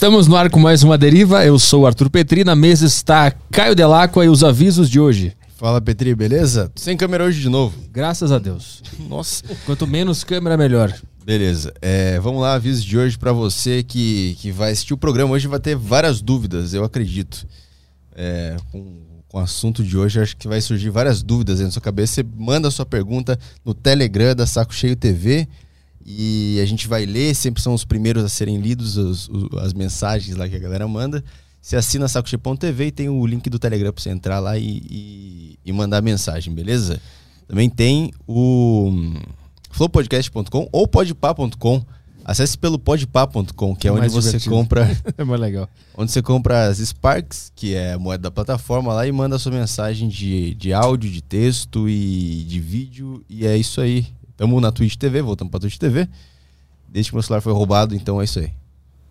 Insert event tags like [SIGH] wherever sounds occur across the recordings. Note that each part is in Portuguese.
Estamos no ar com mais uma deriva. Eu sou o Arthur Petri. Na mesa está Caio Delacqua e os avisos de hoje. Fala, Petri, beleza? Sem câmera hoje de novo. Graças a Deus. [LAUGHS] Nossa. Quanto menos câmera, melhor. Beleza. É, vamos lá, avisos de hoje para você que, que vai assistir o programa. Hoje vai ter várias dúvidas, eu acredito. É, com, com o assunto de hoje, acho que vai surgir várias dúvidas aí na sua cabeça. Você manda a sua pergunta no Telegram da Saco Cheio TV e a gente vai ler. Sempre são os primeiros a serem lidos os, os, as mensagens lá que a galera manda. Você assina sacocheio.tv e tem o link do Telegram para você entrar lá e, e, e mandar mensagem, beleza? Também tem o flowpodcast.com ou podpá.com. Acesse pelo podpá.com, que é, É onde você divertido. compra [LAUGHS] É mais legal. onde você compra as Sparks, que é a moeda da plataforma lá e manda a sua mensagem de, de áudio, de texto e de vídeo e é isso aí. Tamo na Twitch TV, voltamos pra Twitch TV. Desde que meu celular foi roubado, então é isso aí.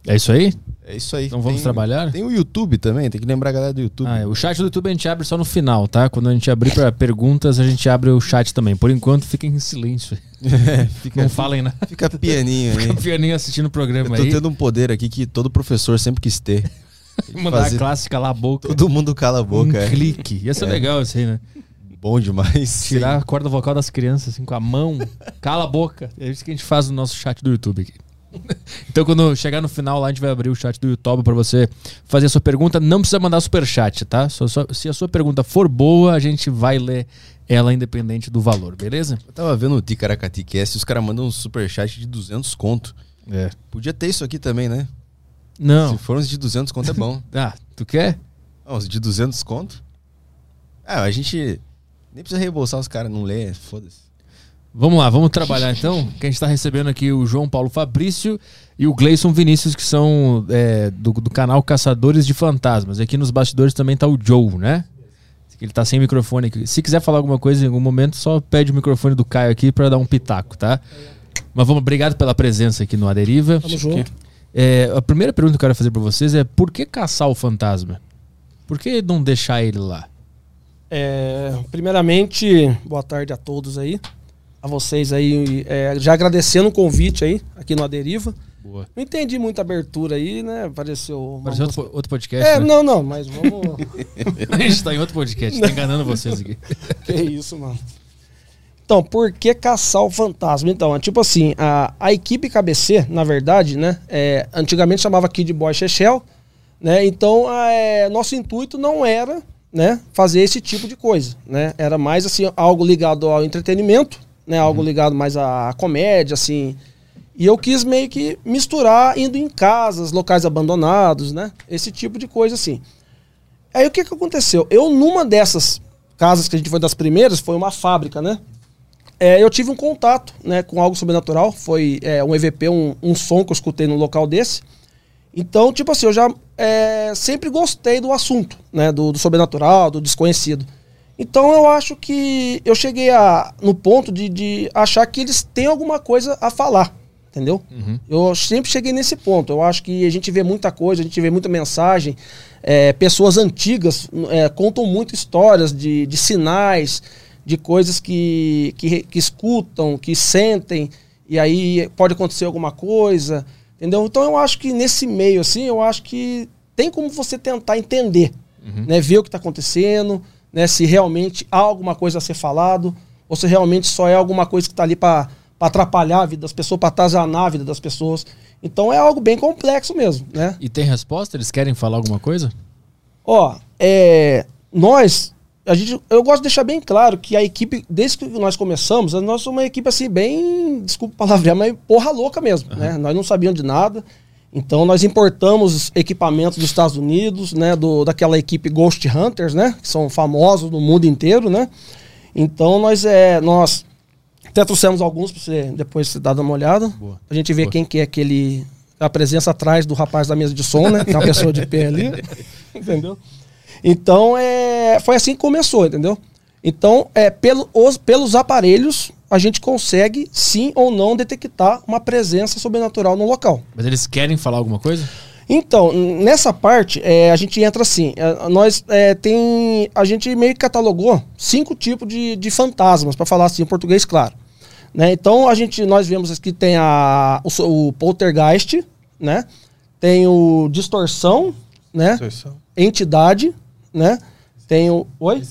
É isso aí? É isso aí. Então vamos Tem- trabalhar? Tem o YouTube também, tem que lembrar a galera do YouTube. Ah, é, o chat do YouTube a gente abre só no final, tá? Quando a gente abrir para perguntas, a gente abre o chat também. Por enquanto, fiquem em silêncio. [LAUGHS] fica, Não falem nada. fica pianinho [LAUGHS] aí. Fica pianinho assistindo o Eu programa tô aí. tendo um poder aqui que todo professor sempre quis ter. [LAUGHS] Mandar a clássica lá a boca. Todo mundo cala a boca. um é. clique. Ia ser É. legal isso aí, né? Bom demais. [LAUGHS] Tirar a corda vocal das crianças, assim, com a mão. Cala a boca. É isso que a gente faz no nosso chat do YouTube aqui. [LAUGHS] Então, quando chegar no final lá, a gente vai abrir o chat do YouTube pra você fazer a sua pergunta. Não precisa mandar super chat, tá? Só- só- se a sua pergunta for boa, a gente vai ler ela independente do valor, beleza? Eu tava vendo o Ticaracati Cast, os caras mandam um superchat de 200 conto. É. Podia ter isso aqui também, né? Não. Se for uns de 200 conto é bom. [LAUGHS] Ah, tu quer? Ah, uns de 200 conto? Ah, a gente nem precisa reembolsar os caras, não lê, foda-se. Vamos lá, vamos trabalhar então. Que a gente está recebendo aqui o João Paulo Fabrício e o Gleison Vinícius, que são é, do, do canal Caçadores de Fantasmas. Aqui nos bastidores também tá o Joe, né? Ele tá sem microfone aqui. Se quiser falar alguma coisa em algum momento, só pede o microfone do Caio aqui para dar um pitaco, tá? Mas vamos, obrigado pela presença aqui no Aderiva. Tamo junto. É, a primeira pergunta que eu quero fazer para vocês é por que caçar o fantasma? Por que não deixar ele lá? É, primeiramente, boa tarde a todos aí. A vocês aí, é, já agradecendo o convite aí, aqui no Aderiva. Boa. Não entendi muita abertura aí, né? Pareceu. Pareceu música- outro, outro podcast, É, né? não, não, mas vamos. [LAUGHS] A gente tá em outro podcast, tá enganando vocês aqui. [LAUGHS] que isso, mano. Então, por que caçar o fantasma? Então, é tipo assim, a, a equipe KBC, na verdade, né? é, antigamente chamava Kid Boy Shechel, né? Então, a, é, nosso intuito não era, né, fazer esse tipo de coisa, né? Era mais assim algo ligado ao entretenimento, né? Algo ligado mais à comédia, assim. E eu quis meio que misturar indo em casas, locais abandonados, né? Esse tipo de coisa assim. Aí o que que aconteceu? Eu numa dessas casas que a gente foi das primeiras, foi uma fábrica, né? É, eu tive um contato né, com algo sobrenatural, foi é, um EVP, um, um som que eu escutei num local desse. Então, tipo assim, eu já é, sempre gostei do assunto, né? Do, do sobrenatural, do desconhecido. Então eu acho que eu cheguei a, no ponto de, de achar que eles têm alguma coisa a falar, entendeu? Eu sempre cheguei nesse ponto. Eu acho que a gente vê muita coisa, a gente vê muita mensagem. é, pessoas antigas é, contam muito histórias de, de sinais, de coisas que, que, que escutam, que sentem, e aí pode acontecer alguma coisa, entendeu? Então eu acho que nesse meio, assim, eu acho que tem como você tentar entender, né? Ver o que está acontecendo, né? Se realmente há alguma coisa a ser falado, ou se realmente só é alguma coisa que está ali para atrapalhar a vida das pessoas, para atazanar a vida das pessoas. Então é algo bem complexo mesmo, né? E tem resposta? Eles querem falar alguma coisa? Ó, é, nós, a gente, eu gosto de deixar bem claro que a equipe, desde que nós começamos, nós somos uma equipe assim, bem, desculpa palavrear, mas porra louca mesmo, né? Nós não sabíamos de nada. Então nós importamos equipamentos dos Estados Unidos, né? Do, daquela equipe Ghost Hunters, né? Que são famosos no mundo inteiro, né? Então nós, é, nós até trouxemos alguns para você depois você dar uma olhada. Boa. A gente vê Boa. quem que é aquele. A presença atrás do rapaz da mesa de som, né? Que é uma pessoa de pé ali. [LAUGHS] entendeu? Então, é, foi assim que começou, entendeu? Então, é, pelo, os- pelos aparelhos, a gente consegue, sim ou não, detectar uma presença sobrenatural no local. Mas eles querem falar alguma coisa? Então, nessa parte, é, a gente entra assim. é, nós é, tem. A gente meio que catalogou cinco tipos de, de fantasmas, para falar assim em português, claro. Né? Então a gente, nós vemos que tem a, o, o poltergeist, né? tenho distorção, né? Distorção. Entidade, né? Tenho. Oi?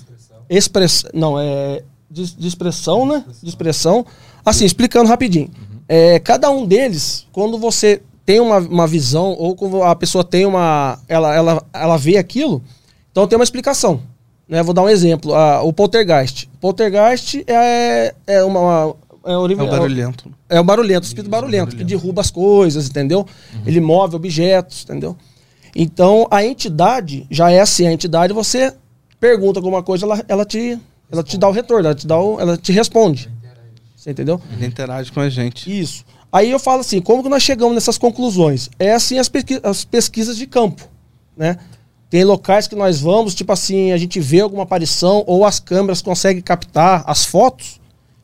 Expressão. Não, é. De, de expressão, né? De expressão. Assim, explicando rapidinho. É, cada um deles, quando você tem uma, uma visão, ou quando a pessoa tem uma. Ela, ela, ela vê aquilo, então tem uma explicação. Né? Vou dar um exemplo. a- o poltergeist. Poltergeist é, é uma. uma- é, É o barulhento. é o barulhento, o espírito barulhento, que derruba as coisas, entendeu? Ele move objetos, entendeu? Então, a entidade já é assim, a entidade você pergunta alguma coisa, ela, ela, te, ela te dá o retorno, ela te, dá o, ela te responde. Você entendeu? Ele interage com a gente. Isso. Aí eu falo assim, como que nós chegamos nessas conclusões? É assim as, pesqui- as pesquisas de campo, né? Tem locais que nós vamos, tipo assim, a gente vê alguma aparição ou as câmeras conseguem captar as fotos.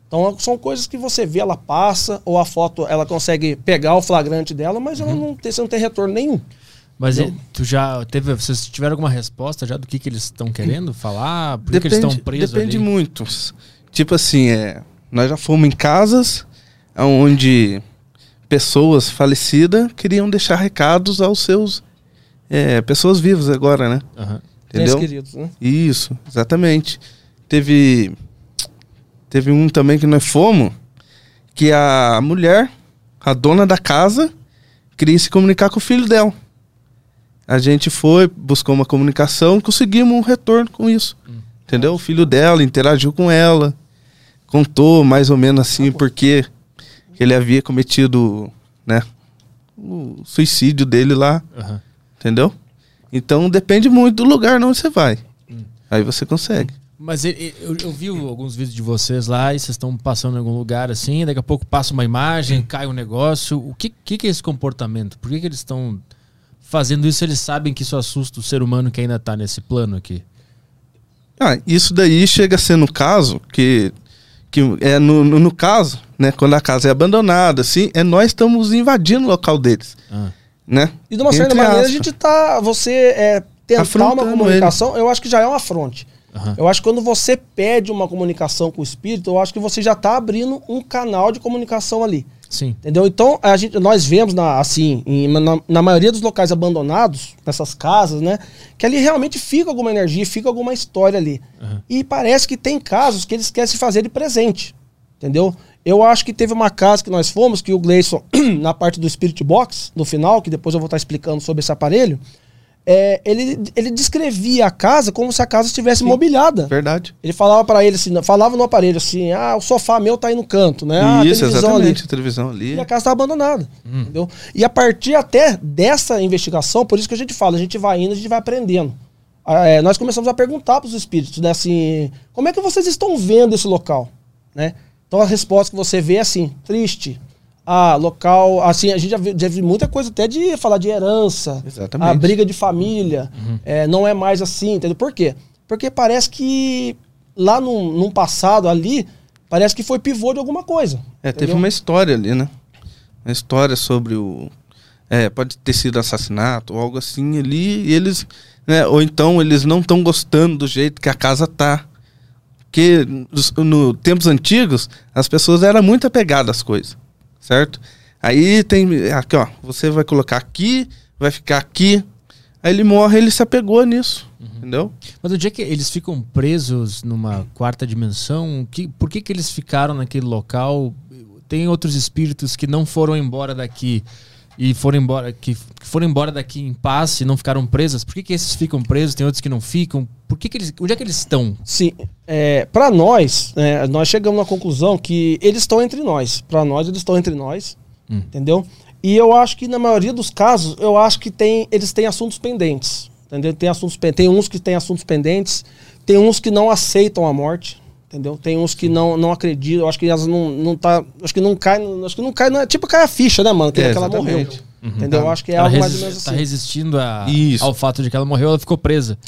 Então são coisas que você vê, ela passa, ou a foto ela consegue pegar o flagrante dela, mas ela não tem, você não tem retorno nenhum. Mas Não. e- tu já teve. Vocês tiveram alguma resposta já do que, que eles estão querendo falar? Por que, que eles estão presos depende ali? muito. Tipo assim, é, nós já fomos em casas onde pessoas falecidas queriam deixar recados aos seus é, pessoas vivas agora, né? Aham. Entes Entendeu? queridos, né? Isso, exatamente. Teve teve um também que nós fomos que a mulher, a dona da casa, queria se comunicar com o filho dela. A gente foi, buscou uma comunicação, conseguimos um retorno com isso. Entendeu? O filho dela interagiu com ela, contou mais ou menos assim porque ele havia cometido, né, o suicídio dele lá, Aham. entendeu? Então depende muito do lugar onde você vai. Aí você consegue. Mas ele- eu, eu vi alguns vídeos de vocês lá e vocês estão passando em algum lugar assim, daqui a pouco passa uma imagem, cai um negócio. O que, que, que é esse comportamento? Por que, que eles estão fazendo isso? Eles sabem que isso assusta o ser humano que ainda está nesse plano aqui. Ah, isso daí chega a ser no caso que que é no, no, no caso, né, quando a casa é abandonada, assim, é nós estamos invadindo o local deles, Ah, né? E de uma certa maneira a gente tá. Você é, tentar uma Afrontando comunicação, eu acho que já é um afronte. Aham. Eu acho que quando você pede uma comunicação com o espírito, eu acho que você já está abrindo um canal de comunicação ali. Sim. Entendeu? Então, a gente, nós vemos, na, assim, em- na, na maioria dos locais abandonados, nessas casas, né? Que ali realmente fica alguma energia, fica alguma história ali. Aham. E parece que tem casos que eles querem se fazer de presente. Entendeu? Eu acho que teve uma casa que nós fomos, que o Gleison, [CLEARS THROAT] na parte do Spirit Box, no final, que depois eu vou estar explicando sobre esse aparelho, é, ele, ele descrevia a casa como se a casa estivesse mobiliada. Verdade. Ele falava para ele assim, falava no aparelho assim: ah, o sofá meu tá aí no canto, né? Ah, a isso, televisão exatamente, ali. a televisão ali. E a casa está abandonada. Entendeu? E a partir até dessa investigação, por isso que a gente fala, a gente vai indo, a gente vai aprendendo. Ah, é, nós começamos a perguntar para os espíritos, né, assim, como é que vocês estão vendo esse local, né? Então a resposta que você vê é assim, triste. Ah, local, assim, a gente já viu, já viu muita coisa até de falar de herança, Exatamente. a briga de família, é, não é mais assim, entendeu? Por quê? Porque parece que lá num, num passado ali, parece que foi pivô de alguma coisa. É, teve entendeu? uma história ali, né? Uma história sobre o. É, pode ter sido assassinato ou algo assim ali, e eles. Né, ou então eles não estão gostando do jeito que a casa tá. Porque nos no tempos antigos, as pessoas eram muito apegadas às coisas, certo? Aí tem. Aqui, ó, você vai colocar aqui, vai ficar aqui. Aí ele morre, ele se apegou nisso, entendeu? Mas o dia que eles ficam presos numa quarta dimensão, que, por que, que eles ficaram naquele local? Tem outros espíritos que não foram embora daqui e foram embora que, que foram embora daqui em paz e não ficaram presos. Por que, que esses ficam presos? Tem outros que não ficam. Por que, que eles? Onde é que eles estão? Sim, é, para nós, é, nós chegamos à conclusão que eles estão entre nós. Para nós, eles estão entre nós, Hum. entendeu? E eu acho que na maioria dos casos, eu acho que tem, eles têm assuntos pendentes, entendeu? Tem assuntos, tem uns que têm assuntos pendentes, tem uns que não aceitam a morte, entendeu? Tem uns que não, não acreditam. Acho que elas não, não tá, acho que não cai, acho que não cai, na- tipo cai a ficha, né, mano? Que, É, que ela morreu, exatamente. entendeu? Eu acho que é ela algo mais ou menos tá assim. resistindo a- ao fato de que ela morreu, ela ficou presa.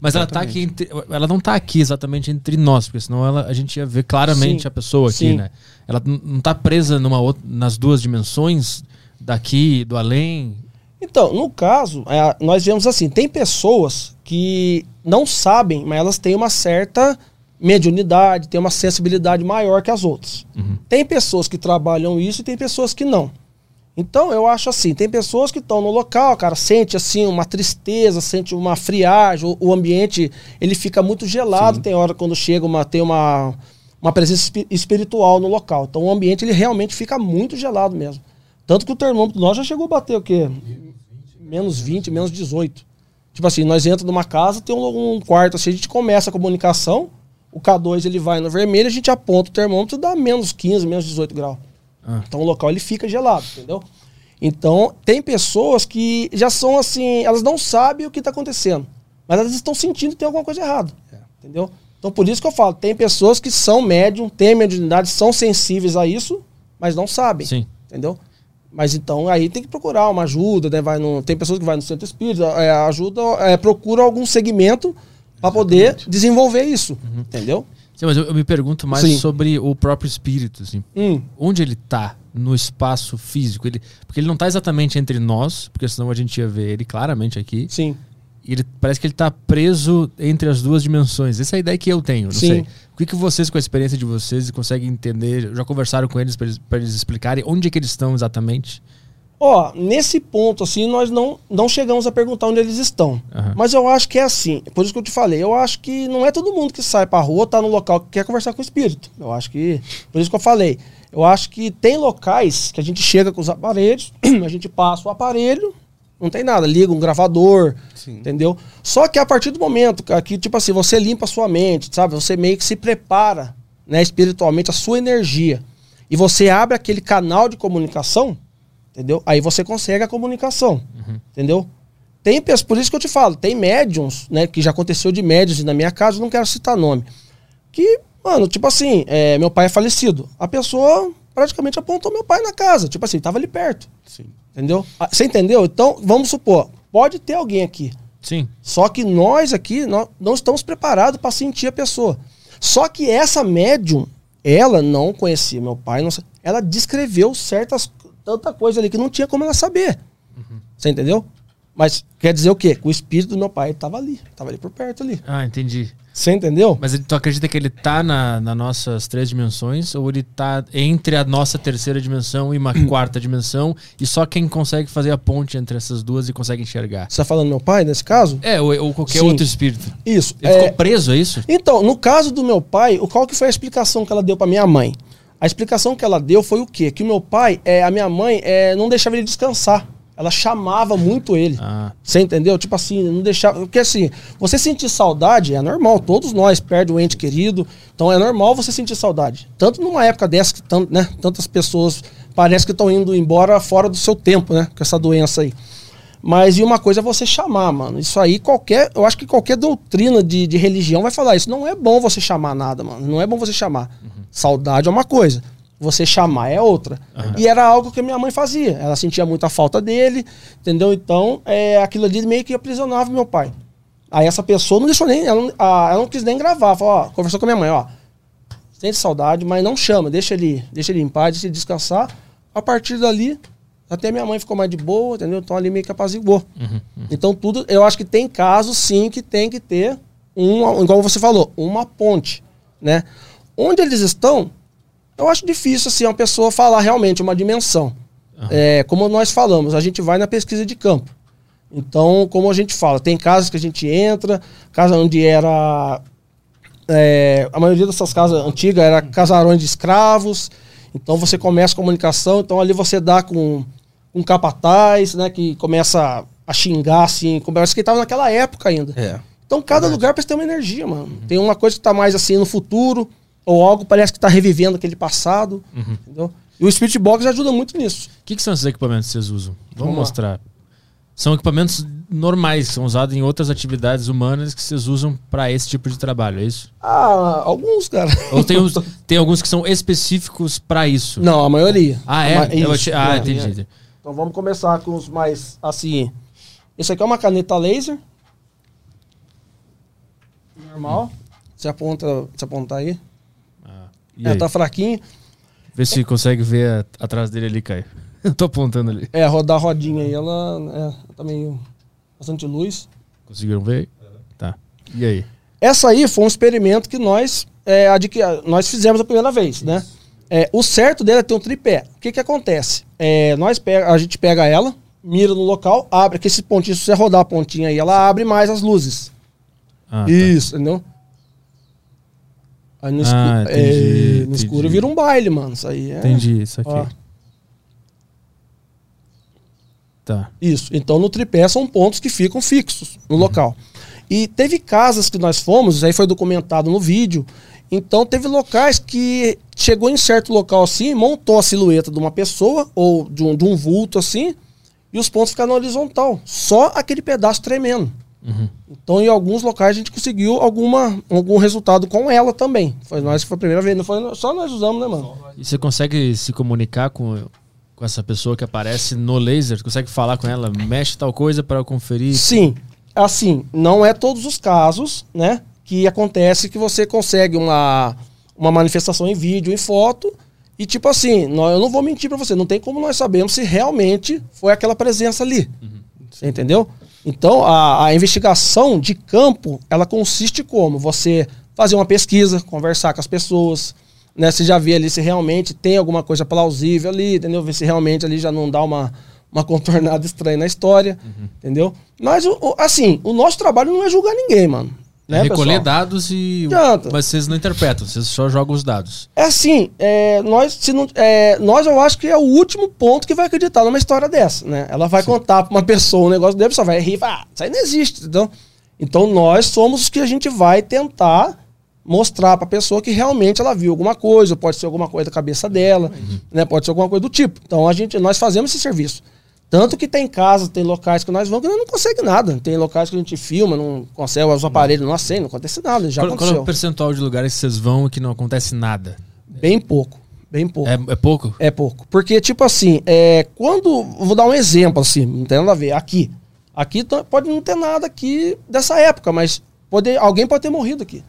Mas ela tá aqui entre- ela não tá aqui exatamente entre nós, porque senão ela, a gente ia ver claramente Sim. a pessoa aqui, Sim. né? Ela não tá presa numa outra, nas duas dimensões, daqui, do além. Então, no caso, é, nós vemos assim, tem pessoas que não sabem, mas elas têm uma certa mediunidade, têm uma sensibilidade maior que as outras. Tem pessoas que trabalham isso e tem pessoas que não. Então, eu acho assim, tem pessoas que estão no local, cara, sente assim uma tristeza, sente uma friagem, o, o ambiente, ele fica muito gelado, Sim. tem hora quando chega uma tem uma uma presença espi- espiritual no local. Então, o ambiente ele realmente fica muito gelado mesmo. Tanto que o termômetro nós já chegou a bater o quê? Menos 20, menos 18. Tipo assim, nós entramos numa casa, tem um, um quarto assim, a gente começa a comunicação, o K2 ele vai no vermelho, a gente aponta o termômetro dá menos 15, menos 18 graus. Ah. Então o local ele fica gelado, entendeu? Então tem pessoas que já são assim, elas não sabem o que está acontecendo, mas elas estão sentindo que tem alguma coisa errada, entendeu? Então por isso que eu falo, tem pessoas que são médium, têm mediunidade, são sensíveis a isso, mas não sabem, Sim. entendeu? Mas então aí tem que procurar uma ajuda, né? Vai no, tem pessoas que vai no centro espírita, é, ajuda, é, procura algum segmento para poder desenvolver isso, entendeu? Sim, mas eu, eu me pergunto mais Sim. sobre o próprio espírito, assim. Hum, Onde ele tá no espaço físico? Ele, porque ele não tá exatamente entre nós, porque senão a gente ia ver ele claramente aqui. sim. E ele, parece que ele tá preso entre as duas dimensões. Essa é a ideia que eu tenho, não Sim. sei. O que, que vocês, com a experiência de vocês, conseguem entender? Já conversaram com eles para eles, eles explicarem onde é que eles estão exatamente? Ó, nesse ponto, assim, nós não, não chegamos a perguntar onde eles estão. Aham. Mas eu acho que é assim. Por isso que eu te falei. Eu acho que não é todo mundo que sai pra rua, tá no local que quer conversar com o espírito. Eu acho que. Por isso que eu falei. Eu acho que tem locais que a gente chega com os aparelhos, [CLEARS THROAT] a gente passa o aparelho, não tem nada, liga um gravador, Sim. entendeu? Só que a partir do momento que, tipo assim, você limpa a sua mente, sabe? Você meio que se prepara, né, espiritualmente, a sua energia. E você abre aquele canal de comunicação, entendeu? Aí você consegue a comunicação, entendeu? Tem pessoas, por isso que eu te falo, tem médiums, né, que já aconteceu de médiums na minha casa, não quero citar nome, que, mano, tipo assim, é, meu pai é falecido, a pessoa praticamente apontou meu pai na casa, tipo assim, tava ali perto, Sim. entendeu? Ah, Você entendeu? Então, vamos supor, pode ter alguém aqui, Sim. só que nós aqui nós não estamos preparados para sentir a pessoa. Só que essa médium, ela não conhecia meu pai, não, ela descreveu certas tanta coisa ali que não tinha como ela saber. Você entendeu? Mas quer dizer o quê? Que o espírito do meu pai estava ali, estava ali por perto ali. Ah, entendi. Você entendeu? Mas tu acredita que ele tá na, nas nossas três dimensões ou ele tá entre a nossa terceira dimensão e uma [CLEARS THROAT] quarta dimensão e só quem consegue fazer a ponte entre essas duas e consegue enxergar? Você está falando meu pai nesse caso? É, ou, ou qualquer Sim. outro espírito. Isso. Ele é, ficou preso, é isso? Então, no caso do meu pai, o qual que foi a explicação que ela deu para minha mãe? A explicação que ela deu foi o quê? Que o meu pai, é, a minha mãe, é, não deixava ele descansar. Ela chamava muito ele. Ah, Você entendeu? Tipo assim, não deixava. Porque assim, você sentir saudade é normal. Todos nós perdem um ente querido. Então é normal você sentir saudade. Tanto numa época dessa que tant, né, tantas pessoas parece que estão indo embora fora do seu tempo, né? Com essa doença aí. Mas e uma coisa é você chamar, mano. Isso aí, qualquer. Eu acho que qualquer doutrina de, de religião vai falar isso. Não é bom você chamar nada, mano. Não é bom você chamar. Saudade é uma coisa. Você chamar é outra. E era algo que minha mãe fazia. Ela sentia muita falta dele, entendeu? Então, é, aquilo ali meio que aprisionava meu pai. Aí essa pessoa não deixou nem. Ela, não- a- ela não quis nem gravar. Falou, ó, conversou com a minha mãe, ó. Sente saudade, mas não chama, deixa ele, deixa ele em paz, deixa ele descansar. A partir dali, até minha mãe ficou mais de boa, entendeu? Então ali meio que apaziguou. Então tudo, eu acho que tem casos sim que tem que ter um, igual você falou, uma ponte, né? Onde eles estão, eu acho difícil assim uma pessoa falar realmente uma dimensão. É, como nós falamos, a gente vai na pesquisa de campo. Então, como a gente fala, tem casas que a gente entra, casa onde era é, a maioria dessas casas antigas era casarões de escravos. Então você começa a comunicação, então ali você dá com um capataz, né, que começa a xingar assim, parece que estava naquela época ainda. É. Então cada lugar parece ter uma energia, mano. Tem uma coisa que tá mais assim no futuro, ou algo parece que tá revivendo aquele passado, entendeu? E o Spirit Box ajuda muito nisso. o que, que são esses equipamentos que vocês usam? Vamos Vamos lá. mostrar. São equipamentos normais, são usados em outras atividades humanas que vocês usam para esse tipo de trabalho, é isso? Ah, alguns, cara. Ou tem, uns- [LAUGHS] tem alguns que são específicos para isso? Não, a maioria. Ah, é? ma- isso, achei- ah, é, entendi. é. Então vamos começar com os mais assim. Esse aqui é uma caneta laser. Normal. Você aponta, você apontar aí. E Ela aí? tá fraquinho. Vê se consegue ver a- atrás dele ali, Caio. [LAUGHS] Eu tô apontando ali. É, rodar a rodinha aí, ela é, tá meio bastante luz. Conseguiram ver? aí? Tá. E aí? Essa aí foi um experimento que nós, é, adqui- nós fizemos a primeira vez, né? É, o certo dela é ter um tripé. O que que acontece? É, nós pega, a gente pega ela, mira no local, abre, que esse pontinho, se você rodar a pontinha aí, ela abre mais as luzes. Ah, tá. Isso, entendeu? Aí no, escuro, Ah, entendi, é, no escuro vira um baile, mano. Isso aí é. Entendi, isso aqui. Ó. Tá. Isso. Então no tripé são pontos que ficam fixos no local. E teve casas que nós fomos, isso aí foi documentado no vídeo. Então teve locais que chegou em certo local assim, montou a silhueta de uma pessoa ou de um, de um vulto assim, e os pontos ficaram horizontal. Só aquele pedaço tremendo. Uhum. Então, em alguns locais, a gente conseguiu alguma, algum resultado com ela também. Foi nós que foi a primeira vez. Não foi só nós usamos, né, mano? E você consegue se comunicar com, com essa pessoa que aparece no laser? Consegue falar com ela? Mexe tal coisa para conferir? Sim. Assim, não é todos os casos, né? Que acontece que você consegue uma, uma manifestação em vídeo, em foto. E tipo assim, nó- eu não vou mentir pra você, não tem como nós sabermos se realmente foi aquela presença ali. Você entendeu? Então, a, a investigação de campo, ela consiste como? Você fazer uma pesquisa, conversar com as pessoas, né? Você já vê ali se realmente tem alguma coisa plausível ali, entendeu? Ver se realmente ali já não dá uma, uma [LAUGHS] contornada estranha na história, entendeu? Mas, assim, o nosso trabalho não é julgar ninguém, mano. Né, Recolher pessoal? dados e. Adianta. Mas vocês não interpretam, vocês só jogam os dados. É assim, é, nós, se não, é, nós eu acho que é o último ponto que vai acreditar numa história dessa, né? Ela vai contar pra uma pessoa um negócio dele, só vai rir e falar, ah, isso aí não existe, entendeu? Então nós somos os que a gente vai tentar mostrar pra pessoa que realmente ela viu alguma coisa, pode ser alguma coisa da cabeça dela, né? Pode ser alguma coisa do tipo. Então a gente, nós fazemos esse serviço. Tanto que tem casas, tem locais que nós vamos que nós não consegue nada. Tem locais que a gente filma, não consegue, os aparelhos não acendem, não acontece nada, já qual, qual é aconteceu. o percentual de lugares que vocês vão e que não acontece nada? Bem pouco, bem pouco. É, é pouco? É pouco. Porque, tipo assim, é, quando. Vou dar um exemplo, assim, não tem nada a ver. Aqui. Aqui t- pode não ter nada aqui dessa época, mas pode, alguém pode ter morrido aqui.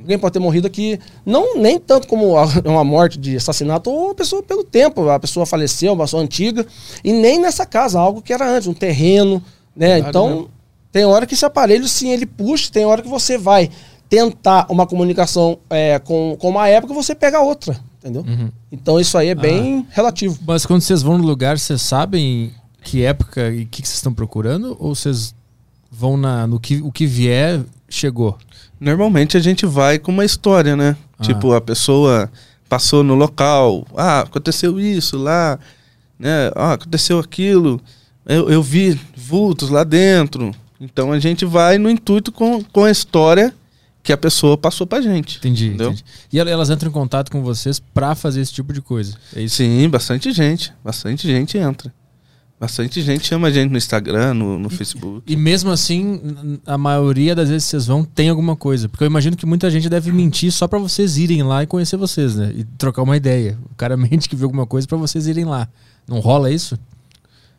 Alguém pode ter morrido aqui, não nem tanto como a- [LAUGHS] uma morte de assassinato, ou uma pessoa pelo tempo, a pessoa faleceu, uma pessoa antiga, e nem nessa casa, algo que era antes, um terreno, né? Verdade então, tem hora que esse aparelho, sim, ele puxa, tem hora que você vai tentar uma comunicação é, com, com uma época, você pega outra, entendeu? Então isso aí é bem relativo. Mas quando vocês vão no lugar, vocês sabem que época e o que, que vocês estão procurando? Ou vocês vão na, no que o que vier, chegou? Normalmente a gente vai com uma história, né? Ah. Tipo, a pessoa passou no local, ah, aconteceu isso lá, né? Ah, aconteceu aquilo, eu, eu vi vultos lá dentro. Então a gente vai no intuito com, com a história que a pessoa passou pra gente. Entendi, entendi. E el- elas entram em contato com vocês pra fazer esse tipo de coisa. É? Sim, bastante gente. Bastante gente entra. Bastante gente chama a gente no Instagram, no, no Facebook. E mesmo assim, a maioria das vezes que vocês vão tem alguma coisa. Porque eu imagino que muita gente deve mentir só pra vocês irem lá e conhecer vocês, né? E trocar uma ideia. O cara [LAUGHS] mente que viu alguma coisa pra vocês irem lá. Não rola isso?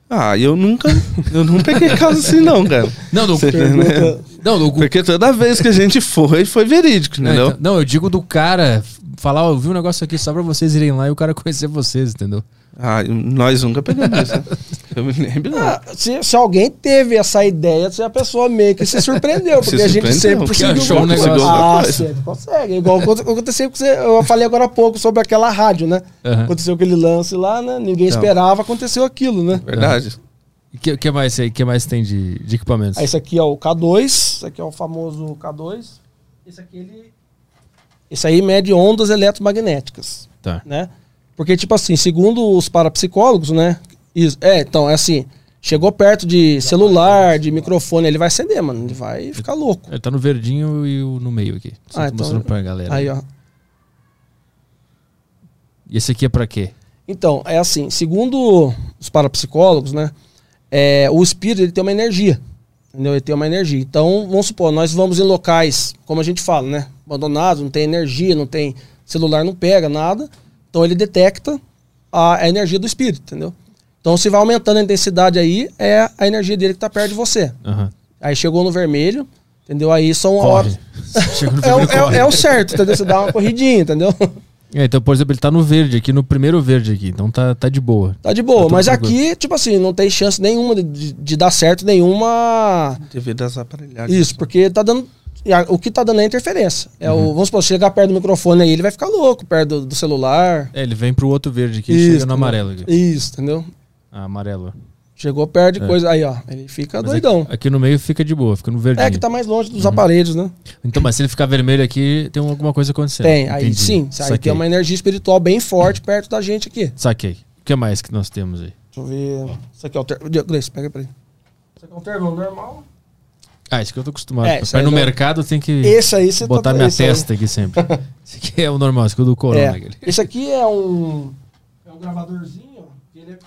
Ah, eu nunca. Eu não peguei [LAUGHS] caso assim, não, cara. Não, do, Você entendeu? não, do, Porque toda vez que a gente foi, foi verídico, não, entendeu? então- não, eu digo do cara falar, ó, eu vi um negócio aqui só pra vocês irem lá e o cara [LAUGHS] conhecer vocês, entendeu? Ah, nós nunca pegamos isso. né? [LAUGHS] Eu me lembro, não. Ah, se, se alguém teve essa ideia, se a pessoa meio que se surpreendeu, [LAUGHS] Se porque a gente sempre porque conseguiu achou um negócio. Ah, sempre consegue. Igual aconte- aconteceu com você, eu falei agora há pouco sobre aquela rádio, né? Aham. Aconteceu aquele lance lá, né? Ninguém Então. esperava, aconteceu aquilo, né? Verdade. E o que, que mais aí? que mais tem de, de equipamentos? Aí esse aqui é o K2, esse aqui é o famoso K2. Esse aqui ele. Esse aí mede ondas eletromagnéticas. Tá. né? Porque, tipo assim, segundo os parapsicólogos, né? Isso, é, então, é assim, chegou perto de celular, de microfone, ele vai acender, mano. Ele vai ficar louco. Ele tá no verdinho e o no meio aqui. Só Ah, tô então- mostrando pra galera. Aí, ó. E esse aqui é pra quê? Então, é assim, segundo os parapsicólogos, né? É, o espírito ele tem uma energia. Entendeu? Ele tem uma energia. Então, vamos supor, nós vamos em locais, como a gente fala, né? Abandonados, não tem energia, não tem celular, não pega nada. Então ele detecta a, energia do espírito, entendeu? Então, se vai aumentando a intensidade aí, é a energia dele que tá perto de você. Aham. Aí chegou no vermelho, entendeu? Aí são Corre. horas. [LAUGHS] É, é, é o certo, entendeu? Você dá uma corridinha, entendeu? [LAUGHS] É, então, por exemplo, ele tá no verde aqui, no primeiro verde aqui. Então tá, tá de boa. Tá de boa, Tá mas tranquilo. aqui, tipo assim, não tem chance nenhuma de, de- dar certo nenhuma. Devido às aparelhagens. Isso, porque tá dando o que tá dando é interferência. É Uhum. o, vamos supor, chegar perto do microfone aí, ele vai ficar louco, perto do, do celular. É, ele vem pro outro verde aqui e chega no amarelo aqui. Isso, entendeu? Ah, amarelo. Chegou perto de É. coisa. Aí, ó, ele fica Mas doidão. Aqui, aqui no meio fica de boa, fica no verdinho. É que tá mais longe dos Uhum. aparelhos, né? Então, mas se ele ficar vermelho aqui, tem alguma coisa acontecendo. Tem, aí Entendi. sim. Aí Saquei. tem uma energia espiritual bem forte perto da gente aqui. Saquei. O que mais que nós temos aí? Deixa eu ver. Isso aqui é o termo. Gleice, pega pra aí. Isso aqui é um termo normal. Ah, isso que eu tô acostumado. É, Pra isso ir aí no não- mercado tem que Esse aí você botar tá minha esse aí. testa aqui sempre. [LAUGHS] Esse aqui é o normal, esse aqui é o do Corona. É. aquele. Esse aqui é um. É um gravadorzinho, Ele é,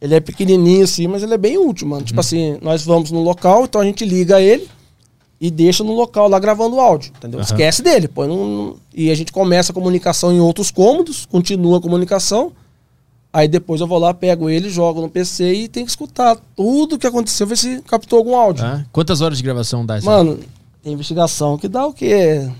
ele é pequenininho assim, mas ele é bem útil, mano. Uhum. Tipo assim, nós vamos no local, então a gente liga ele e deixa no local lá gravando o áudio, entendeu? Aham. Esquece dele, põe num, e a gente começa a comunicação em outros cômodos, continua a comunicação. Aí depois eu vou lá, pego ele, jogo no PC e tem que escutar tudo o que aconteceu, ver se captou algum áudio. Tá? Quantas horas de gravação dá isso? Mano, tem investigação que dá o quê?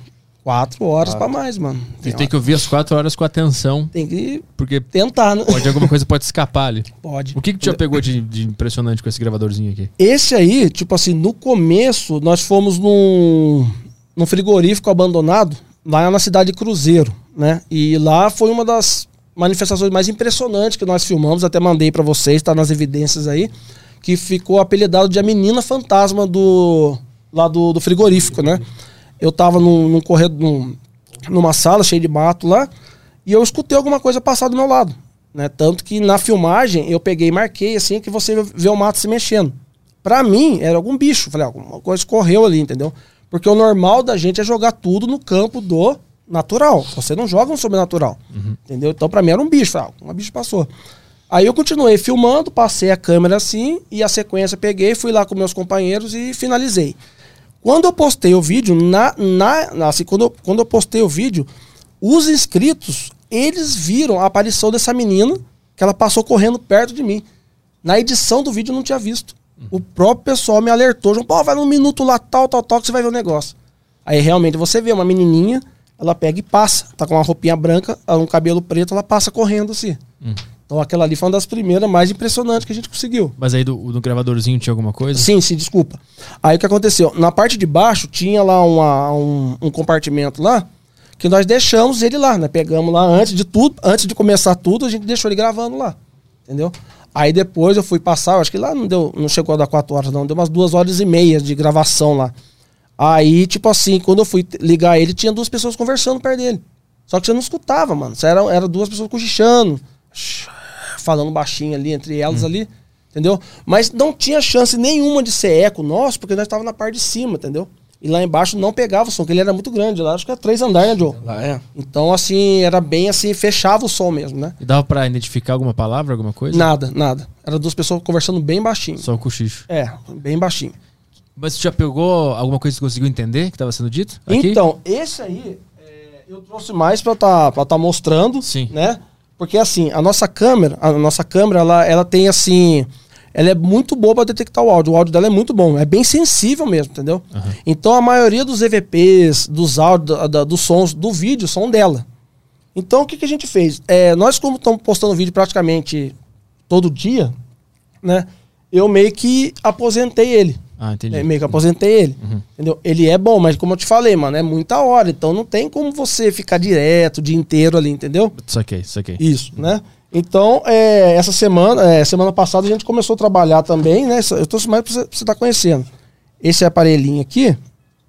Quatro horas pra mais, mano. Você tem que ouvir as quatro horas com atenção, tem que porque tentar, né? pode alguma coisa pode escapar ali. [LAUGHS] Pode. O que, que te já pegou de, de impressionante com esse gravadorzinho aqui? Esse aí, tipo assim, no começo, nós fomos num, num frigorífico abandonado, lá na cidade de Cruzeiro, né? E lá foi uma das manifestações mais impressionantes que nós filmamos, até mandei pra vocês, tá nas evidências aí, que ficou apelidado de a menina fantasma do lá do, do frigorífico, né? Eu tava num, num corredor, num- numa sala cheia de mato lá, e eu escutei alguma coisa passar do meu lado. Né? Tanto que na filmagem eu peguei e marquei assim que você vê o mato se mexendo. Pra mim, era algum bicho. Falei, ah, alguma coisa correu ali, entendeu? Porque o normal da gente é jogar tudo no campo do natural. Você não joga no sobrenatural. Entendeu? Então, pra mim, era um bicho. Falei, ah, um bicho passou. Aí eu continuei filmando, passei a câmera assim, e a sequência peguei, fui lá com meus companheiros e finalizei. Quando eu postei o vídeo, na, na, assim, quando, eu, quando eu postei o vídeo, os inscritos, eles viram a aparição dessa menina, que ela passou correndo perto de mim. Na edição do vídeo eu não tinha visto. O próprio pessoal me alertou, João, pô, vai num minuto lá, tal, tal, tal, que você vai ver o negócio. Aí realmente você vê uma menininha, ela pega e passa, tá com uma roupinha branca, um cabelo preto, ela passa correndo assim. Então aquela ali foi uma das primeiras mais impressionantes que a gente conseguiu. Mas aí do, do gravadorzinho tinha alguma coisa? Sim, sim, desculpa. Aí o que aconteceu? Na parte de baixo tinha lá uma- um, um compartimento lá que nós deixamos ele lá, né? Pegamos lá antes de tudo, antes de começar tudo, a gente deixou ele gravando lá. Entendeu? Aí depois eu fui passar, eu acho que lá não deu, não chegou a dar quatro horas, não, deu umas duas horas e meia de gravação lá. Aí, tipo assim, quando eu fui ligar ele, tinha duas pessoas conversando perto dele. Só que você não escutava, mano. Você era, era duas pessoas cochichando, falando baixinho ali entre elas ali, entendeu? Mas não tinha chance nenhuma de ser eco nosso, porque nós estávamos na parte de cima, entendeu? E lá embaixo não pegava o som, porque ele era muito grande. Lá acho que era três andares, né, Joe? Lá é. Então, assim, era bem assim, fechava o som mesmo, né? E dava pra identificar alguma palavra, alguma coisa? Nada, nada. Era duas pessoas conversando bem baixinho. Só o cochicho. É, bem baixinho. Mas você já pegou alguma coisa que você conseguiu entender que estava sendo dito? Aqui? Então, esse aí é, eu trouxe mais pra tá, pra tá mostrando, Sim. né? Porque assim, a nossa câmera, a nossa câmera, ela, ela tem assim, ela é muito boa pra detectar o áudio. O áudio dela é muito bom, é bem sensível mesmo, entendeu? Então a maioria dos EVPs, dos áudios, da- da- dos sons do vídeo são dela. Então o que, que a gente fez? É, nós como estamos postando vídeo praticamente todo dia, né? Eu meio que aposentei ele. Ah, entendi. É, meio que aposentei ele. Entendeu? Ele é bom, mas como eu te falei, mano, é muita hora. Então não tem como você ficar direto o dia inteiro ali, entendeu? Saquei, saquei. Isso, né? Então, é, essa semana, é, semana passada a gente começou a trabalhar também, né? Eu trouxe mais pra você, pra você estar conhecendo. Esse aparelhinho aqui,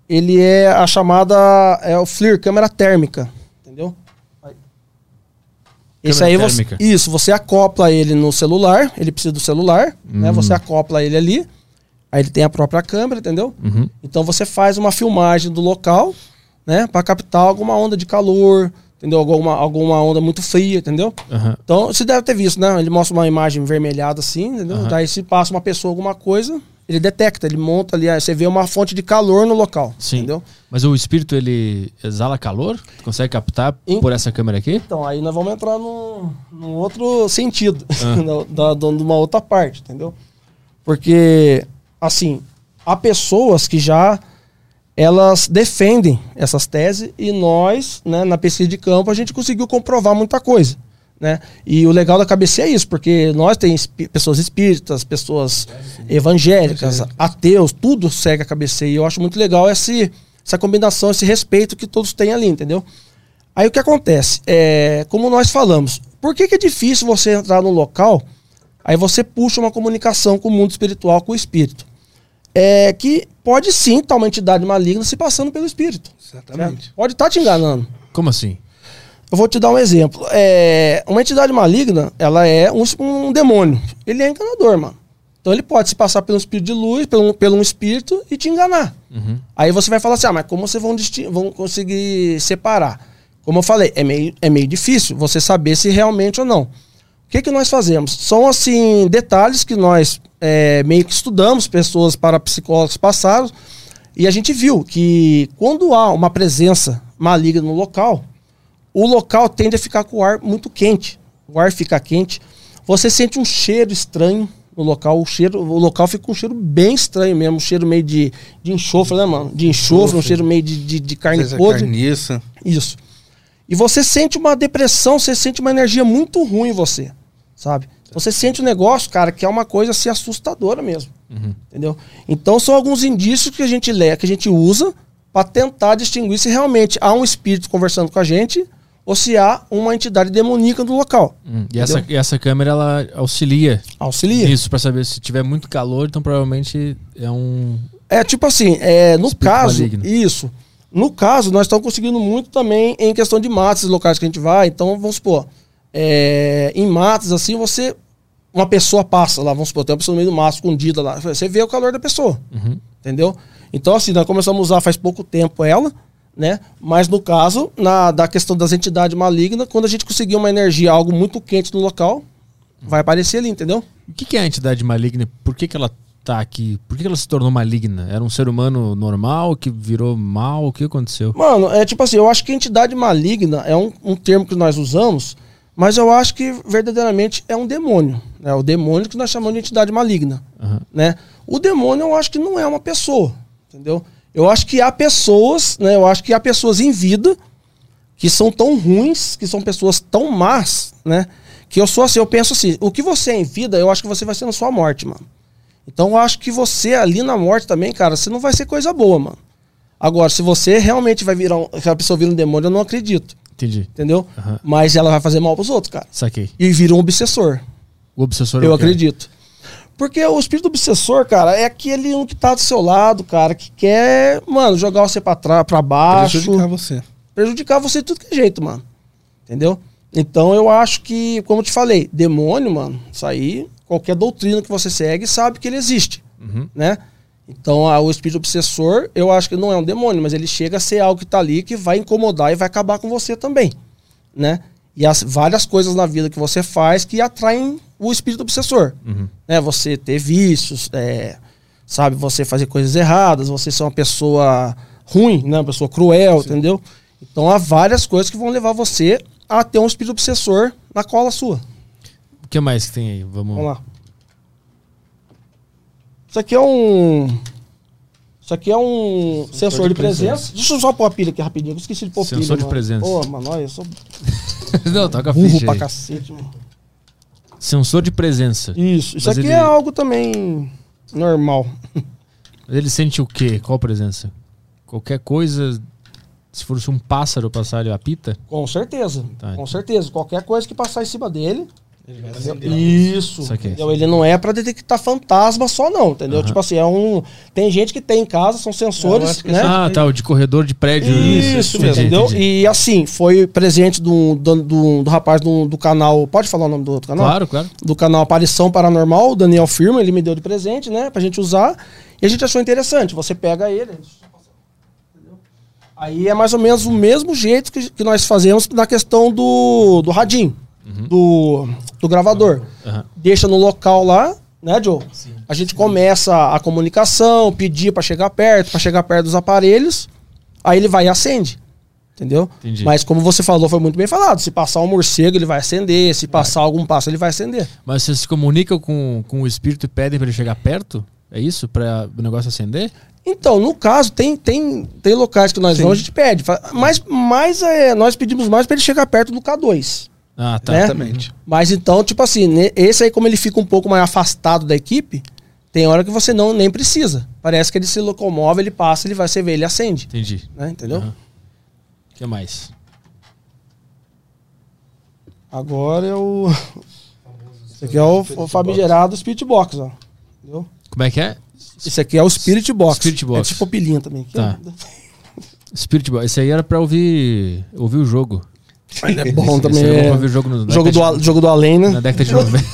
ele é a chamada, é o FLIR, câmera térmica, entendeu? Esse aí você, isso, você acopla ele no celular, ele precisa do celular, né? Hum. Você acopla ele ali, aí ele tem a própria câmera, entendeu? Uhum. Então você faz uma filmagem do local, né, Pra captar alguma onda de calor, entendeu? Alguma, alguma onda muito fria, entendeu? Aham. Então você deve ter visto, né? Ele mostra uma imagem vermelhada assim, entendeu? Aham. Daí se passa uma pessoa alguma coisa, ele detecta, ele monta ali, você vê uma fonte de calor no local, Sim. entendeu? Mas o espírito, ele exala calor? Tu consegue captar Em- por essa câmera aqui? Então aí nós vamos entrar num, num outro sentido, Ah. [LAUGHS] da- de uma outra parte, entendeu? Porque, assim, há pessoas que já elas defendem essas teses e nós, né, na pesquisa de campo, a gente conseguiu comprovar muita coisa. Né? E o legal da cabeça é isso, porque nós temos pessoas espíritas, pessoas evangélicas, ateus, tudo segue a cabeça. E eu acho muito legal esse, essa combinação, esse respeito que todos têm ali, entendeu? Aí o que acontece? É, como nós falamos, por que, que é difícil você entrar no local? Aí você puxa uma comunicação com o mundo espiritual, com o espírito. É que pode sim estar uma entidade maligna se passando pelo espírito. Exatamente. certo? Pode estar te enganando. Como assim? Eu vou te dar um exemplo. É, uma entidade maligna, ela é um, um demônio. Ele é enganador, mano. Então ele pode se passar pelo espírito de luz, pelo, pelo um espírito e te enganar. Aí você vai falar assim, ah, mas como vocês vão, vão conseguir separar? Como eu falei, é meio, é meio difícil você saber se realmente ou não. O que, que nós fazemos? São, assim, detalhes que nós é, meio que estudamos, pessoas parapsicólogos passaram, e a gente viu que quando há uma presença maligna no local, o local tende a ficar com o ar muito quente. O ar fica quente. Você sente um cheiro estranho no local. O, cheiro, o local fica com um cheiro bem estranho mesmo. Um cheiro meio de, de enxofre, né, mano? De enxofre, um cheiro meio de, de, de carne podre. carniça. Isso. E você sente uma depressão, você sente uma energia muito ruim em você, sabe? Você sente um negócio, cara, que é uma coisa assim assustadora mesmo. Entendeu? Então são alguns indícios que a gente lê, que a gente usa para tentar distinguir se realmente há um espírito conversando com a gente ou se há uma entidade demoníaca no local. Hum, E essa, e essa câmera ela auxilia Auxilia. isso pra saber se tiver muito calor, então provavelmente é um. É tipo assim, é, no Espírito caso, maligno. isso. No caso, nós estamos conseguindo muito também em questão de matas, locais que a gente vai. Então, vamos supor, é, em matas, assim, você. Uma pessoa passa lá, vamos supor, tem uma pessoa no meio do mato escondida lá. Você vê o calor da pessoa. Entendeu? Então, assim, nós começamos a usar faz pouco tempo ela, né? Mas no caso, na, da questão das entidades malignas, quando a gente conseguir uma energia, algo muito quente no local, vai aparecer ali, entendeu? O que, que é a entidade maligna? Por que, que ela tá aqui? Por que, que ela se tornou maligna? Era um ser humano normal que virou mal? O que aconteceu? Mano, é tipo assim, eu acho que entidade maligna é um, um termo que nós usamos, mas eu acho que verdadeiramente é um demônio. É o demônio que nós chamamos de entidade maligna. Aham. Né? O demônio eu acho que não é uma pessoa, entendeu? Eu acho que há pessoas, né? Eu acho que há pessoas em vida que são tão ruins, que são pessoas tão más, né? Que eu sou assim, eu penso assim, o que você é em vida, eu acho que você vai ser na sua morte, mano. Então eu acho que você ali na morte também, cara, você não vai ser coisa boa, mano. Agora, se você realmente vai virar um, se a pessoa vira um demônio, eu não acredito, Entendi. entendeu? Aham. Mas ela vai fazer mal pros outros, cara. Saquei. E vira um obsessor. O obsessor é Eu acredito. Porque o espírito obsessor, cara, é aquele um que tá do seu lado, cara, que quer, mano, jogar você pra trás, pra baixo, Prejudicar você. prejudicar você de tudo que é jeito, mano. Entendeu? Então eu acho que, como eu te falei, demônio, mano, isso aí, qualquer doutrina que você segue sabe que ele existe, Uhum. né? Então a- o espírito obsessor, eu acho que não é um demônio, mas ele chega a ser algo que tá ali que vai incomodar e vai acabar com você também, né? E as várias coisas na vida que você faz que atraem o espírito obsessor, Uhum. né? Você ter vícios, é, sabe? Você fazer coisas erradas, você ser uma pessoa ruim, né? Uma pessoa cruel, entendeu? Então há várias coisas que vão levar você a ter um espírito obsessor na cola sua. O que mais que tem aí? Vamos, Vamos lá. Isso aqui é um. Isso aqui é um sensor, de, de presença. presença. Deixa eu só pôr a pilha aqui rapidinho. Eu esqueci de pôr Sensor pilha. de mano. presença. Pô, mano, olha, eu sou [LAUGHS] Não, toca a burro ficha pra aí. cacete, mano. Sensor de presença. Isso. Isso Mas aqui ele- é algo também normal. [LAUGHS] Ele sente o quê? Qual presença? Qualquer coisa. Se fosse um pássaro passar, ele apita? Com certeza. Tá. Com certeza. Qualquer coisa que passar em cima dele. Isso. Isso aqui. entendeu? Ele não é pra detectar fantasma só, não, entendeu? Aham. Tipo assim, é um. Tem gente que tem em casa, são sensores, né? Ah, tá. O de corredor de prédio. Isso, Entendi, entendeu? entendi. E assim, foi presente do, do, do, do rapaz do, do canal. Pode falar o nome do outro canal? Claro, claro. Do canal Aparição Paranormal, o Daniel Firma, ele me deu de presente, né? Pra gente usar. E a gente achou interessante. Você pega ele. entendeu? Aí é mais ou menos o mesmo jeito que, que nós fazemos na questão do, do radinho, do, do gravador. Aham. Deixa no local lá, né, Joe? A gente começa a comunicação, pedir pra chegar perto, pra chegar perto dos aparelhos. Aí ele vai e acende. Entendeu? Entendi. Mas como você falou, foi muito bem falado. Se passar um morcego, ele vai acender. Se passar algum pássaro, ele vai acender. Mas vocês se comunicam com, com o espírito e pedem pra ele chegar perto? É isso? Pra o negócio acender? Então, no caso, tem, tem, tem locais que nós Sim. vamos, a gente pede. Mas, mas é, nós pedimos mais para ele chegar perto do K2. Ah, tá. Né? Exatamente. Mas então, tipo assim, né, esse aí, como ele fica um pouco mais afastado da equipe, Tem hora que você não nem precisa. Parece que ele se locomove, ele passa, ele vai, você vê, ele acende. Entendi. Né? Entendeu? O que mais? Agora é o. [LAUGHS] Esse aqui é o, o famigerado Spirit Box, ó. Entendeu? Como é que é? Esse aqui é o Spirit Box. Spirit Box. É tipo pilinha também. Tá. [LAUGHS] Spirit Boy. Esse aí era pra ouvir, ouvir o jogo. Ele é bom também. é. pra o jogo no Jogo do, a- jogo do além, de, né? na década de 90.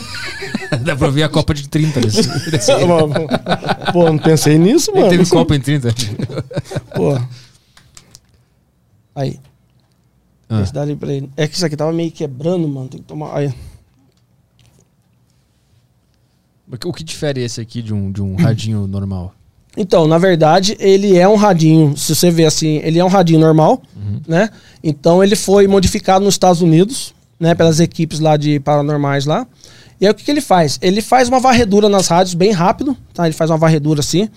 [LAUGHS] Dá pra ouvir a Copa de 30 desse. desse. Pô, não pensei nisso, mano. teve Copa em 30. Pô. Aí. Ah. Esse dali pra ele. É que isso aqui tava meio quebrando, mano. Tem que tomar. Aí. O que difere esse aqui de um, de um radinho normal? Então, na verdade, ele é um radinho. Se você ver assim, ele é um radinho normal, né? Então ele foi modificado nos Estados Unidos, né? Pelas equipes lá de paranormais lá. E aí o que, que ele faz? Ele faz uma varredura nas rádios bem rápido, tá? Ele faz uma varredura assim.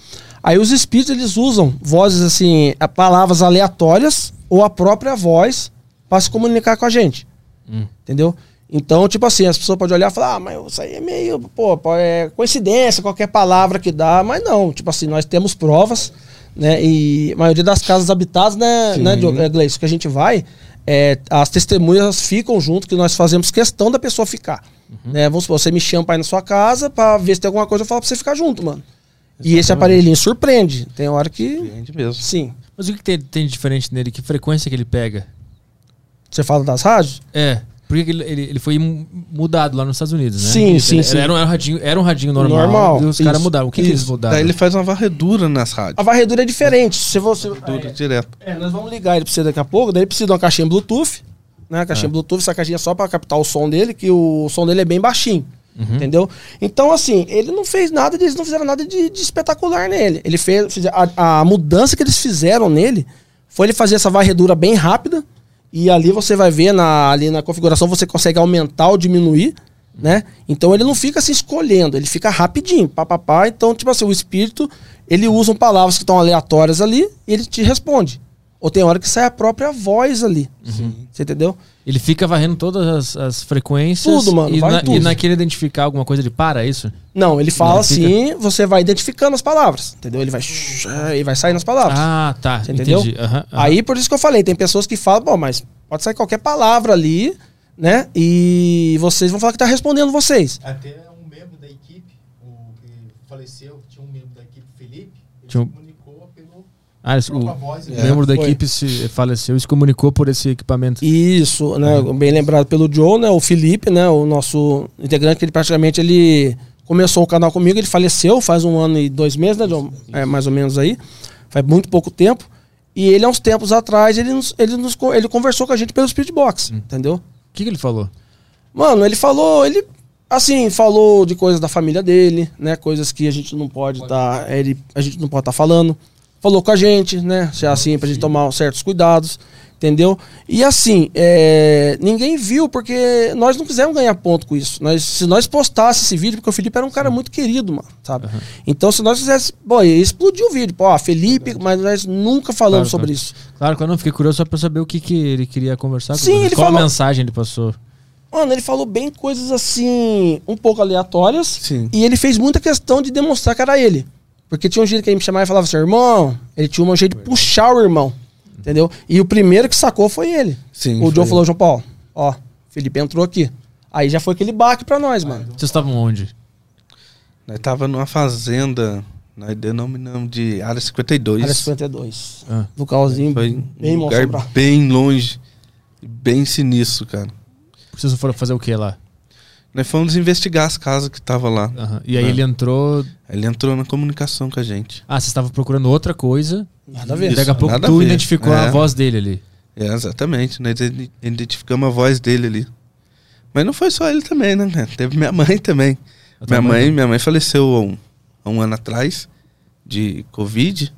Aí os espíritos eles usam vozes assim, a- palavras aleatórias ou a própria voz para se comunicar com a gente. Hum. Entendeu? Então, tipo assim, as pessoas podem olhar e falar, ah, mas isso aí é meio, pô, é coincidência, qualquer palavra que dá, mas não, tipo assim, nós temos provas, né? E a maioria das casas habitadas, né, né Diogo, é, Gleice, que a gente vai, é, as testemunhas ficam junto, que nós fazemos questão da pessoa ficar. Né? Vamos supor, você me chama pra ir na sua casa pra ver se tem alguma coisa, eu falo pra você ficar junto, mano. E esse aparelhinho surpreende. Tem hora que. Surpreende mesmo. Sim. Mas o que, que tem, tem de diferente nele? Que frequência que ele pega? Você fala das rádios? É. Porque ele, ele, ele foi mu- mudado lá nos Estados Unidos, né? Sim, Ele- sim, ele- sim. Era um radinho, era um radinho normal. Normal, E os caras mudaram. O que, que eles mudaram? Daí ele faz uma varredura nas rádios. A varredura é diferente. Se você. Varredura direto. É, nós vamos ligar ele pra você daqui a pouco. Daí ele precisa de uma caixinha Bluetooth. Né? A caixinha Bluetooth, essa caixinha é só pra captar o som dele, que o som dele é bem baixinho. Entendeu? Então, assim, ele não fez nada, de- eles não fizeram nada de, de espetacular nele. Ele fez. A, a mudança que eles fizeram nele foi ele fazer essa varredura bem rápida. E ali você vai ver na, ali na configuração, você consegue aumentar ou diminuir, né? Então ele não fica se escolhendo, ele fica rapidinho, papapá. Então, tipo assim, o espírito, ele usa palavras que estão aleatórias ali e ele te responde. Ou tem hora que sai a própria voz ali. Você entendeu? Ele fica varrendo todas as, as frequências. Tudo, mano, E, vai na, tudo. e naquele identificar alguma coisa, ele para é isso? Não, ele fala ele assim, você vai identificando as palavras, entendeu? Ele vai e vai sair nas palavras. Ah, tá. Você entendeu? Entendi. Aham, aham. Aí por isso que eu falei, tem pessoas que falam, bom, mas pode sair qualquer palavra ali, né? E vocês vão falar que tá respondendo vocês. Até um membro da equipe, o que faleceu, tinha um membro da equipe, Felipe, ele Tinha um- Ah, esse- o, voz. né? membro da foi. equipe se faleceu e se comunicou por esse equipamento. Isso, né? Bem lembrado pelo Joe, né? O Felipe, né? O nosso integrante, que ele praticamente ele começou o canal comigo, ele faleceu faz um ano e dois meses, né, John? É, mais ou menos aí. Faz muito pouco tempo. E ele, há uns tempos atrás, ele, nos, ele, nos, ele conversou com a gente pelo Spirit Box, entendeu? O que, que ele falou? Mano, ele falou, ele assim, falou de coisas da família dele, né? Coisas que a gente não pode estar, ele, a gente não pode estar falando. Falou com a gente, né? Se é assim, pra gente tomar certos cuidados, entendeu? E assim, é, ninguém viu porque nós não quisemos ganhar ponto com isso. Nós, se nós postássemos esse vídeo, porque o Felipe era um cara muito querido, mano, sabe? Então, se nós fizéssemos, pô, ia explodir o vídeo, pô, ó, Felipe, mas nós nunca falamos Claro, sobre claro. isso. Claro, quando eu não fiquei curioso só pra saber o que, que ele queria conversar com Sim, ele Qual falou- a mensagem ele passou? Mano, ele falou bem coisas assim, um pouco aleatórias. Sim. E ele fez muita questão de demonstrar que era ele. Porque tinha um jeito que ele me chamava e falava assim, irmão. Ele tinha um jeito de puxar o irmão. Entendeu? E o primeiro que sacou foi ele. Sim, o Joe foi. falou, João Paulo, ó, Felipe entrou aqui. Aí já foi aquele baque pra nós, mano. Vocês estavam onde? Nós tava numa fazenda, nós denominamos de Área 52. Área 52. Ah. Localzinho Foi bem um lugar bem longe, bem sinistro, cara. Vocês foram fazer o que lá? Nós fomos investigar as casas que tava lá. Aham. E aí É. ele entrou. Ele entrou na comunicação com a gente. Ah, vocês estavam procurando outra coisa. Nada a ver. daqui a pouco nada a tu ver. identificou a É. voz dele ali. É, exatamente. Nós ide- identificamos a voz dele ali. Mas não foi só ele também, né? cara? Teve minha mãe também. A Minha mãe? mãe, minha mãe faleceu há um, há um ano atrás de Covid.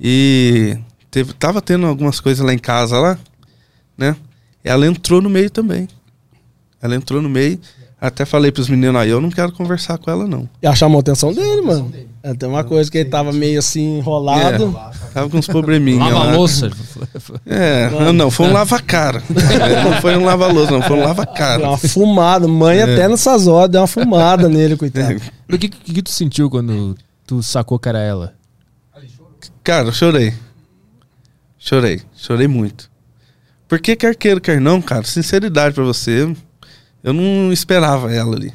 E teve, tava tendo algumas coisas lá em casa lá, né? E ela entrou no meio também. Ela entrou no meio. Até falei pros meninos aí, eu não quero conversar com ela, não. E chamou a atenção dele, mano. É, tem uma coisa que ele tava meio assim enrolado. Tava com uns probleminha Lava lá. a louça. [LAUGHS] É, não, não, foi um lava-cara. É, não foi um lava-louça, não, foi um Deu lava-cara. uma fumada. Mãe É. até nessas horas deu uma fumada nele, coitado. O que, que, que tu sentiu quando tu sacou que era ela? Cara, eu chorei. Chorei. Chorei muito. Porque quer queira, quer não, cara, sinceridade pra você, eu não esperava ela ali.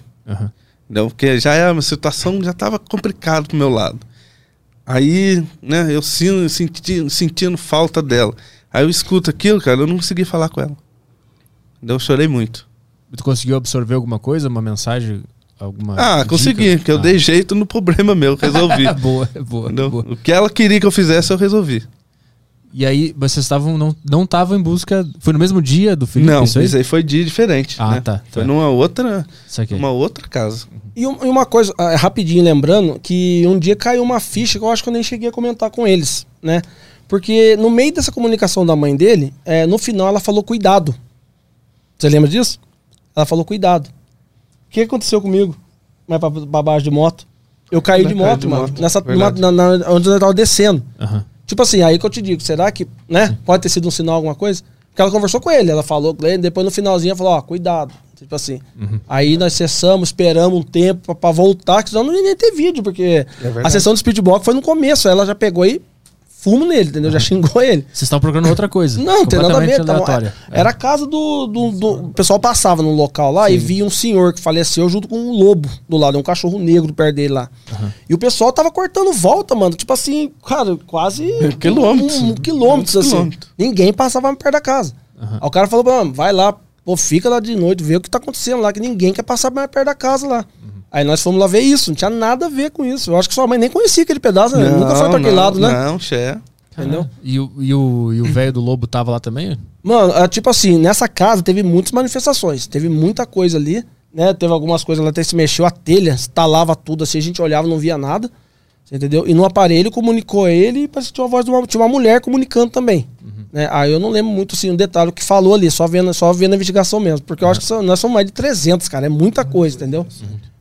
Entendeu? Porque já é uma situação, já tava complicado pro meu lado. Aí, né, eu sinto, senti, sentindo falta dela. Aí eu escuto aquilo, cara, eu não consegui falar com ela. Entendeu? Eu chorei muito. Tu conseguiu absorver alguma coisa, uma mensagem, alguma Ah, dica? consegui, porque eu Ah. dei jeito no problema meu, resolvi. [LAUGHS] boa, boa, boa. O que ela queria que eu fizesse, eu resolvi. E aí, vocês estavam não não estavam em busca, foi no mesmo dia do Felipe não, isso isso aí? aí foi dia diferente. Ah, né? tá, Foi tá. numa outra, uma outra casa. E um- e uma coisa, ah, rapidinho lembrando, que um dia caiu uma ficha que eu acho que eu nem cheguei a comentar com eles, né? Porque no meio dessa comunicação da mãe dele, é, no final ela falou cuidado. Você lembra disso? Ela falou cuidado. O que aconteceu comigo? Mas pra, pra baixo de moto. Eu caí Né, de caiu moto, de mano. moto, Nessa, na, na- onde eu tava descendo. Aham. Tipo assim, aí que eu te digo, será que, né? Pode ter sido um sinal, alguma coisa? Porque ela conversou com ele, ela falou com ele, depois no finalzinho ela falou, ó, cuidado. Tipo assim. Aí nós cessamos, esperamos um tempo pra, pra voltar, que senão não ia nem ter vídeo, porque verdade. a sessão do speedbox foi no começo, ela já pegou e fumo nele, entendeu? Já xingou ele. Vocês estavam procurando outra coisa. Não, tem nada a ver. aleatória. É. era a casa do, do, do- O pessoal passava no local lá e via um senhor que faleceu junto com um lobo do lado, um cachorro negro perto dele lá. E o pessoal tava cortando volta, mano. Tipo assim, cara, quase. [LAUGHS] Quilômetros. Um, um quilômetros, Muitos assim. quilômetros. Ninguém passava perto da casa. Aí o cara falou, mano, vai lá, pô, fica lá de noite, vê o que tá acontecendo lá, que ninguém quer passar mais perto da casa lá. Aí nós fomos lá ver isso, não tinha nada a ver com isso. Eu acho que sua mãe nem conhecia aquele pedaço, né? Nunca foi pra aquele lado, né? Não, xé. Entendeu? E o e o e o velho do lobo tava lá também? Mano, é, tipo assim, nessa casa teve muitas manifestações, teve muita coisa ali, né? Teve algumas coisas lá até se mexeu a telha, estalava tudo assim, a gente olhava não via nada. Você entendeu? E no aparelho comunicou ele e parece que tinha uma voz de uma, tinha uma mulher comunicando também. Né? Aí eu não lembro muito assim o detalhe o que falou ali, só vendo, só vendo a investigação mesmo. Porque eu acho que são- nós somos mais de 300, cara. É muita coisa, entendeu?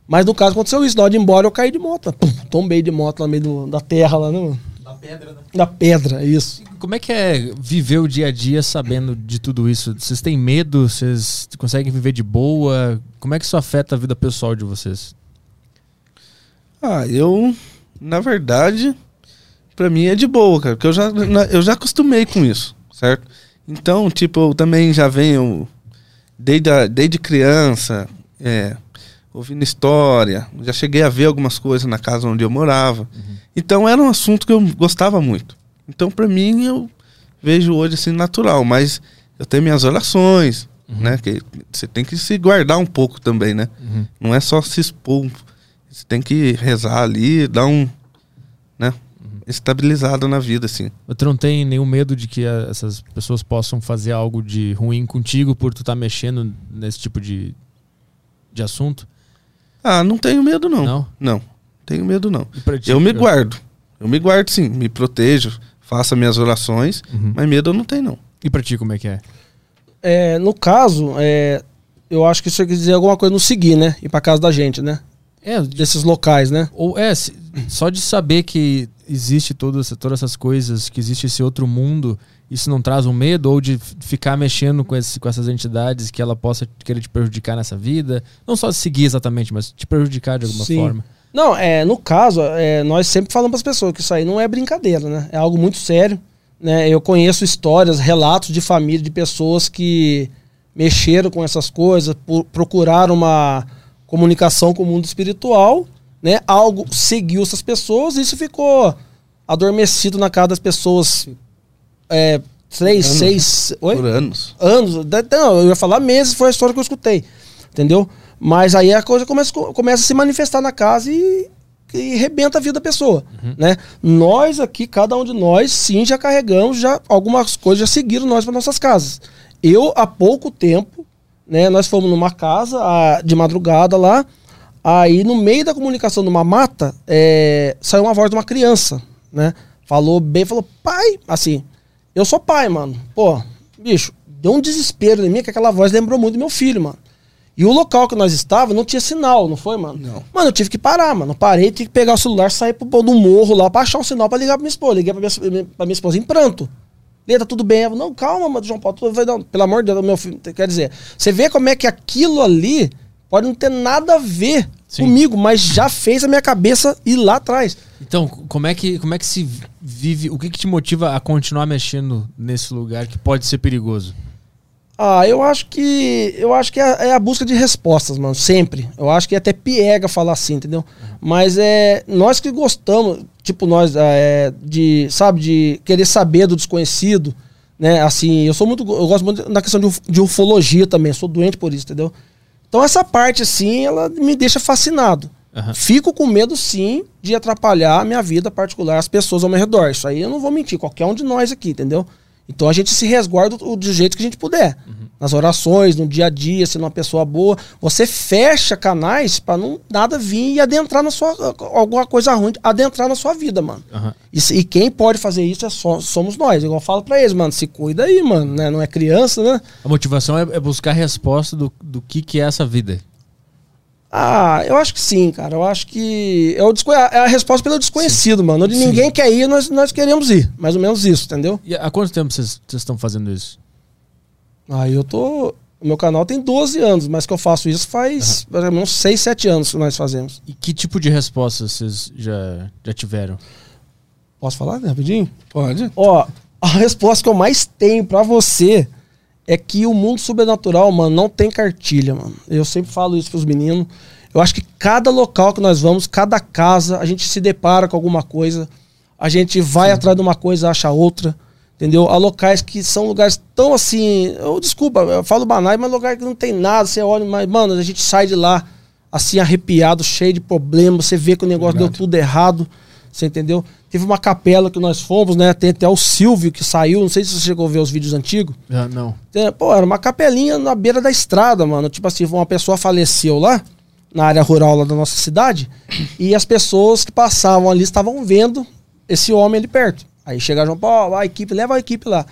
Mas no caso aconteceu isso. Na hora de ir embora eu caí de moto. Pum, tombei de moto lá no meio do- da terra lá, né, mano? Na pedra, né? Da pedra, isso. Como é que é viver o dia a dia sabendo de tudo isso? Vocês têm medo? Vocês conseguem viver de boa? Como é que isso afeta a vida pessoal de vocês? Ah, eu, na verdade, pra mim é de boa, cara, porque eu já, na- eu já acostumei com isso, certo? Então, tipo, eu também já venho desde, a- desde criança, é, ouvindo história, já cheguei a ver algumas coisas na casa onde eu morava. Então era um assunto que eu gostava muito. Então, pra mim, eu vejo hoje assim natural, mas eu tenho minhas orações, né? Que você tem que se guardar um pouco também, né? Não é só se expor. Você tem que rezar ali, dar um, né? Estabilizado na vida, assim. Tu não tem nenhum medo de que a- essas pessoas possam fazer algo de ruim contigo por tu estar mexendo nesse tipo de, de assunto? Ah, não tenho medo, não. Não? Não, tenho medo, não. Ti? Eu me guardo. Eu me guardo, sim. Me protejo, faço minhas orações, Uhum. mas medo eu não tenho, não. E pra ti, como é que é? É, no caso, é, eu acho que isso quer dizer alguma coisa no seguir, né? Ir pra casa da gente, né? É, Desses locais, né? Ou é, se- só de saber que existe todo essa- todas essas coisas, que existe esse outro mundo, isso não traz um medo? Ou de ficar mexendo com, esse, com essas entidades que ela possa querer te prejudicar nessa vida? Não só seguir exatamente, mas te prejudicar de alguma Sim. forma. Não, é, no caso, é, nós sempre falamos para as pessoas que isso aí não é brincadeira, né? É algo muito sério. Né? Eu conheço histórias, relatos de família, de pessoas que mexeram com essas coisas, procuraram uma comunicação com o mundo espiritual, né? Algo seguiu essas pessoas e isso ficou adormecido na casa das pessoas é, três, Anos, seis. Oi? Por anos. anos. Não, eu ia falar meses, foi a história que eu escutei. Entendeu? Mas aí a coisa começa, começa a se manifestar na casa e, e rebenta a vida da pessoa. Né? Nós aqui, cada um de nós, sim, já carregamos, já algumas coisas já seguiram nós para nossas casas. Eu, há pouco tempo, né, nós fomos numa casa ah, de madrugada lá, aí no meio da comunicação numa mata, é, saiu uma voz de uma criança, né? Falou bem, falou, pai, assim, eu sou pai, mano. Pô, bicho, deu um desespero em mim que aquela voz lembrou muito do meu filho, mano. E o local que nós estávamos não tinha sinal, não foi, mano? Não. Mano, eu tive que parar, mano. Eu parei, tive que pegar o celular, sair pro do morro lá pra achar um sinal pra ligar pra minha esposa. Liguei pra minha, pra minha esposa em pranto. Lê, tá tudo bem. Falou, não, calma, mano, João Paulo. tudo vai dar- Pelo amor de Deus, meu filho. Quer dizer, você vê como é que aquilo ali pode não ter nada a ver Sim. comigo, mas já fez a minha cabeça ir lá atrás. Então, como é que, como é que se vive? O que, que te motiva a continuar mexendo nesse lugar que pode ser perigoso? Ah, eu acho que. Eu acho que é, é a busca de respostas, mano. Sempre. Eu acho que é até piega falar assim, entendeu? Mas é. Nós que gostamos, tipo, nós, é, de. Sabe, de querer saber do desconhecido, né? Assim, eu sou muito. Eu gosto muito da questão de, de ufologia também. Sou doente por isso, entendeu? Então essa parte, assim, ela me deixa fascinado. Aham. Fico com medo, sim, de atrapalhar a minha vida particular, as pessoas ao meu redor. Isso aí eu não vou mentir, qualquer um de nós aqui, entendeu? Então a gente se resguarda do, do jeito que a gente puder. Nas orações, no dia a dia, sendo uma pessoa boa. Você fecha canais pra não nada vir e adentrar na sua. alguma coisa ruim, adentrar na sua vida, mano. Aham. E, e quem pode fazer isso é só, somos nós. Igual eu falo pra eles, mano, se cuida aí, mano, né? Não é criança, né? A motivação é, é buscar a resposta do, do que, que é essa vida. Ah, eu acho que sim, cara. Eu acho que. É, o desconhe- é a resposta pelo desconhecido, mano. Onde ninguém quer ir, nós, nós queremos ir. Mais ou menos isso, entendeu? E há quanto tempo vocês estão fazendo isso? Aí eu tô. O meu canal tem 12 anos, mas que eu faço isso faz pelo menos 6, 7 anos que nós fazemos. E que tipo de resposta vocês já, já tiveram? Posso falar né, rapidinho? Pode. Ó, a resposta que eu mais tenho pra você é que o mundo sobrenatural, mano, não tem cartilha, mano. Eu sempre falo isso pros meninos. Eu acho que cada local que nós vamos, cada casa, a gente se depara com alguma coisa. A gente vai atrás de uma coisa, acha outra. Entendeu? Há locais que são lugares tão assim. Eu, desculpa, eu falo banais, mas lugar que não tem nada. Você olha, mas, mano, a gente sai de lá assim, arrepiado, cheio de problemas. Você vê que o negócio deu tudo errado. Você entendeu? Teve uma capela que nós fomos, né? Tem até o Silvio que saiu. Não sei se você chegou a ver os vídeos antigos. Ah, não. É, Pô, era uma capelinha na beira da estrada, mano. Tipo assim, uma pessoa faleceu lá, na área rural lá da nossa cidade, e as pessoas que passavam ali estavam vendo esse homem ali perto. Aí chegaram, pô, a equipe, leva a equipe lá.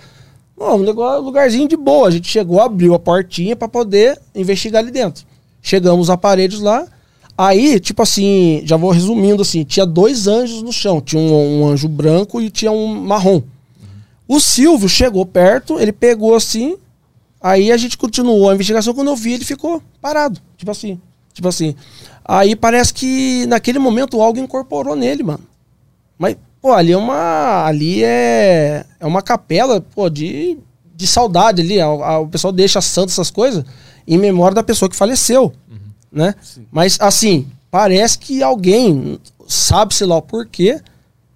Bom, um lugarzinho de boa. A gente chegou, abriu a portinha pra poder investigar ali dentro. Chegamos a paredes lá. Aí, tipo assim, já vou resumindo assim, tinha dois anjos no chão. Tinha um, um anjo branco e tinha um marrom. O Silvio chegou perto, ele pegou assim, aí a gente continuou a investigação. Quando eu vi, ele ficou parado. Tipo assim. Tipo assim. Aí parece que naquele momento algo incorporou nele, mano. Mas, pô, ali é uma. Ali é. É uma capela, pô, de, de saudade ali. A- a- o pessoal deixa santo essas coisas em memória da pessoa que faleceu. Né? Mas, assim, parece que alguém, sabe-se lá o porquê,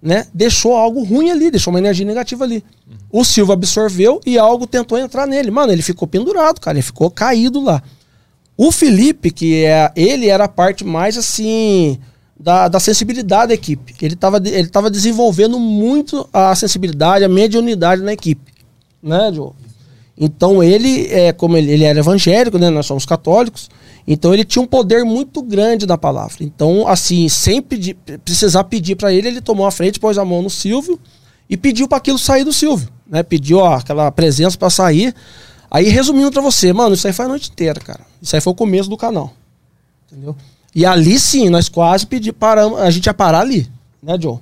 né? Deixou algo ruim ali, deixou uma energia negativa ali. O Silva absorveu e algo tentou entrar nele. Mano, ele ficou pendurado, cara. Ele ficou caído lá. O Felipe, que é ele era a parte mais assim da, da sensibilidade da equipe. Ele estava ele tava desenvolvendo muito a sensibilidade, a mediunidade na equipe. Né, Joe? Então ele, é, como ele, ele era evangélico, né? Nós somos católicos. Então ele tinha um poder muito grande na palavra. Então, assim, sem pedir, precisar pedir para ele, ele tomou a frente, pôs a mão no Silvio e pediu para aquilo sair do Silvio. Né? Pediu ó, aquela presença para sair. Aí, resumindo para você, mano, isso aí foi a noite inteira, cara. Isso aí foi o começo do canal. Entendeu? E ali sim, nós quase pedi, paramos, a gente ia parar ali, né, Joe?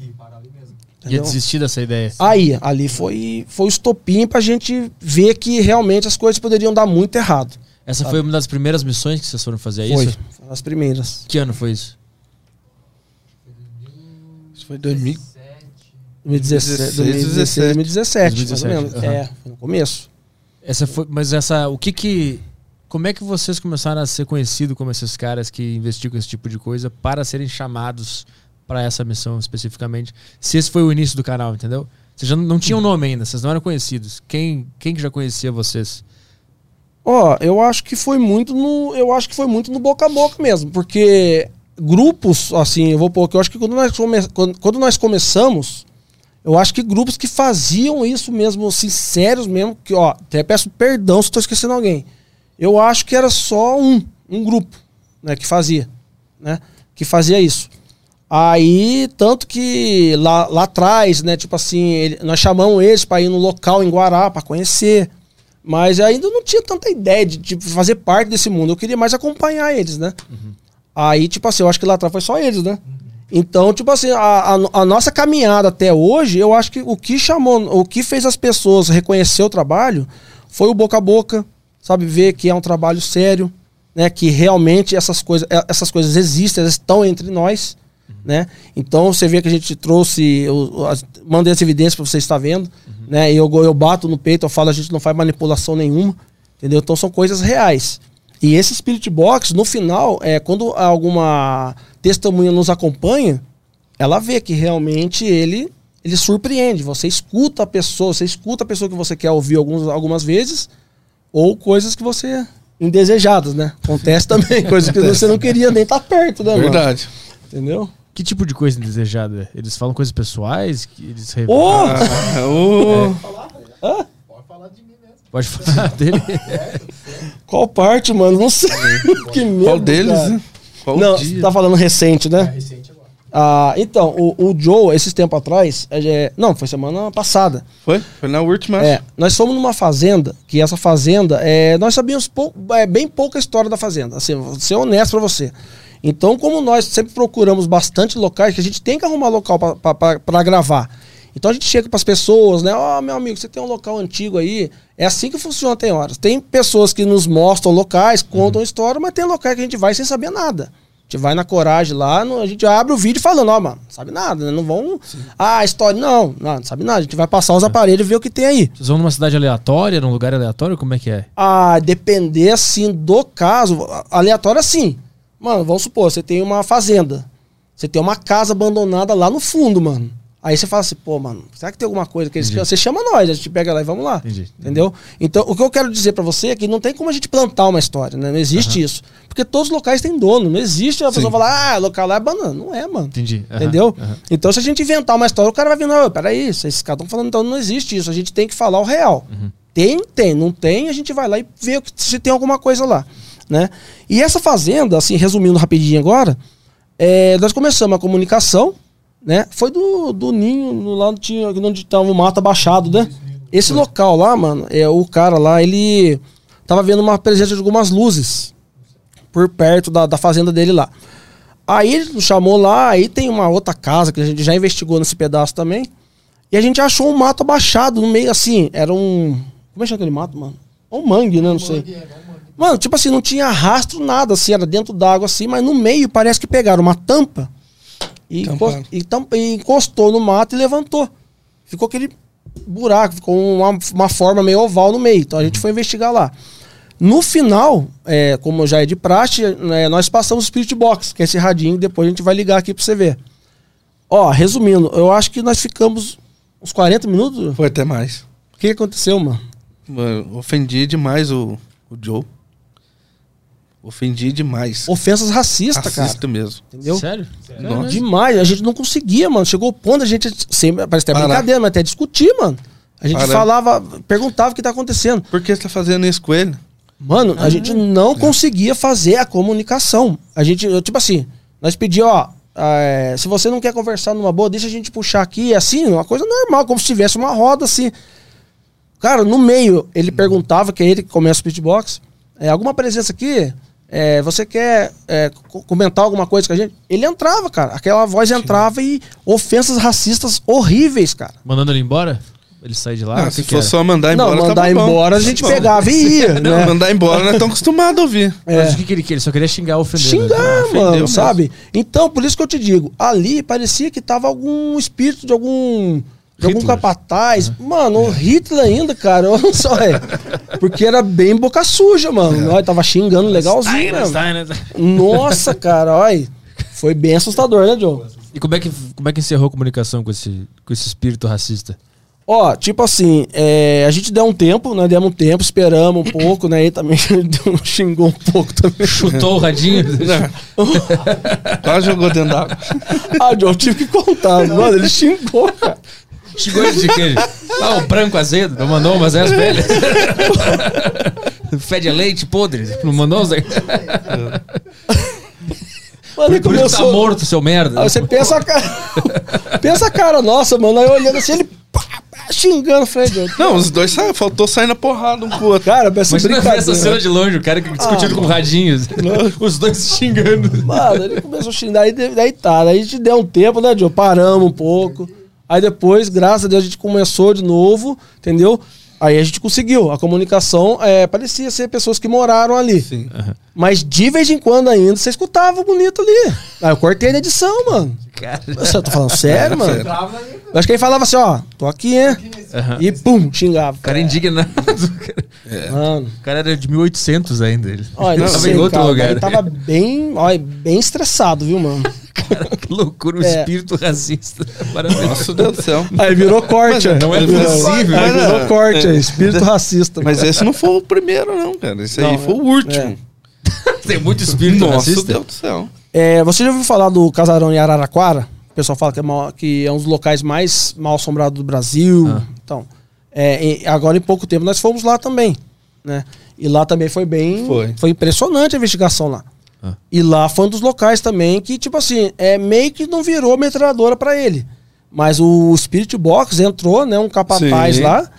E mesmo. Ia Entendeu? desistir dessa ideia. Aí, ali foi, foi o estopim pra gente ver que realmente as coisas poderiam dar muito errado. Essa foi uma das primeiras missões que vocês foram fazer, é foi, isso? foi as primeiras. Que ano foi isso? Isso foi 2000. 2017, 2016, 2017, 2017, mais ou 2017, menos. aham. É, foi no começo. Essa foi, mas essa, o que que, como é que vocês começaram a ser conhecidos como esses caras que investigam esse tipo de coisa para serem chamados para essa missão especificamente? Se esse foi o início do canal, entendeu? Vocês já não, não tinham nome ainda, vocês não eram conhecidos. Quem, quem que já conhecia vocês? Ó, eu acho que foi muito no, eu acho que foi muito no boca a boca mesmo, porque grupos, assim, eu vou pôr que eu acho que quando nós, come, quando, quando nós começamos, eu acho que grupos que faziam isso mesmo, assim, sérios mesmo, que, ó, até peço perdão se estou esquecendo alguém. Eu acho que era só um, um grupo, né, que fazia, né, que fazia isso. Aí, tanto que lá, lá atrás, né, tipo assim, ele- nós chamamos eles para ir no local em Guará para conhecer, mas ainda não tinha tanta ideia de, de fazer parte desse mundo. Eu queria mais acompanhar eles, né? Aí, tipo assim, eu acho que lá atrás foi só eles, né? Então, tipo assim, a, a- a nossa caminhada até hoje, eu acho que o que chamou, o que fez as pessoas reconhecer o trabalho foi o boca a boca, sabe? Ver que é um trabalho sério, né, que realmente essas coisas, eh, essas coisas existem, elas estão entre nós, né? Então você vê que a gente trouxe, eu, as, mandei as evidências para você estar vendo, né? E eu, eu bato no peito, eu falo, a gente não faz manipulação nenhuma, entendeu? Então são coisas reais. E esse Spirit Box, no final, é quando alguma testemunha nos acompanha, ela vê que realmente ele ele surpreende. Você escuta a pessoa, você escuta a pessoa que você quer ouvir alguns, algumas vezes, ou coisas que você. indesejadas, né? Acontece também, [LAUGHS] coisas que você não queria nem estar perto, né, mano? Entendeu? Que tipo de coisa indesejada? Eles falam coisas pessoais? Que eles Ô! Ah, ô, Pode falar de mim mesmo. Pode falar dele? [LAUGHS] Qual parte, mano? Não sei. [LAUGHS] que medo. Qual deles, cara. Qual Não, dia? você tá falando recente, É né? recente agora. Ah, então, o, o Joe, esses tempos atrás, é, é- não, foi semana passada. Foi? Foi na última. É, nós fomos numa fazenda, que essa fazenda, é, nós sabíamos pou- é, bem pouca história da fazenda, assim, vou ser honesto pra você. Então, como nós sempre procuramos bastante locais, que a gente tem que arrumar local pra gravar. Então a gente chega pras pessoas, né? Ó, meu amigo, você tem um local antigo aí. É assim que funciona, tem horas. Tem pessoas que nos mostram locais, contam história, mas tem locais que a gente vai sem saber nada. A gente vai na coragem lá, no- a gente abre o vídeo falando, ó, mano, não sabe nada, né? Não vão. Ah, história. Não, não, não sabe nada. A gente vai passar os aparelhos e ver o que tem aí. Vocês vão numa cidade aleatória, num lugar aleatório? Como é que é? a depender assim do caso, aleatório assim. Mano, vamos supor, você tem uma fazenda. Você tem uma casa abandonada lá no fundo, mano. Aí você fala assim, pô, mano, será que tem alguma coisa que eles Entendi. Você chama nós, a gente pega lá e vamos lá. Entendi. Entendeu? Então, o que eu quero dizer pra você é que não tem como a gente plantar uma história, né? Não existe isso. Porque todos os locais têm dono. Não existe a pessoa falar, ah, local lá é banana. Não é, mano. Entendi. Aham, Entendeu? aham. Então, se a gente inventar uma história, o cara vai vir, não, peraí, esses caras estão falando, então não existe isso. A gente tem que falar o real. Uhum. Tem, tem. Não tem, a gente vai lá e vê se tem alguma coisa lá. Né? E essa fazenda, assim, resumindo rapidinho agora, é, nós começamos a comunicação, né? Foi do, do ninho, no- lá onde tinha, onde estava o mato abaixado, né? Esse local lá, mano, é, o cara lá, ele tava vendo uma presença de algumas luzes por perto da, da fazenda dele lá. Aí ele chamou lá, aí tem uma outra casa que a gente já investigou nesse pedaço também. E a gente achou um mato abaixado no meio assim. Era um. Como é que chama aquele mato, mano? Um mangue, né? Não sei. Mano, tipo assim, não tinha rastro, nada, assim, era dentro d'água assim, mas no meio parece que pegaram uma tampa e, Tamparam. encos- e e encostou no mato e levantou. Ficou aquele buraco, ficou uma, uma forma meio oval no meio. Então a gente foi investigar lá. No final, é, como já é de praxe, né, nós passamos o Spirit Box, que é esse radinho, depois a gente vai ligar aqui pra você ver. Ó, resumindo, eu acho que nós ficamos uns 40 minutos. Foi até mais. O que aconteceu, mano? Mano, ofendi demais o, o Joe. Ofendi demais. Ofensas racistas, cara. Racista mesmo. Entendeu? Sério? Nossa. Demais, a gente não conseguia, mano. Chegou o ponto a gente, sempre, parece até Parar. brincadeira, mas até discutir, mano. A gente Parar. falava, perguntava o que tá acontecendo. Por que você tá fazendo isso com ele? Mano, a gente não conseguia fazer a comunicação. A gente, eu, tipo assim, nós pedíamos, ó, é, se você não quer conversar numa boa, deixa a gente puxar aqui, assim, uma coisa normal, como se tivesse uma roda assim. Cara, no meio, ele perguntava, que é ele que começa o pitbox, é, alguma presença aqui? É, você quer é, co- comentar alguma coisa com a gente? Ele entrava, cara. Aquela voz entrava e ofensas racistas horríveis, cara. Mandando ele embora? Ele sair de lá? Ah, O se que só mandar não, embora, mandar tá bom. embora a gente bom. pegava e ia, [LAUGHS] Não, né? mandar embora nós estamos acostumados a ouvir. [LAUGHS] É. Mas o que, que ele queria? Ele só queria xingar, ofender. né? Xingar, ofendeu mano, mesmo. sabe? Então, por isso que eu te digo, ali parecia que tava algum espírito de algum. Algum Hitler. capataz. Mano, o Hitler ainda, cara. Olha só, é. Porque era bem boca suja, mano. Olha, tava xingando legalzinho. Steiner. Nossa, cara, olha. Foi bem assustador, né, Joe? E como é, que, como é que encerrou a comunicação com esse, com esse espírito racista? Ó, tipo assim, é, a gente deu um tempo, nós demos um tempo, esperamos um pouco, né? Ele também deu- [LAUGHS] xingou um pouco também. Chutou o radinho? [LAUGHS] Quase jogou dentro d'água. Ah, Joe, eu tive que contar. Mano, ele xingou, cara. Xingou ele de queijo. Ah, o branco azedo. Não mandou umas essas pra ele? [LAUGHS] Fede a leite podre. Não mandou uns... Mano, ele Por isso tá morto, seu merda. Aí você pensa a cara. [LAUGHS] pensa a cara nossa, mano. Aí olhando assim, ele pá, pá, xingando o Fred. Não, os dois sa- faltou sair na porrada um com o outro. Cara, Imagina ver essa cena brincadeira. de longe, o cara que discutindo com radinhos. Os dois se xingando. Mano, ele começou a xingar, aí, de- daí tá. Aí a gente deu um tempo, né, Joe? Paramos um pouco. Aí depois, graças a Deus, a gente começou de novo, entendeu? Aí a gente conseguiu. A comunicação é, parecia ser pessoas que moraram ali. Sim. Mas de vez em quando ainda você escutava bonito ali. Aí eu cortei na edição, mano. Cara. Você tá falando sério, mano? Eu acho que ele falava assim, ó, tô aqui, hein? Aham. E pum, xingava. O cara [LAUGHS] é indignado. Mano. O cara era de 1800 ainda. Ele Olha, não tava sei, em outro cara, lugar. Ele tava bem, olha, bem estressado, viu, mano? Cara, que loucura, o É. espírito racista. [LAUGHS] Nossa Deus do céu. Aí virou corte. Mas não é Aí virou- possível. Aí virou é. corte, ó, espírito racista. Mas esse não foi o primeiro, não, cara. Esse aí Não, foi o é. último. [LAUGHS] Tem muito espírito Nossa racista. Deus do céu. É, você já ouviu falar do casarão em Araraquara? O pessoal fala que é, mal- que é um dos locais mais mal assombrados do Brasil. Ah. Então, é, agora em pouco tempo nós fomos lá também, né? E lá também foi bem, Foi. impressionante a investigação lá. Ah. E lá foi um dos locais também que tipo assim, é meio que não virou metralhadora pra ele. Mas o Spirit Box entrou, né, um capataz Sim. lá.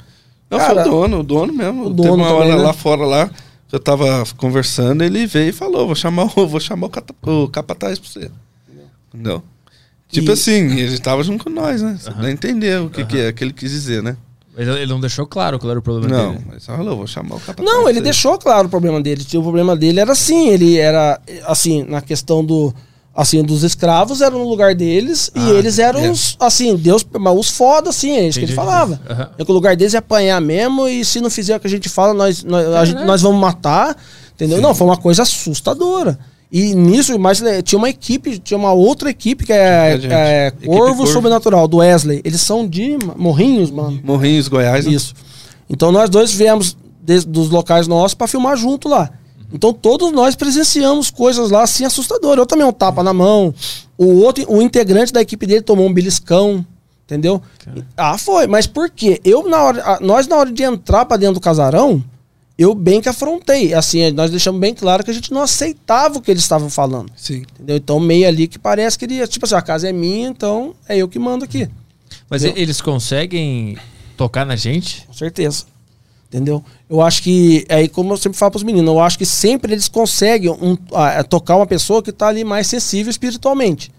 Não, Cara, foi o dono, o dono mesmo. o Teve dono uma também, hora né? lá fora lá, eu tava conversando, ele veio e falou, vou chamar o, vou chamar o, cata- o capataz pra você. Entendeu? Tipo E- assim, ele tava junto com nós, né? Você dá a entender o que, que é que ele quis dizer, né? Mas ele não deixou claro qual era o problema Não, dele. mas falou, vou chamar o capataz. Não, ele você. deixou claro o problema dele. O problema dele era assim, ele era assim, na questão do assim, dos escravos eram no lugar deles Ah, e eles eram é. os assim, Deus, mas os foda assim, é isso que Entendi, ele falava. Aham. É que o lugar deles é apanhar mesmo e se não fizer o que a gente fala, nós nós, a gente- nós vamos matar, entendeu? Não, foi uma coisa assustadora. E nisso, mas né, tinha uma equipe, tinha uma outra equipe que é, É, é Corvo Corvo. Sobrenatural, do Wesley. Eles são de Morrinhos, mano. Morrinhos, Goiás. né? Isso. Então nós dois viemos des- dos locais nossos para filmar junto lá. Então todos nós presenciamos coisas lá assim assustadoras. Eu também um tapa na mão. O outro, o integrante da equipe dele tomou um beliscão, entendeu? Ah, foi. Mas por quê? Eu na hora, nós na hora de entrar para dentro do casarão, eu bem que afrontei. Assim, nós deixamos bem claro que a gente não aceitava o que eles estavam falando. Sim. Entendeu? Então meio ali que parece que ele, tipo assim, a casa é minha, então é eu que mando aqui. Mas Entendeu? eles conseguem tocar na gente? Com certeza. Entendeu? Eu acho que, aí como eu sempre falo para os meninos, eu acho que sempre eles conseguem um- ah, tocar uma pessoa que está ali mais sensível espiritualmente.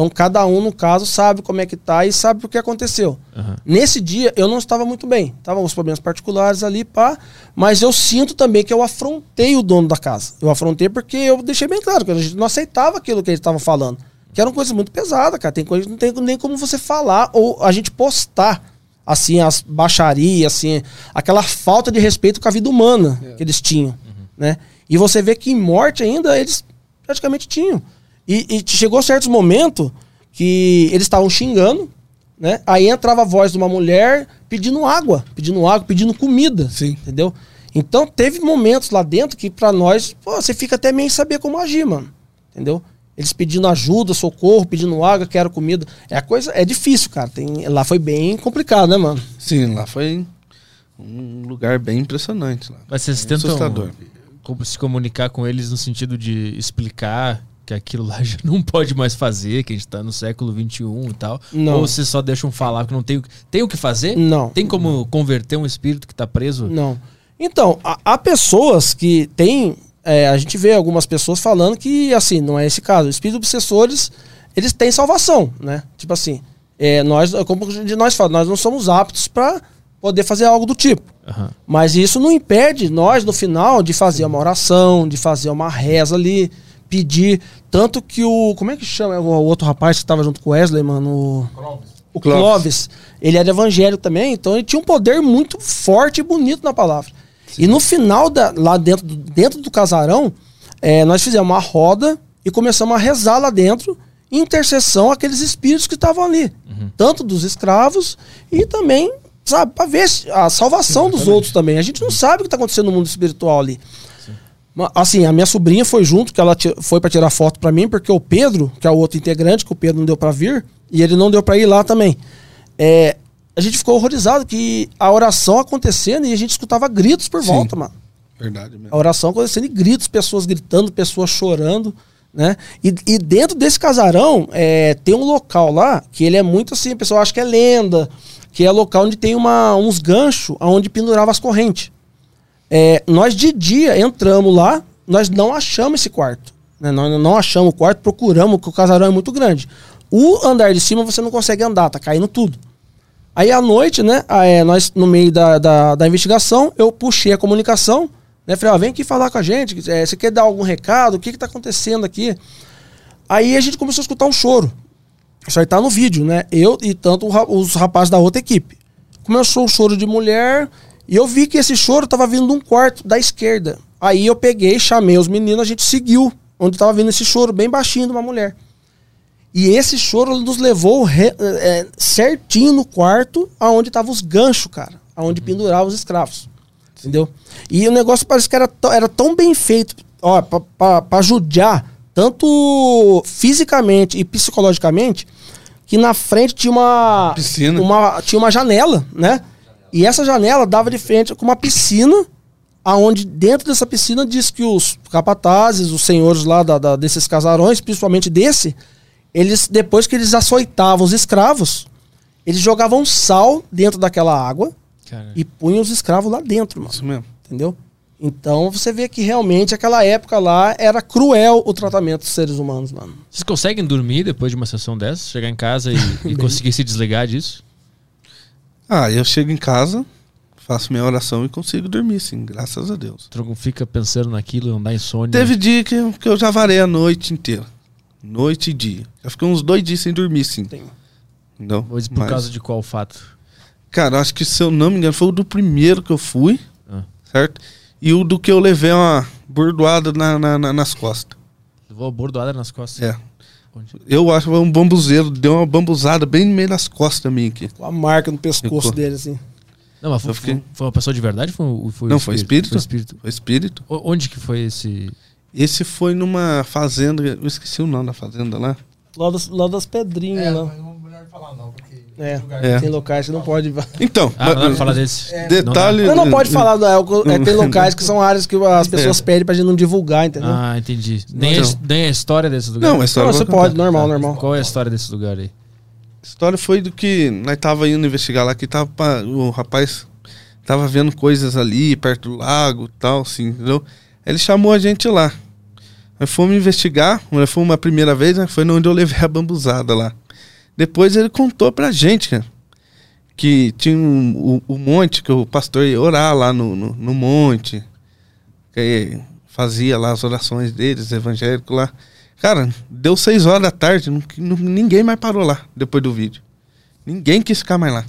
Então cada um, no caso, sabe como é que tá e sabe o que aconteceu. Aham. Nesse dia eu não estava muito bem. Estavam uns problemas particulares ali, pá. Mas eu sinto também que eu afrontei o dono da casa. Eu afrontei porque eu deixei bem claro que a gente não aceitava aquilo que eles estavam falando. Que eram coisas muito pesadas, cara. Tem coisas que não tem nem como você falar ou a gente postar assim as baixarias, assim, aquela falta de respeito com a vida humana que eles tinham, né? E você vê que em morte ainda eles praticamente tinham. E, e chegou certos momentos que eles estavam xingando, né? Aí entrava a voz de uma mulher pedindo água, pedindo água, pedindo comida, Sim. entendeu? Então teve momentos lá dentro que pra nós, pô, você fica até meio sem saber como agir, mano. Entendeu? Eles pedindo ajuda, socorro, pedindo água, quero comida. É a coisa, é difícil, cara. Tem, lá foi bem complicado, né, mano? Sim, lá foi um lugar bem impressionante. Lá. Mas vocês Bem tentam assustador. como se comunicar com eles no sentido de explicar que aquilo lá [LAUGHS] já não pode mais fazer, que a gente tá no século XXI e tal? Não. Ou vocês só deixam falar que não tem, o- tem o que fazer? Não. Tem como converter um espírito que tá preso? Não. Então, há, pessoas que têm. é, a gente vê algumas pessoas falando que, assim, não é esse caso. Espíritos obsessores, eles têm salvação, né? Tipo assim, é, nós, como de nós falamos, nós não somos aptos para poder fazer algo do tipo. Aham. Mas isso não impede nós, no final, de fazer uma oração, de fazer uma reza ali, pedir. Tanto que o. Como é que chama o outro rapaz que estava junto com o Wesley, mano? O, o Clóvis. Clóvis. Ele era evangélico também, então ele tinha um poder muito forte e bonito na palavra. E no final, da, lá dentro do, dentro do casarão, eh, nós fizemos uma roda e começamos a rezar lá dentro, intercessão àqueles espíritos que estavam ali. Tanto dos escravos e também, sabe, para ver a salvação dos outros também. A gente não sabe o que está acontecendo no mundo espiritual ali. Assim, a minha sobrinha foi junto, que ela foi para tirar foto para mim, porque o Pedro, que é o outro integrante, que o Pedro não deu para vir, e ele não deu para ir lá também. É, a gente ficou horrorizado que a oração acontecendo e a gente escutava gritos por Sim. volta, mano. Verdade mesmo. A oração acontecendo e gritos, pessoas gritando, pessoas chorando, né? E, e dentro desse casarão é, tem um local lá que ele é muito assim, a pessoa acha que é lenda, que é local onde tem uma, uns ganchos onde pendurava as correntes. É, nós de dia entramos lá, nós não achamos esse quarto. né? Nós não achamos o quarto, procuramos, porque o casarão é muito grande. O andar de cima você não consegue andar, tá caindo tudo. Aí à noite, né, é, nós no meio da, da, da investigação, eu puxei a comunicação, né, falei, ó, vem aqui falar com a gente, é, você quer dar algum recado, o que que tá acontecendo aqui? Aí a gente começou a escutar um choro. Isso aí tá no vídeo, né? Eu e tanto os rapazes da outra equipe. Começou o choro de mulher e eu vi que esse choro tava vindo de um quarto da esquerda. Aí eu peguei, chamei os meninos, a gente seguiu onde tava vindo esse choro bem baixinho de uma mulher. E esse choro nos levou re- é, certinho no quarto aonde estavam os ganchos, cara. Aonde penduravam os escravos. Entendeu? E o negócio parece que era, tão- era tão bem feito, ó, pra, pra, pra judiar, tanto fisicamente e psicologicamente, que na frente tinha uma. Piscina. Uma, tinha uma janela, né? E essa janela dava de frente com uma piscina, aonde dentro dessa piscina diz que os capatazes, os senhores lá da, da- desses casarões, principalmente desse, eles, depois que eles açoitavam os escravos, eles jogavam sal dentro daquela água Cara, e punham os escravos lá dentro, mano. Isso mesmo. Entendeu? Então você vê que realmente aquela época lá era cruel o tratamento dos seres humanos, mano. Vocês conseguem dormir depois de uma sessão dessa? Chegar em casa e, e [LAUGHS] conseguir se desligar disso? Ah, eu chego em casa, faço minha oração e consigo dormir, sim, graças a Deus. Tu não fica pensando naquilo, não dá insônia. Teve dia que, eu- que eu já varei a noite inteira. Noite e dia. Eu fiquei uns dois dias sem dormir, sim. Tem. Não, Mas por causa de qual fato? Cara, acho que se eu não me engano, foi o do primeiro que eu fui, Ah. certo? E o do que eu levei uma bordoada na, na- na- nas costas. Levou a bordoada nas costas. É. Eu acho que foi um bambuzeiro, deu uma bambuzada bem no meio das costas minha aqui. Com a marca no pescoço Ficou. dele, assim. Não, mas foi, Eu fiquei- foi uma pessoa de verdade? Foi, foi Não, o foi espírito. Foi espírito. Foi espírito. O- Onde que foi esse... Esse foi numa fazenda, eu esqueci o nome da fazenda lá. Lá das, lá das pedrinhas, É, lá. Falar não, porque É, É. tem locais que não pode. Então, Ah, não dá mas- pra falar desse. detalhe. Mas não pode falar, não, é, o- é, tem locais que são áreas que as [LAUGHS] pessoas pedem pra gente não divulgar, entendeu? Ah, entendi. Nem, a, nem a história desse lugar? Não, a história não, eu você vou contar. pode, normal, normal. Qual é a história desse lugar aí? A história foi do que nós tava indo investigar lá, que tava o rapaz tava vendo coisas ali, perto do lago e tal, assim, entendeu? Ele chamou a gente lá. Nós fomos investigar, nós fomos uma primeira vez, né? foi onde eu levei a bambuzada lá. Depois ele contou pra gente, cara, que tinha um, o, o monte, que o pastor ia orar lá no, no, no monte, que fazia lá as orações deles, evangélicos lá. Cara, deu seis horas da tarde, não- não- ninguém mais parou lá depois do vídeo. Ninguém quis ficar mais lá.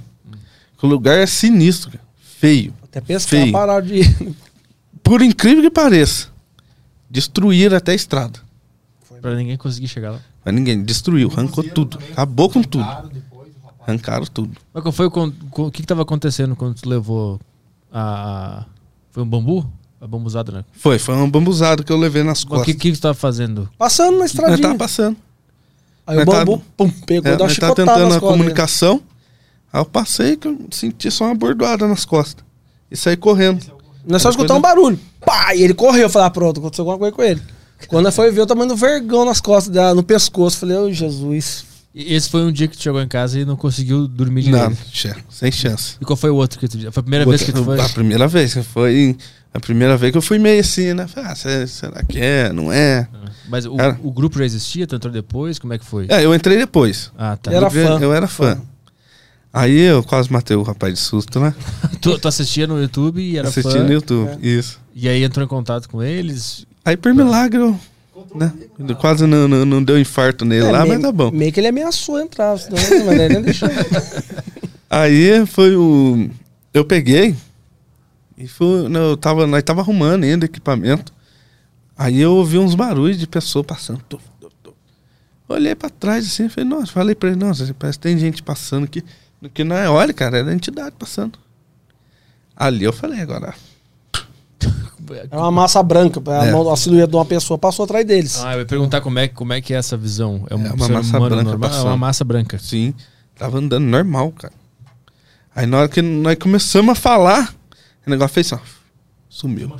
O lugar é sinistro, cara. feio. Até pescar Feio. pararam de ir. Por incrível que pareça, destruíram até a estrada. Pra ninguém conseguir chegar lá. Mas ninguém destruiu, arrancou tudo. Acabou com tudo. O. Arrancaram tudo. Mas qual foi o, o que que tava acontecendo quando tu levou a... Foi um bambu? A bambuzada, né? Foi, foi uma bambuzada que eu levei nas O costas. que, que tu tava fazendo? Passando na estradinha. tava passando. Aí o nós bambu, pum, pegou, É, deu uma tava tentando a comunicação. Aí eu passei que eu senti só uma bordoada nas costas. E saí correndo. Nós só escutamos um barulho. Pá! E ele correu. Eu falei, ah, pronto, aconteceu alguma coisa com ele. Quando eu fui ver, eu tamanho do vergão nas costas, dela, no pescoço. Falei, ô Jesus. E esse foi um dia que tu chegou em casa e não conseguiu dormir Não, direito. che- sem chance. E qual foi o outro que tu... Foi a primeira vez que tu foi? A primeira vez. Foi a primeira vez que eu fui meio assim, né? Falei, ah, será que é? Não é? Mas o, Cara. o grupo já existia? Tu entrou depois? Como é que foi? É, eu entrei depois. Ah, tá. Era eu, fã. eu era fã. Aí eu quase matei o rapaz de susto, né? [LAUGHS] Tu, tu assistia no YouTube e era Assisti fã. no YouTube. Isso. E aí entrou em contato com eles. Aí por milagre, eu, né? Quase não, não, não deu infarto nele É, lá, meio, mas tá bom. Meio que ele ameaçou entrar, senão, mas ele nem deixou. [LAUGHS] Aí foi o. Eu peguei e fui. não, Eu tava, nós tava arrumando ainda equipamento. Aí eu ouvi uns barulhos de pessoa passando. Tu, tu, tu. Olhei pra trás assim, falei, nossa, falei pra ele, nossa, parece que tem gente passando aqui. Que não é, olha, cara, era a entidade passando. Ali eu falei, agora. Era uma massa branca, a, É. a silhueta de uma pessoa passou atrás deles. Ah, eu ia perguntar como é, como é que é essa visão. É, um É uma massa branca normal? É uma massa branca. Sim, tava andando normal, cara. Aí na hora que nós começamos a falar, o negócio fez assim, ó, sumiu.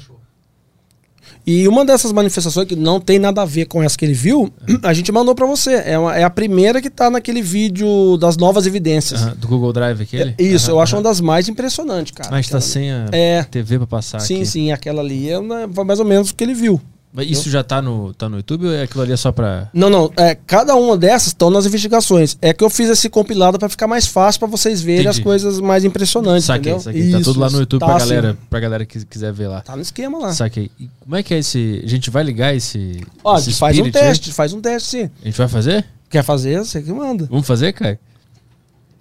E uma dessas manifestações que não tem nada a ver com essa que ele viu, [CLEARS THROAT] a gente mandou pra você. É, uma- é a primeira que tá naquele vídeo das novas evidências. Do Google Drive aquele? É, Isso, eu acho uma das mais impressionantes, cara. Mas tá sem a É. TV pra passar Sim, aqui. sim, aquela ali é mais ou menos o que ele viu. Mas Isso já tá no, tá no YouTube ou é aquilo ali é só pra. Não, não. É, cada uma dessas estão nas investigações. É que eu fiz esse compilado pra ficar mais fácil pra vocês verem Entendi. as coisas mais impressionantes. Saquei, entendeu? saquei. tá Isso, tudo lá no YouTube tá pra, assim. galera, pra galera que quiser ver lá. Tá no esquema lá. Saquei. E como é que é esse. A gente vai ligar esse. Ó, a esse gente faz um Spirit aí? teste, faz um teste sim. A gente vai fazer? Quer fazer? Você que manda. Vamos fazer, Kai?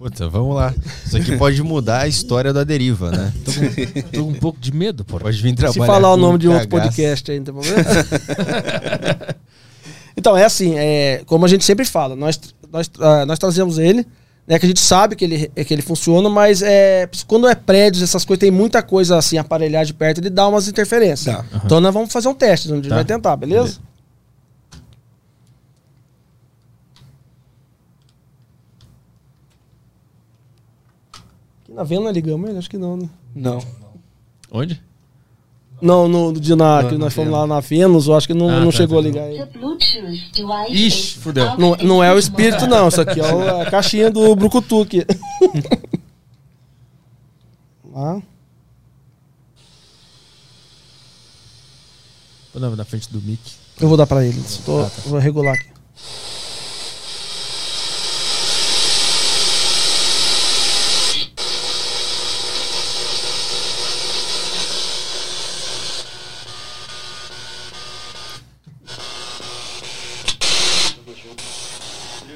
Puta, vamos lá. Isso aqui pode mudar a história da deriva, né? Tô com, tô com um pouco de medo, porra. Pode vir trabalhar. Se falar o nome de outro cagaço. podcast aí, não tem problema. [LAUGHS] então, é assim, é, como a gente sempre fala, nós, nós, ah, nós trazemos ele, né, que a gente sabe que ele, que ele funciona, mas é, quando é prédios, essas coisas, tem muita coisa assim, aparelhagem perto, ele dá umas interferências. Dá. Então nós vamos fazer um teste, a gente Tá. vai tentar, beleza? Beleza. Na Vena ligamos ele? Acho que não, né? Não. Onde? Não, no dia na, Não, que nós fomos Vênus. lá na Vênus, eu acho que não, Ah, não tá, chegou tá, a ligar ele. The Bluetooth device Ixi, fudeu. Não, não é o espírito, não. Isso aqui é o- a caixinha do Brucutu aqui. Lá. Tô na, na frente do mic. Eu vou dar pra ele. Tô- Ah, tá. Vou regular aqui.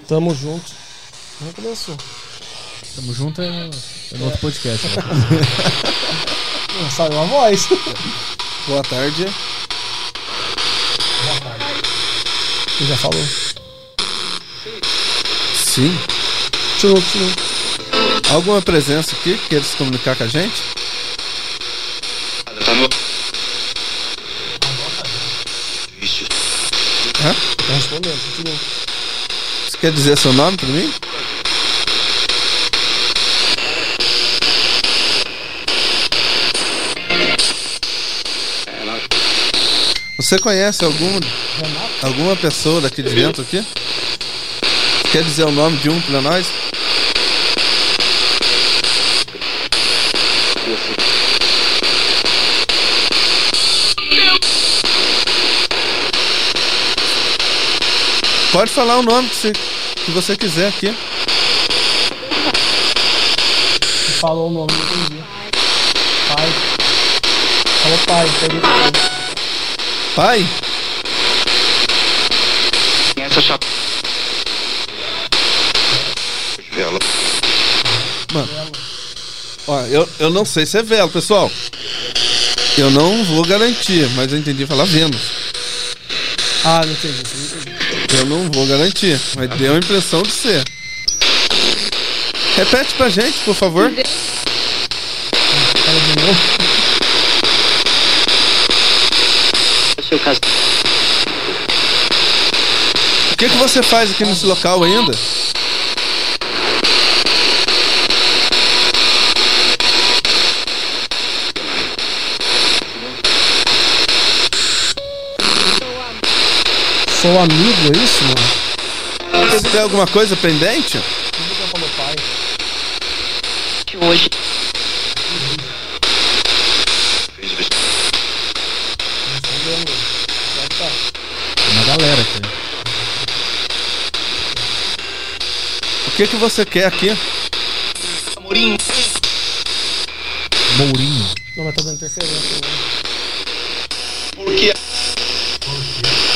Tamo junto. Já começou. Tamo junto é, é no outro podcast. né? [LAUGHS] Saiu a voz. Boa tarde. Ele já falou. Sim. Continua, continua. Alguma presença aqui que queira se comunicar com a gente? Hã? Tá respondendo, continua. Você quer dizer seu nome pra mim? Você conhece algum, alguma pessoa daqui de dentro aqui? Quer dizer o nome de um pra nós? Pode falar o nome que você, que você quiser aqui. Falou o nome, não entendi. Pai. Falou pai, peguei pai. Pai? Mano, ó, eu, eu não sei se é velo, pessoal. Eu não vou garantir, mas eu entendi falar Vênus. Ah, não entendi, não entendi. Eu não vou garantir, mas deu a impressão de ser. Repete pra gente, por favor. Fala de novo. O que, que você faz aqui nesse local ainda? Sou amigo, é isso, mano? Você tem alguma coisa pendente? Que hoje Uma galera aqui. O que, que você quer aqui? Mourinho. Não, mas tá dando interferência. Né? Por quê?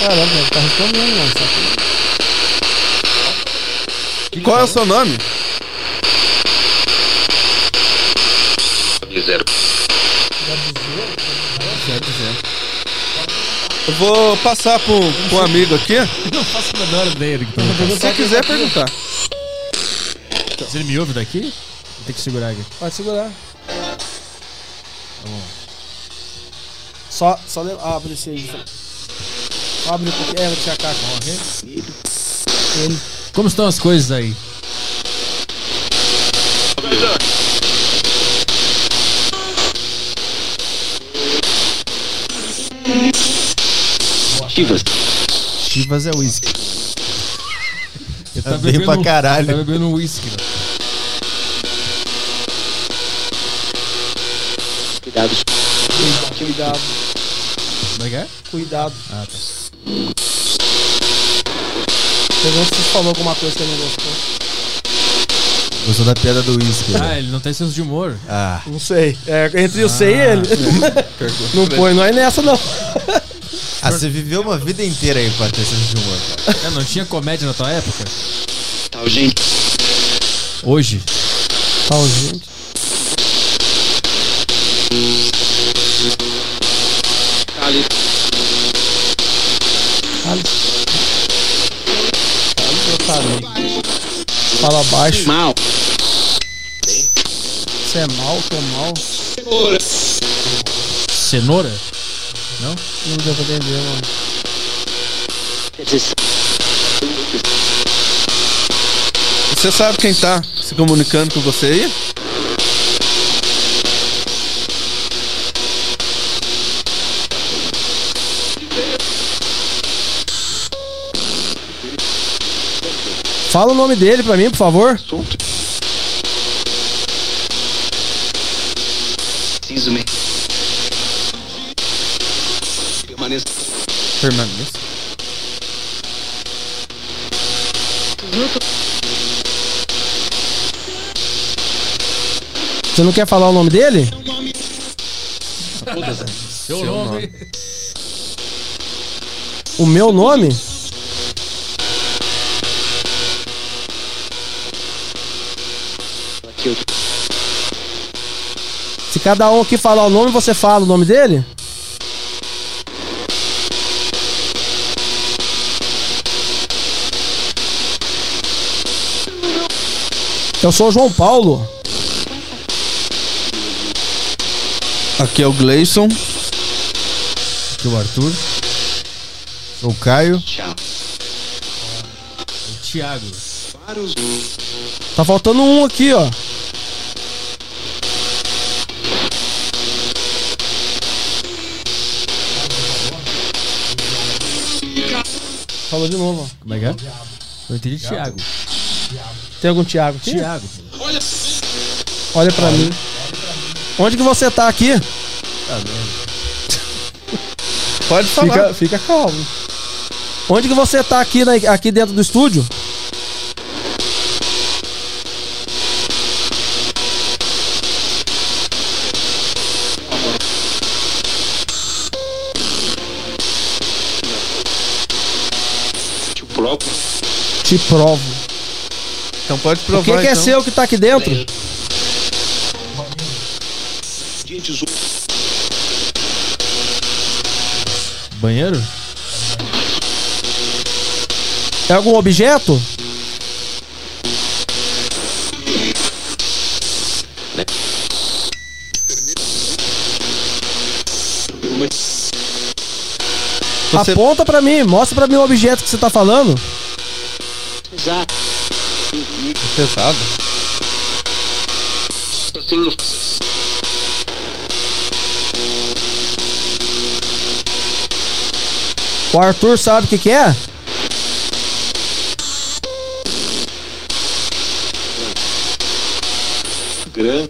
Caramba, ele tá respondendo, mano. Só que- Qual é o seu nome? Eu vou passar um, um amigo aqui. [LAUGHS] Não faço a menor ideia do que perguntar Se quiser perguntar. Se ele me ouve daqui, tem que segurar aqui. Pode segurar. Só, só le- abre esse aí. Abre um pouquinho. É, vou tirar a caixa. ok? Ele. Como estão as coisas aí? Chivas é uísque. [LAUGHS] Ele Tá bem pra caralho. Tá bebendo um uísque. né? cuidados Cuidado. Como é que é? Cuidado. Ah, tá. Pergunta se você falou alguma coisa que ele não gostou. Gostou da piada do uísque. Ah, né? ele não tem senso de humor. Ah, Não sei. É, entre o sei e ele. [LAUGHS] não põe, não é nessa, não. ah, você viveu uma vida inteira aí pra ter senso de humor, cara. É, não tinha comédia na tua época? Tal gente. Hoje? Tal, gente. Baixo. Mal. Você é mal, tô mal. Cenoura? Não? Não deu pra entender, mano. Você sabe quem tá se comunicando com você aí? Fala o nome dele pra mim, por favor. Preciso me. Permaneça. Permaneça. Você não quer falar o nome dele? Seu nome. O meu nome? Se cada um aqui falar o nome, você fala o nome dele? Eu sou o João Paulo. Aqui é o Gleison. Aqui o Arthur. Sou o Caio. tchau. O Thiago. Tá faltando um aqui, ó. Falou de novo, ó. Como é que é? Eu entendi Thiago. Tem algum Thiago aqui? Thiago. Olha pra mim. Onde que você tá aqui? Pode falar. Fica, fica calmo. Onde que você tá aqui, na- aqui dentro do estúdio? Te provo. Então pode O provar. que, que é então. seu que tá aqui dentro? Dia 18. Banheiro? É algum objeto? Você- Aponta pra mim, mostra pra mim o objeto que você tá falando. Pesado. Tenho. O Arthur sabe o que, que é? Grande.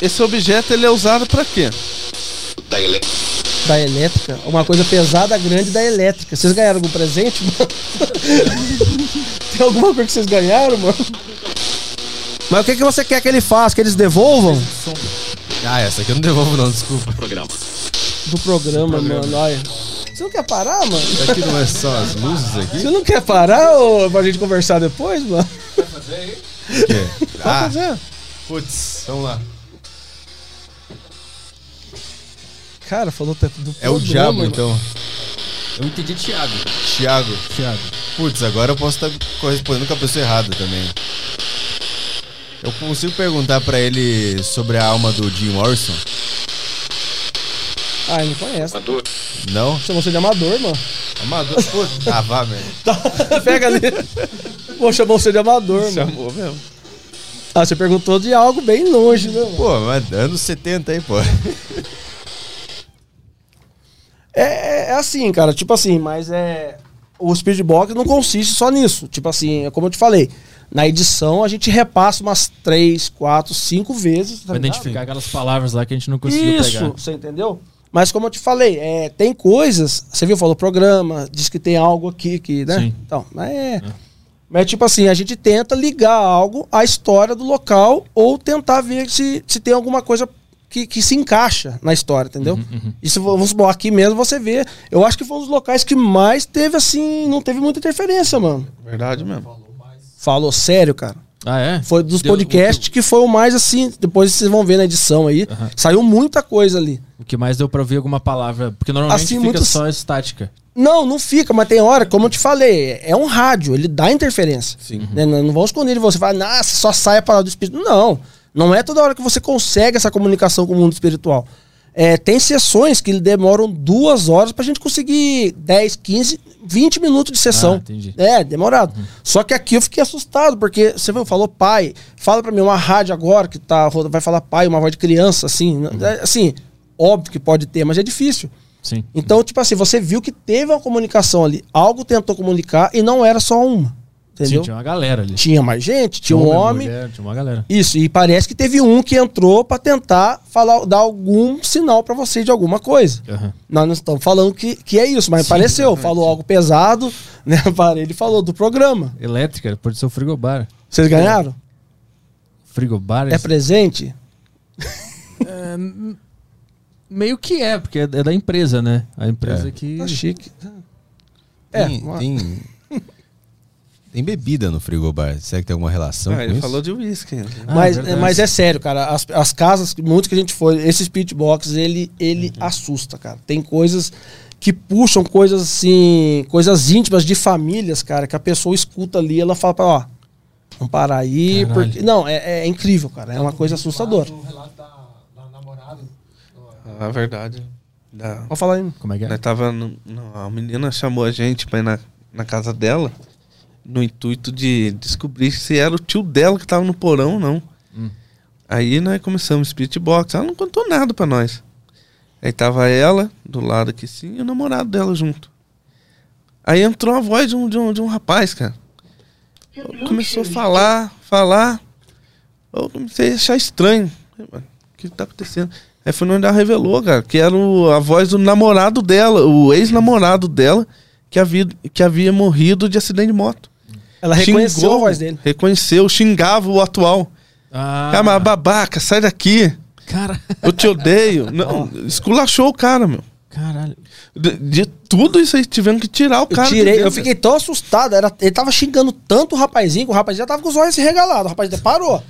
Esse objeto ele é usado pra quê? Da ele. Da elétrica. Uma coisa pesada, grande da elétrica. Vocês ganharam algum presente, [LAUGHS] alguma coisa que vocês ganharam, mano? Mas o que, que você quer que ele faça? Que eles devolvam? Ah, essa aqui eu não devolvo não, desculpa. Programa. Do programa, mano. Olha. Você não quer parar, mano? Isso aqui não é só as luzes aqui? Você não quer parar ou pra gente conversar depois, mano? O quê? Ah, fazer. putz, vamos lá. Cara, falou até do É o programa, diabo, mano. então. Eu entendi Thiago. Thiago. Thiago. Putz, agora eu posso estar correspondendo com a pessoa errada também. Eu consigo perguntar pra ele sobre a alma do Jim Morrison? Ah, ele não conhece. Amador. Não? Chamou você de amador, mano. Amador. Putz. [LAUGHS] Ah, vá, velho. Tá, pega ali. Pô, chamou você de amador, mano. Chamou mesmo. Ah, você perguntou de algo bem longe, né, mano? Pô, mas anos 70 aí, pô. É, é assim, cara, tipo assim, mas é. O speedbox não consiste só nisso. Tipo assim, é como eu te falei. Na edição a gente repassa umas três, quatro, cinco vezes. tá identificar aquelas palavras lá que a gente não conseguiu Isso, pegar. você entendeu? Mas como eu te falei, é, tem coisas. Você viu, falou programa, diz que tem algo aqui que, né? Sim. Então, mas é. Mas tipo assim, a gente tenta ligar algo à história do local ou tentar ver se, se tem alguma coisa que, que se encaixa na história, entendeu? Isso, vamos supor, aqui mesmo você vê. Eu acho que foi um dos locais que mais teve, assim, não teve muita interferência, mano. Verdade mesmo. Falou sério, cara. Ah, é? Foi dos Deu- podcasts que foi o mais assim. Depois vocês vão ver na edição aí. Saiu muita coisa ali. O que mais deu pra ouvir alguma palavra? Porque normalmente Assim, fica muitos- só estática. Não, não fica, mas tem hora, como eu te falei, é um rádio, ele dá interferência. Sim. Né? Não, não vão esconder de você, falar, nossa, só sai a palavra do espírito. Não, não é toda hora que você consegue essa comunicação com o mundo espiritual. É, tem sessões que demoram duas horas pra gente conseguir 10, 15, 20 minutos de sessão. Ah, entendi. É, demorado. Só que aqui eu fiquei assustado, porque você viu, falou pai, fala pra mim uma rádio agora que tá, vai falar pai, uma voz de criança, assim. né? É, assim, óbvio que pode ter, mas é difícil. Sim. Então, tipo assim, você viu que teve uma comunicação ali. Algo tentou comunicar e não era só uma. Entendeu? Sim, tinha uma galera ali. Tinha mais gente, tinha um homem. mulher, tinha uma galera. Isso, e parece que teve um que entrou pra tentar falar, dar algum sinal pra você de alguma coisa. Aham. Nós não estamos falando que, que é isso, mas pareceu. Falou algo pesado, [LAUGHS] né? Para ele falou do programa. Elétrica, pode ser o frigobar. Vocês ganharam? Frigobar? É presente? Meio que é, porque é é da empresa, né? A empresa É. que. Tá chique. É, Tem, uma- tem, tem bebida no frigobar. Será que tem alguma relação Ah, com ele isso? falou de uísque. Ah, mas, verdade. mas é sério, cara. As, as casas, muitos que a gente foi, esses pitbox, ele, ele Uhum. assusta, cara. Tem coisas que puxam coisas assim, coisas íntimas de famílias, cara, que a pessoa escuta ali, ela fala pra, ó, vamos parar aí, Caralho. porque. Não, é, é incrível, cara. É uma coisa assustadora. O relato da, da namorada. A verdade. Da, Pode falar aí. Como é que é? Nós tava no- no- a menina chamou a gente pra ir na, na casa dela no intuito de descobrir se era o tio dela que tava no porão ou não. Hum. Aí nós começamos Spirit Box. Ela não contou nada pra nós. Aí tava ela do lado aqui sim e o namorado dela junto. Aí entrou a voz de um, de um, de um rapaz, cara. Começou a falar, falar. Eu comecei a achar estranho. Falei, "Mano, O que tá acontecendo? Aí foi onde ela revelou, cara, que era o- a voz do namorado dela, o ex-namorado dela, que havia, que havia morrido de acidente de moto. Ela reconheceu Xingou, a voz dele. Reconheceu, xingava o atual. Ah, Cara, mas babaca, sai daqui. cara, Eu te odeio. [LAUGHS] Não, esculachou o cara, meu. caralho. De, de tudo isso aí, tivemos que tirar o Eu cara. de tirei, eu fiquei tão assustado. Era, ele tava xingando tanto o rapazinho que o rapazinho já tava com os olhos regalados. O rapaz parou.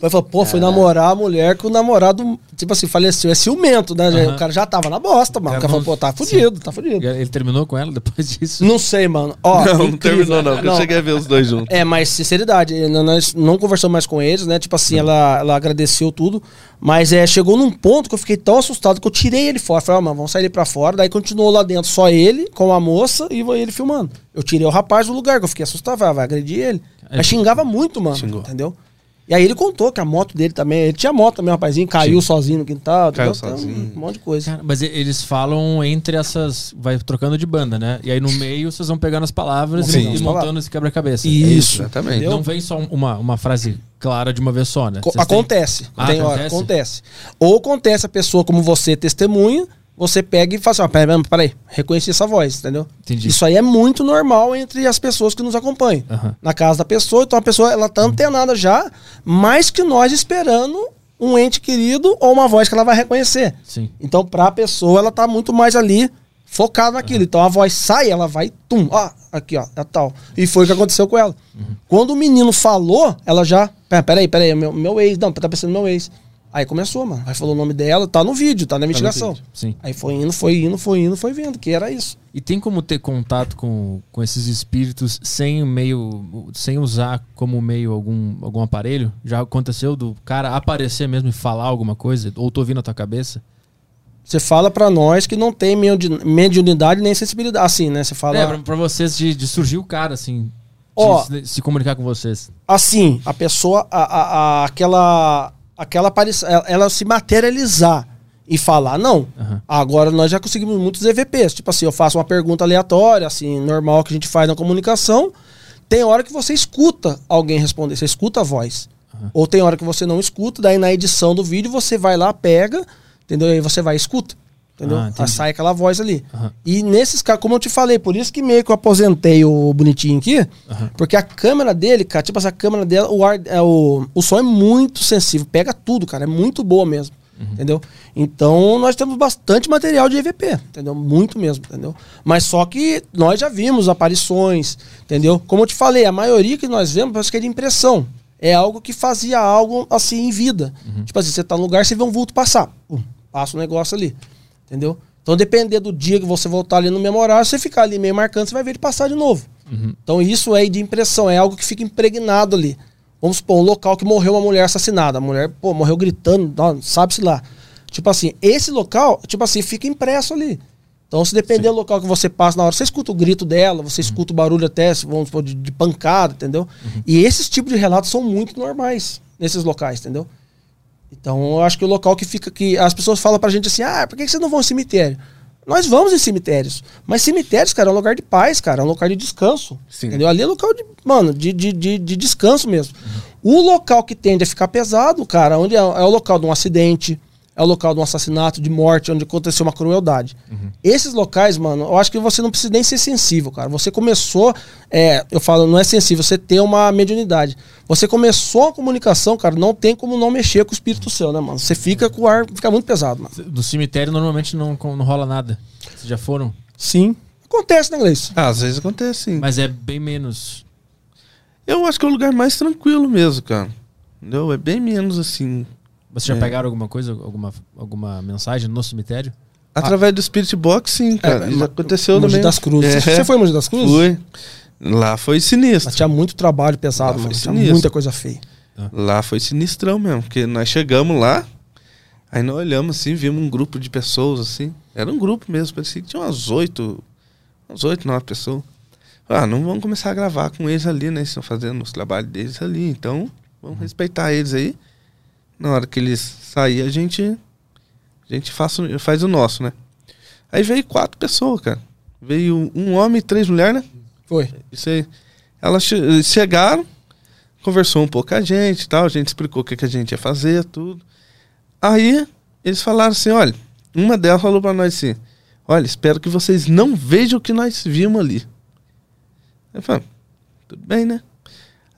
Aí falou, pô, foi namorar a mulher que o namorado, tipo assim, faleceu. É ciumento, né? Aham. O cara já tava na bosta, mano. O Cara, cara falou, pô, tá fudido, tá fudido. Ele terminou com ela depois disso? Não sei, mano. Ó, Não, não terminou não, porque eu cheguei a ver os dois juntos. É, mas sinceridade, nós não conversamos mais com eles, né? Tipo assim, ela, ela agradeceu tudo. Mas é, chegou num ponto que eu fiquei tão assustado que eu tirei ele fora. Falei, ó, mano, vamos sair ele pra fora. Daí continuou lá dentro só ele, com a moça e ele filmando. Eu tirei o rapaz do lugar, que eu fiquei assustado. Falei, ah, vai agredir ele. Mas xingava muito, mano. Xingou. Entendeu? E aí ele contou que a moto dele também. Ele tinha moto também, o rapazinho, caiu sozinho no quintal. Caiu entendeu? Tem sozinho. Um monte de coisa. Cara, mas eles falam entre essas. Vai trocando de banda, né? E aí no meio vocês vão pegando as palavras Sim. e, e As montando palavras. esse quebra-cabeça. Isso. Exatamente. Não vem só um- uma, uma frase clara de uma vez só, né? Co- Vocês têm- acontece. Ah, tem hora, acontece? acontece. Ou acontece a pessoa como você testemunha, você pega e fala assim, ó, peraí, peraí, reconheci essa voz, entendeu? Entendi. Isso aí é muito normal entre as pessoas que nos acompanham. Aham. Na casa da pessoa, então a pessoa ela tá antenada já, mais que nós esperando um ente querido ou uma voz que ela vai reconhecer. Sim. Então, pra pessoa, ela tá muito mais ali focada naquilo. Então a voz sai, ela vai, tum, ó, aqui, ó, é tal. E foi o que aconteceu com ela. Quando o menino falou, ela já, pera, peraí, peraí, é meu, meu ex, não, tá pensando no meu ex. Aí começou, mano. Aí falou o nome dela, tá no vídeo, tá na investigação. vídeo, sim. Aí foi indo, foi indo, foi indo, foi vendo, que era isso. E tem como ter contato com, com esses espíritos sem meio. sem usar como meio algum, algum aparelho? Já aconteceu do cara aparecer mesmo e falar alguma coisa? Ou tô ouvindo na tua cabeça? Você fala pra nós que não tem medi- mediunidade nem sensibilidade. Assim, né? Você fala. É, pra, pra vocês de, de surgir o cara, assim. de Ó. se, se comunicar com vocês. assim, a pessoa, a, a- a- aquela, aquela aparição, ela, ela se materializar e falar, não. Aham. Agora nós já conseguimos muitos EVPs. Tipo assim, eu faço uma pergunta aleatória, assim, normal que a gente faz na comunicação. Tem hora que você escuta alguém responder, você escuta a voz. Ou tem hora que você não escuta, daí na edição do vídeo você vai lá, pega, entendeu? Aí você vai e escuta. Entendeu? Ah. Sai aquela voz ali. Aham. E nesses casos, como eu te falei, por isso que meio que eu aposentei o bonitinho aqui, Aham. porque a câmera dele, cara, tipo essa câmera dela, o, ar, é, o, o som é muito sensível, pega tudo, cara, é muito boa mesmo. Entendeu? Então nós temos bastante material de EVP, entendeu? Muito mesmo, entendeu? Mas só que nós já vimos aparições, entendeu? Como eu te falei, a maioria que nós vemos parece que é de impressão. É algo que fazia algo assim em vida. Tipo assim, você tá no lugar, você vê um vulto passar. Pum, passa o negócio ali. Entendeu? Então, depender do dia que você voltar ali no memorário, você ficar ali meio marcando, você vai ver ele passar de novo. Então, isso é de impressão, é algo que fica impregnado ali. Vamos supor, um local que morreu uma mulher assassinada. A mulher, pô, morreu gritando, sabe-se lá. Tipo assim, esse local, tipo assim, fica impresso ali. Então, se depender do local que você passa na hora, você escuta o grito dela, você escuta o barulho até, vamos supor, de, de pancada, entendeu? E esses tipos de relatos são muito normais nesses locais, entendeu? Então, eu acho que o local que fica. que As pessoas falam pra gente assim: ah, por que vocês não vão em cemitério? Nós vamos em cemitérios. Mas cemitérios, cara, é um lugar de paz, cara. É um lugar de descanso. Sim. Entendeu? Ali é local de. Mano, de, de, de, de descanso mesmo. O local que tende a ficar pesado, cara, onde é, é o local de um acidente, é o local de um assassinato, de morte, onde aconteceu uma crueldade. Esses locais, mano, eu acho que você não precisa nem ser sensível, cara. Você começou, é, eu falo, não é sensível, você tem uma mediunidade. Você começou a comunicação, cara, não tem como não mexer com o espírito seu, né, mano? Você fica com o ar, fica muito pesado, mano. Do cemitério normalmente não, não rola nada. Vocês já foram? Sim. Acontece, né, Gleice? Ah, às vezes acontece sim. Mas é bem menos. Eu acho que é o lugar mais tranquilo mesmo, cara. Entendeu? É bem menos assim. Vocês já É. pegaram alguma coisa, alguma, alguma mensagem no cemitério? Através do Spirit Box, sim, cara. É, Já aconteceu Mogi também. das Cruzes. É. Você foi em Mogi das Cruzes? Fui. Lá foi sinistro. Mas tinha muito trabalho pesado, Lá mano. foi Tinha sinistro. muita coisa feia. Lá foi sinistrão mesmo, porque nós chegamos lá, aí nós olhamos assim, vimos um grupo de pessoas assim. Era um grupo mesmo, parecia que tinha umas oito, umas oito, nove pessoas. Ah, não vamos começar a gravar com eles ali, né? Eles estão fazendo os trabalhos deles ali, então vamos respeitar eles aí. Na hora que eles saírem, a gente, a gente faz, o- faz o nosso, né? Aí veio quatro pessoas, cara. Veio um homem e três mulheres, né? Foi. Isso aí. Elas che- chegaram, conversou um pouco com a gente e tal, a gente explicou o que, que a gente ia fazer, tudo. Aí eles falaram assim, olha, uma delas falou pra nós assim, olha, espero que vocês não vejam o que nós vimos ali. Eu falei, tudo bem, né?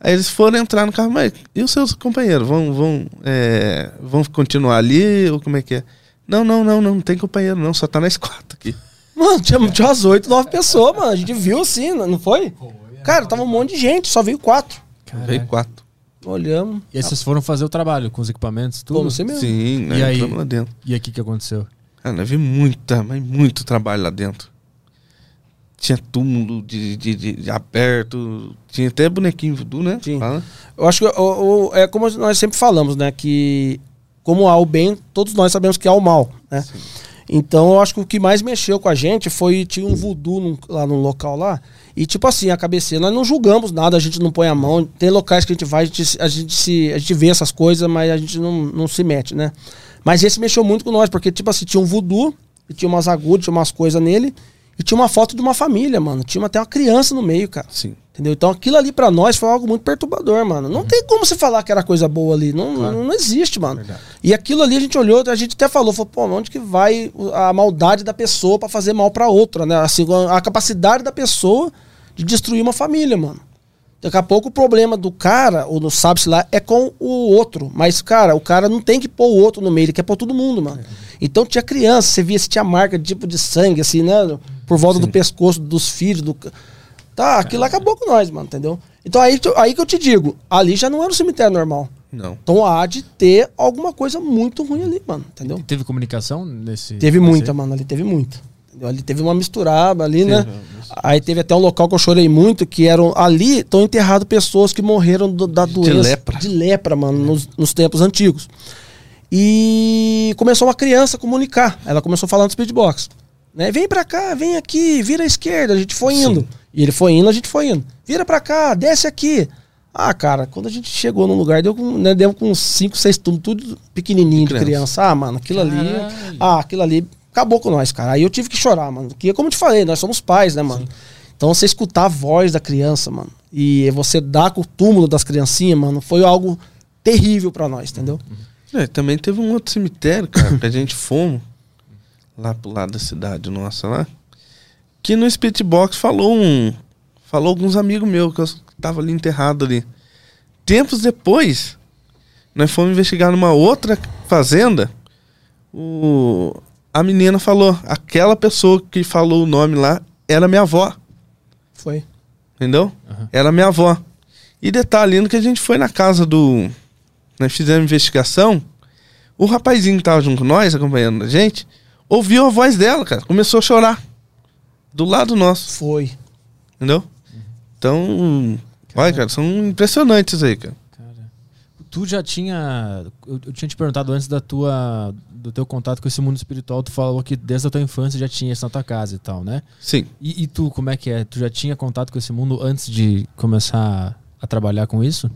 Aí eles foram entrar no carro, mas e os seus companheiros? Vão, vão, é, vão continuar ali ou como é que é? Não, não, não, não, não tem companheiro não, só tá nós quatro aqui. Mano, tinha, tinha umas oito, nove pessoas, mano. A gente viu assim, não não foi? Cara, tava um monte de gente, só veio quatro. Veio quatro. Olhamos. E aí vocês foram fazer o trabalho com os equipamentos, tudo? Pô, você mesmo. Sim, né? E aí? Lá dentro. E aí o que, que aconteceu? Ah, nós vimos muita, mas muito trabalho lá dentro. Tinha túmulo de, de, de- aberto, tinha até bonequinho voodoo, né? Sim. Eu acho que o- o- é como nós sempre falamos, né? Que como há o bem, todos nós sabemos que há o mal, né? Então eu acho que o que mais mexeu com a gente foi tinha um voodoo num- lá no local lá. E tipo assim, a cabeceira, nós não julgamos nada, a gente não põe a mão. Tem locais que a gente vai, a gente, a gente, se, a gente vê essas coisas, mas a gente não, não se mete, né? Mas esse mexeu muito com nós, porque tipo assim, tinha um voodoo, e tinha umas agulhas, tinha umas coisas nele, e tinha uma foto de uma família, mano. Tinha até uma criança no meio, cara. Sim. Entendeu? Então aquilo ali pra nós foi algo muito perturbador, mano. Não tem como você falar que era coisa boa ali. Não, não, não existe, mano. E aquilo ali a gente olhou, a gente até falou, falou, pô, onde que vai a maldade da pessoa pra fazer mal pra outra, né? Assim, a capacidade da pessoa de destruir uma família, mano. Daqui a pouco o problema do cara, ou não sabe-se lá, é com o outro. Mas, cara, o cara não tem que pôr o outro no meio, ele quer pôr todo mundo, mano. Então tinha criança, você via se tinha marca de tipo de sangue, assim, né? Por volta do pescoço dos filhos. Do... Tá, aquilo acabou com nós, mano, entendeu? Então aí, que eu- aí que eu te digo, ali já não era um cemitério normal. Não. Então há de ter alguma coisa muito ruim ali, mano, entendeu? E Teve comunicação nesse. Teve nesse- muita, mano, ali teve muita. Ali teve uma misturada ali, né? Aí teve até um local que eu chorei muito, que eram ali estão enterradas pessoas que morreram do- da doença lepra. de lepra, mano, nos, nos tempos antigos. E começou uma criança a comunicar. Ela começou falando do speedbox. Né? Vem pra cá, vem aqui, vira à esquerda. A gente foi indo. E ele foi indo, a gente foi indo. Vira pra cá, desce aqui. Ah, cara, quando a gente chegou num lugar, deu com, né, deu com cinco, seis turnos, tudo pequenininho de criança. criança. Ah, mano, aquilo ali. Caralho. Ah, aquilo ali acabou com nós, cara. Aí eu tive que chorar, mano. Porque, como eu te falei, nós somos pais, né, mano? Então você escutar a voz da criança, mano, e você dar com o túmulo das criancinhas, mano, foi algo terrível pra nós, entendeu? É, também teve um outro cemitério, cara, que a gente fomos. Lá pro lado da cidade nossa lá, que no Spirit Box falou um. Falou alguns amigos meus que eu tava ali enterrado ali. Tempos depois, nós fomos investigar numa outra fazenda. O, a menina falou, aquela pessoa que falou o nome lá era minha avó. Foi. Entendeu? Era minha avó. E detalhe, no que a gente foi na casa do. Nós fizemos investigação. O rapazinho que tava junto com nós, acompanhando a gente, ouviu a voz dela, cara. Começou a chorar. Do lado nosso, Foi. entendeu? Então. Olha, cara, são impressionantes aí, cara. Tu já tinha. Eu, eu tinha te perguntado antes da tua, do teu contato com esse mundo espiritual. Tu falou que desde a tua infância já tinha isso na tua casa e tal, né? Sim. E, e tu, como é que é? Tu já tinha contato com esse mundo antes de começar a trabalhar com isso?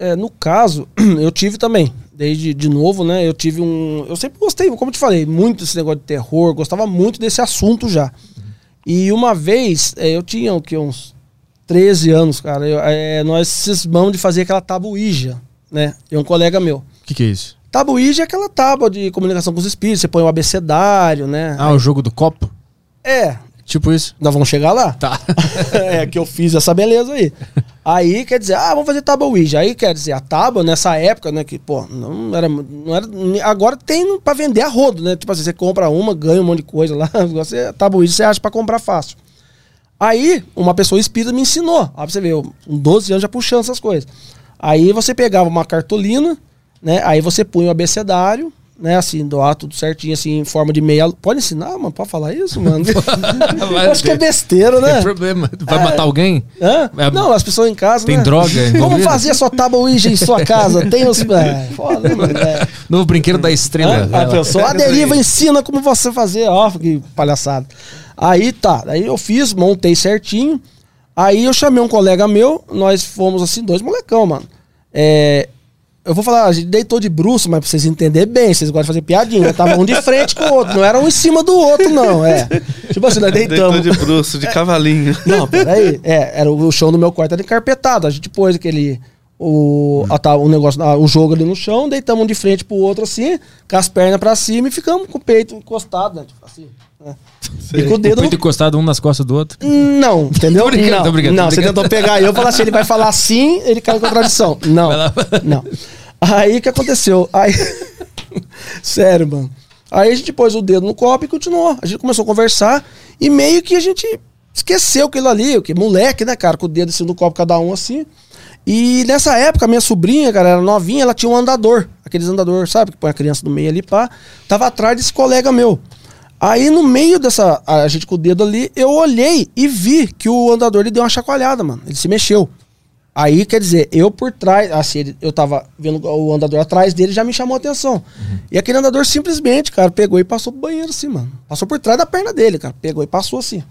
É, no caso, [CLEARS THROAT] eu tive também. Desde de novo, né? Eu tive um. Eu sempre gostei, como eu te falei, muito desse negócio de terror, gostava muito desse assunto já. E uma vez, é, eu tinha o que, uns 13 anos, cara. eu- é, nós cismamos de fazer aquela tabuíja, né? E um colega meu. O que, que é isso? Tabuíja é aquela tábua de comunicação com os espíritos, você põe o abecedário, né? Ah, o jogo do copo? É, Tipo isso? nós vamos chegar lá. Tá. [LAUGHS] é que eu fiz essa beleza aí. [LAUGHS] Aí quer dizer, ah, vamos fazer tábua Ouija. Aí quer dizer, a tábua nessa época, né, que, pô, não era, não era. Agora tem pra vender a rodo, né? Tipo assim, você compra uma, ganha um monte de coisa lá. Você, a tábua Ouija você acha pra comprar fácil. Aí, uma pessoa espírita me ensinou. Ó, você eu, com 12 anos já puxando essas coisas. Aí você pegava uma cartolina, né? Aí você punha o abecedário, né? Assim, doar tudo certinho, assim, em forma de meia. Pode ensinar, mano? Pode falar isso, mano? [LAUGHS] Acho que é besteira, né? Tem problema. Vai matar alguém? Hã? É, não, as pessoas em casa. tem né? droga envolvida? fazer a sua tábua Ouija em sua casa. [LAUGHS] Tem os. É, foda, mano. É. Novo brinquedo da estrela. A lá. pessoa, a deriva [LAUGHS] ensina como você fazer. Ó, que palhaçada. Aí tá, aí eu fiz, montei certinho. Aí eu chamei um colega meu, nós fomos assim, dois molecão, mano. É, eu vou falar, a gente deitou de bruxo, mas pra vocês entenderem bem, vocês gostam de fazer piadinha. né? Tava um de frente com o outro, não era um em cima do outro, não. É. [LAUGHS] Tipo assim, nós Deitou deitamos. de bruxo, de cavalinho. Não, peraí. É, era o, chão do meu quarto era encarpetado. A gente pôs aquele. O, a, tá, o negócio, ah, o jogo ali no chão, deitamos um de frente pro outro assim, com as pernas pra cima e ficamos com o peito encostado, né? Tipo assim. E com o O dedo. peito encostado um nas costas do outro. Não, [LAUGHS] entendeu? Tô brincando, não, tô brincando, não tô você tentou pegar eu e falar assim, ele vai falar assim, ele cai em contradição. [LAUGHS] Não, não. Aí o que aconteceu? Aí, [LAUGHS] sério, mano. Aí a gente pôs o dedo no copo e continuou. A gente começou a conversar e meio que a gente esqueceu aquilo ali, o que moleque, né, cara, com o dedo assim no copo cada um assim. E nessa época, minha sobrinha, cara, era novinha, ela tinha um andador. Aqueles andador, sabe? Que põe a criança no meio ali, pá. Tava atrás desse colega meu. Aí no meio dessa. A gente com o dedo ali, eu olhei e vi que o andador ele deu uma chacoalhada, mano. Ele se mexeu. Aí, quer dizer, eu por trás, assim, ele- eu tava vendo o andador atrás dele já me chamou a atenção. E aquele andador simplesmente, cara, pegou e passou pro banheiro assim, mano. Passou por trás da perna dele, cara. Pegou e passou assim.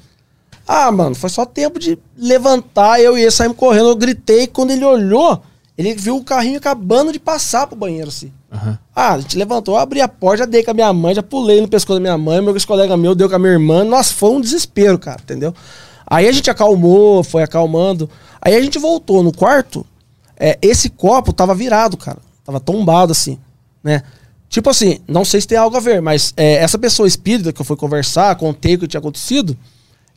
Ah, mano, foi só tempo de levantar, eu e ele saímos correndo, eu gritei, quando ele olhou, ele viu o carrinho acabando de passar pro banheiro, assim. Aham. Ah, a gente levantou, abri a porta, já dei com a minha mãe, já pulei no pescoço da minha mãe, meu esse colega meu deu com a minha irmã. Nossa, foi um desespero, cara, entendeu? Aí a gente acalmou, foi acalmando. Aí a gente voltou no quarto, é, esse copo tava virado, cara. Tava tombado assim, né? Tipo assim, não sei se tem algo a ver, mas é, essa pessoa espírita que eu fui conversar, contei o que tinha acontecido,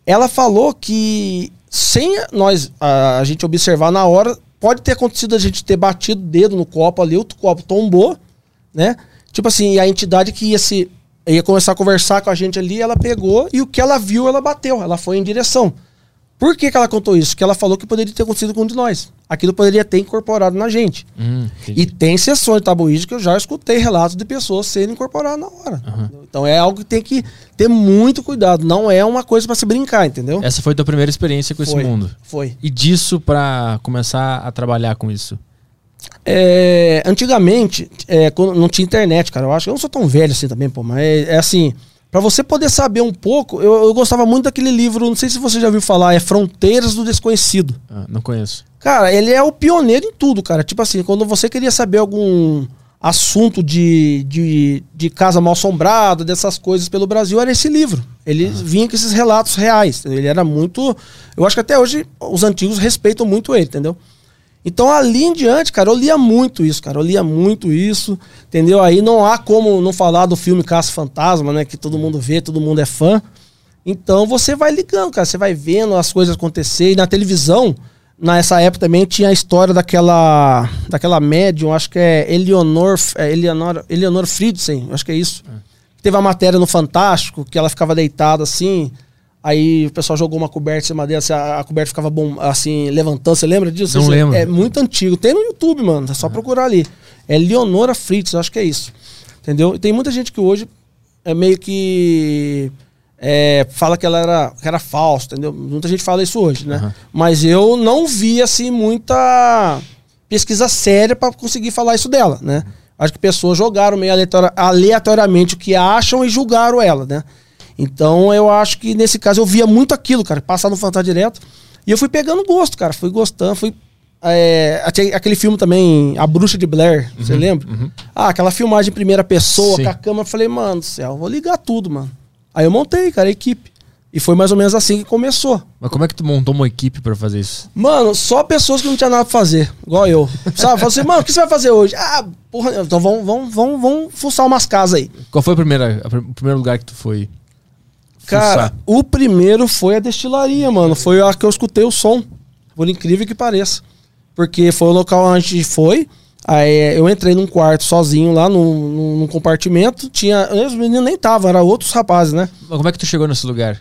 ela falou que sem nós a, a gente observar na hora, pode ter acontecido a gente ter batido o dedo no copo ali, o copo tombou, né? Tipo assim, a entidade que ia se ia começar a conversar com a gente ali, ela pegou e o que ela viu, ela bateu, ela foi em direção. Por que, que ela contou isso? Que ela falou que poderia ter acontecido com um de nós. Aquilo poderia ter incorporado na gente. Hum. E tem sessões de tabuísmo que eu já escutei relatos de pessoas sendo incorporadas na hora. Então é algo que tem que ter muito cuidado. Não é uma coisa pra se brincar, entendeu? Essa foi a tua primeira experiência com Foi. esse mundo. Foi. E disso pra começar a trabalhar com isso? É, antigamente, é, quando não tinha internet, cara. Eu acho que eu não sou tão velho assim também, pô, mas é, é assim. Pra você poder saber um pouco, eu, eu gostava muito daquele livro, não sei se você já ouviu falar, é Fronteiras do Desconhecido. Ah, não conheço. Cara, ele é o pioneiro em tudo, cara. Tipo assim, quando você queria saber algum assunto de, de, de casa mal assombrada, dessas coisas pelo Brasil, era esse livro. Ele vinha com esses relatos reais. Ele era muito. Eu acho que até hoje os antigos respeitam muito ele, entendeu? Então, ali em diante, cara, eu lia muito isso, cara. Eu lia muito isso, entendeu? Aí não há como não falar do filme Caça Fantasma, né? Que todo mundo vê, todo mundo é fã. Então você vai ligando, cara. Você vai vendo as coisas acontecer. E na televisão, nessa época também tinha a história daquela daquela médium, acho que é Eleonor, é Eleonor, Eleonor Friedsen, acho que é isso. Teve a matéria no Fantástico, que ela ficava deitada assim. Aí o pessoal jogou uma coberta em cima dela, assim, a, a coberta ficava bom, assim, levantando. Você lembra disso? Não Você- lembro. É muito antigo. Tem no YouTube, mano. É só procurar ali. É Leonora Fritz, eu acho que é isso. Entendeu? E tem muita gente que hoje é meio que. é, fala que ela era, que era falsa, entendeu? Muita gente fala isso hoje, né? Mas eu não vi, assim, muita pesquisa séria pra conseguir falar isso dela, né? Acho que pessoas jogaram meio aleatori- aleatoriamente o que acham e julgaram ela, né? Então eu acho que nesse caso eu via muito aquilo, cara, passar no Fantasma direto. E eu fui pegando gosto, cara. Fui gostando, fui. é, aque- aquele filme também, A Bruxa de Blair, você lembra? Ah, aquela filmagem em primeira pessoa, Sim. com a câmera, eu falei, mano do céu, vou ligar tudo, mano. Aí eu montei, cara, a equipe. E foi mais ou menos assim que começou. Mas como é que tu montou uma equipe pra fazer isso? Mano, só pessoas que não tinha nada pra fazer, igual eu. Sabe? Falei assim, mano, o que você vai fazer hoje? Ah, porra, então vamos, vamos, vamos, vamos fuçar umas casas aí. Qual foi a primeira, a o primeiro lugar que tu foi? Cara, o primeiro foi a destilaria, mano. Foi a que eu escutei o som. Por incrível que pareça. Porque foi o local onde a gente foi. Aí eu entrei num quarto sozinho lá, num, num- num compartimento. Tinha. Os meninos nem estavam, eram outros rapazes, né? Mas como é que tu chegou nesse lugar?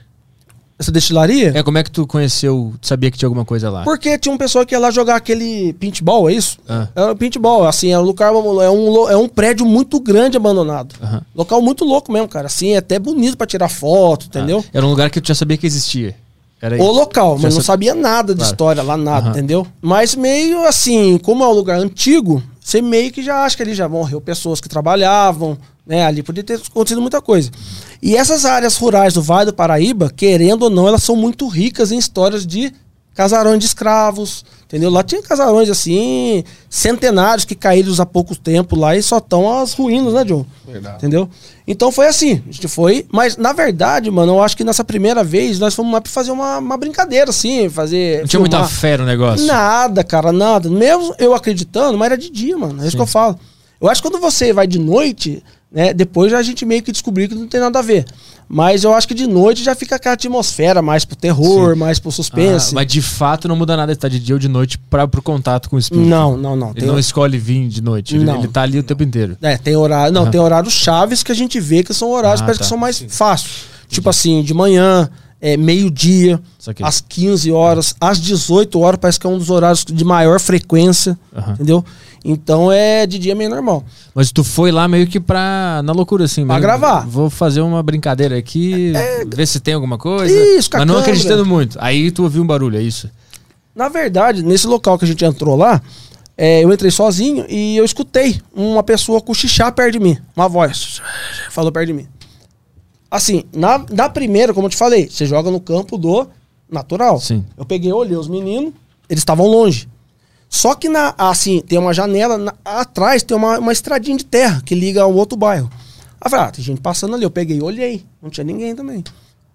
Essa destilaria? É, como é que tu conheceu, sabia que tinha alguma coisa lá? Porque tinha um pessoal que ia lá jogar aquele paintball, é isso? Ah. É um paintball, assim, é um lugar, é um, é um prédio muito grande abandonado. Aham. Local muito louco mesmo, cara. Assim, é até bonito pra tirar foto, entendeu? Era um lugar que tu já sabia que existia. Era O isso. local, Já mas não sa- sabia nada de Claro. história lá, nada, Aham. entendeu? Mas meio assim, como é um lugar antigo, você meio que já acha que ali já morreu pessoas que trabalhavam, né? Ali podia ter acontecido muita coisa. E essas áreas rurais do Vale do Paraíba, querendo ou não, elas são muito ricas em histórias de casarões de escravos, entendeu? Lá tinha casarões assim, centenários que caíram há pouco tempo lá e só estão as ruínas, né, John? Verdade. Entendeu? Então foi assim, a gente foi, mas na verdade, mano, eu acho que nessa primeira vez nós fomos lá pra fazer uma, uma brincadeira, assim, fazer. Não tinha muita fé no negócio. Nada, cara, nada. Mesmo eu acreditando, mas era de dia, mano. É isso que eu falo. Eu acho que quando você vai de noite, né, depois a gente meio que descobriu que não tem nada a ver. Mas eu acho que de noite já fica aquela atmosfera mais pro terror, mais pro Ah, suspense. mas de fato não muda nada estar de dia ou de noite pra, pro contato com o espírito. não, não, não. Ele Tem, não escolhe vir de noite. Ele, Não. ele tá ali o tempo inteiro. É, tem horário. Não, tem horários chaves que a gente vê que são horários Ah, parece tá. que são mais fáceis. Tipo assim, de manhã, é, meio-dia, às 15 horas, às 18 horas, parece que é um dos horários de maior frequência. Aham. Entendeu? Então é de dia meio normal. Mas tu foi lá meio que pra. na loucura, assim. Pra mesmo. gravar. Vou fazer uma brincadeira aqui, ver se tem alguma coisa. Isso, Mas não câmera. acreditando muito. Aí tu ouviu um barulho, é isso? Na verdade, nesse local que a gente entrou lá, é, eu entrei sozinho e eu escutei uma pessoa cochichar perto de mim. Uma voz. Falou perto de mim. Assim, na, na primeira, como eu te falei, você joga no campo do natural. Sim. Eu peguei, olhei os meninos, eles estavam longe. Só que na, assim, tem uma janela, na- atrás tem uma, uma estradinha de terra que liga ao outro bairro. Aí eu falei, ah, tem gente passando ali. Eu peguei, olhei, não tinha ninguém também.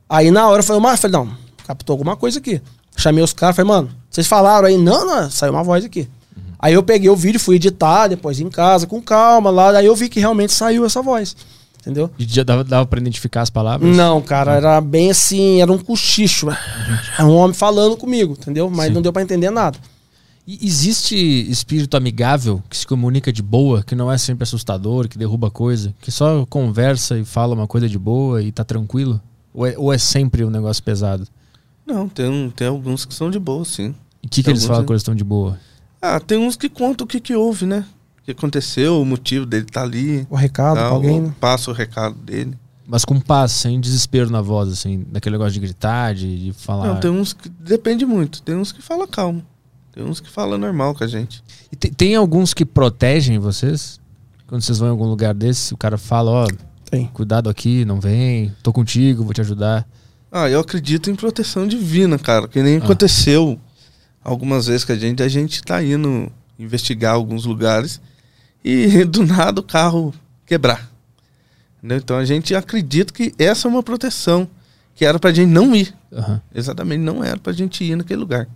Aí na hora eu falei, mas falei, não, captou alguma coisa aqui. Chamei os caras, falei, mano, vocês falaram aí? Não, não, saiu uma voz aqui. Aí eu peguei o vídeo, fui editar, depois em casa, com calma, lá, daí eu vi que realmente saiu essa voz. Entendeu? E já dava, dava pra identificar as palavras? Não, cara, era bem assim, era um cochicho. É [LAUGHS] um homem falando comigo, entendeu? Mas Sim. não deu pra entender nada. E existe espírito amigável que se comunica de boa, que não é sempre assustador, que derruba coisa, que só conversa e fala uma coisa de boa e tá tranquilo? Ou é, ou é sempre um negócio pesado? Não, tem, tem alguns que são de boa, sim. E o que, que eles falam quando eles estão de boa? Ah, tem uns que contam o que, que houve, né? O que aconteceu, o motivo dele estar ali. O recado pra tal, alguém, né? Passa o recado dele. Mas com paz, sem desespero na voz, assim, daquele negócio de gritar, de, de falar. Não, tem uns que. Depende muito. Tem uns que fala calmo. Tem uns que fala normal com a gente. E te- tem alguns que protegem vocês? Quando vocês vão em algum lugar desse, o cara fala, ó, Tem. cuidado aqui, não vem, tô contigo, vou te ajudar. Ah, eu acredito em proteção divina, cara. Que nem aconteceu algumas vezes que a gente, a gente tá indo investigar alguns lugares e [LAUGHS] do nada o carro quebrar. Entendeu? Então a gente acredita que essa é uma proteção que era pra gente não ir. Aham. Exatamente, não era pra gente ir naquele lugar.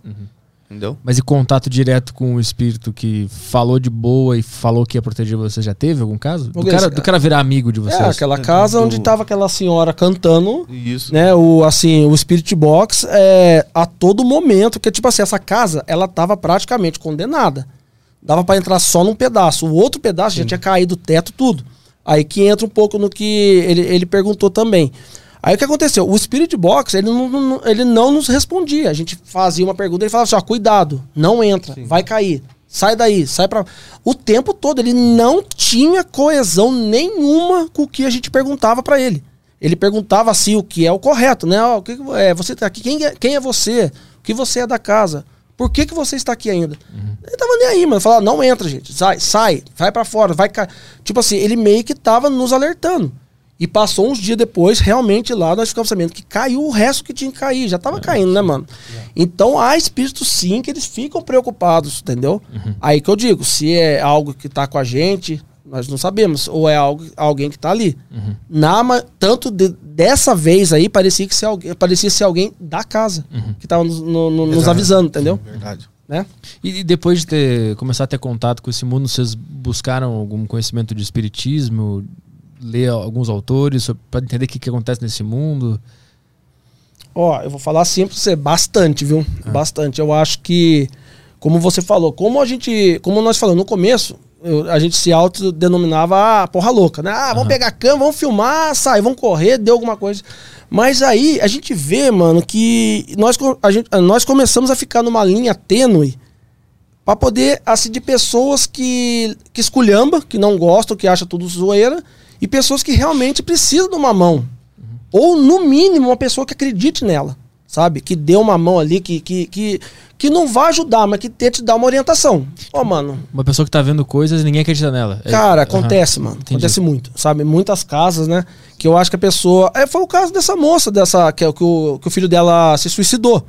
Entendeu? Mas e contato direto com o espírito que falou de boa e falou que ia proteger você, já teve algum caso? Do cara, do cara virar amigo de vocês? É, aquela casa do- onde tava aquela senhora cantando, Isso. né? O, assim, o Spirit Box é, a todo momento, que tipo assim, essa casa, ela tava praticamente condenada. Dava pra entrar só num pedaço. O outro pedaço já tinha caído o teto, tudo. Aí que entra um pouco no que ele, ele perguntou também. Aí o que aconteceu? O Spirit Box, ele não, ele não nos respondia. A gente fazia uma pergunta, ele falava assim, ó, cuidado, não entra, vai cair. Sai daí, sai pra... O tempo todo, ele não tinha coesão nenhuma com o que a gente perguntava pra ele. Ele perguntava assim o que é o correto, né? O que é, você tá aqui, quem é, quem é você? O que você é da casa? Por que, que você está aqui ainda? Ele tava nem aí, mano. Falava, não entra, gente. Sai, sai, vai pra fora, vai cair. Tipo assim, ele meio que tava nos alertando. E passou uns dias depois, realmente lá nós ficamos sabendo que caiu o resto que tinha que cair. Já tava caindo, né, mano? Então há espíritos sim que eles ficam preocupados, entendeu? Aí que eu digo, se é algo que tá com a gente, nós não sabemos. Ou é algo, alguém que tá ali. Na, ma- tanto de- dessa vez aí, parecia, que ser alguém, parecia ser alguém da casa que tava nos, no- no- nos avisando, entendeu? Verdade. Né? E e depois de ter, começar a ter contato com esse mundo, vocês buscaram algum conhecimento de espiritismo? Ler alguns autores para entender o que, que acontece nesse mundo? Ó, eu vou falar assim pra você, bastante, viu? Bastante. Eu acho que, como você falou, como a gente, como nós falamos no começo, eu- a gente se autodenominava ah, porra louca, né? Ah, vamos pegar a câmera, vamos filmar, sai, vamos correr, deu alguma coisa. Mas aí a gente vê, mano, que nós, a gente, nós começamos a ficar numa linha tênue Pra poder, assim, de pessoas que, que esculhamba, que não gostam, que acham tudo zoeira, e pessoas que realmente precisam de uma mão. Ou, no mínimo, uma pessoa que acredite nela, sabe? Que dê uma mão ali, que, que, que, que não vai ajudar, mas que tente dar uma orientação. Ó, mano, Uma pessoa que tá vendo coisas e ninguém acredita nela. É- Cara, acontece, mano. Entendi. Acontece muito, sabe? Muitas casas, né? Que eu acho que a pessoa. É, foi o caso dessa moça, dessa que, é que, o, que o filho dela se suicidou.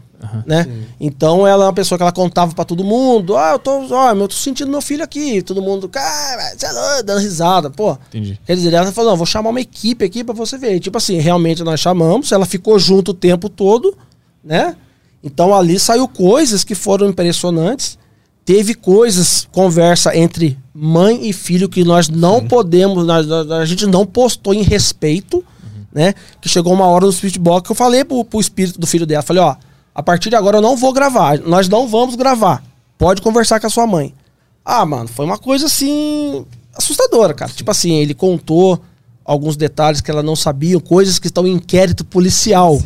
Né? Então ela é uma pessoa que ela contava pra todo mundo. Ah, eu tô, ó, eu tô sentindo meu filho aqui. Todo mundo, cara, você é doido", dando risada. Pô, Entendi. Quer dizer, ela falou, não, vou chamar uma equipe aqui pra você ver. E, tipo assim, realmente nós chamamos, ela ficou junto o tempo todo, né? Então ali saiu coisas que foram impressionantes. Teve coisas, conversa entre mãe e filho que nós não podemos, nós- a gente não postou em respeito, né? Que chegou uma hora no Spirit Box que eu falei pro, pro espírito do filho dela, falei, ó, a partir de agora eu não vou gravar, nós não vamos gravar. Pode conversar com a sua mãe. Ah, mano, foi uma coisa assim assustadora, cara. Tipo assim, ele contou alguns detalhes que ela não sabia, coisas que estão em inquérito policial.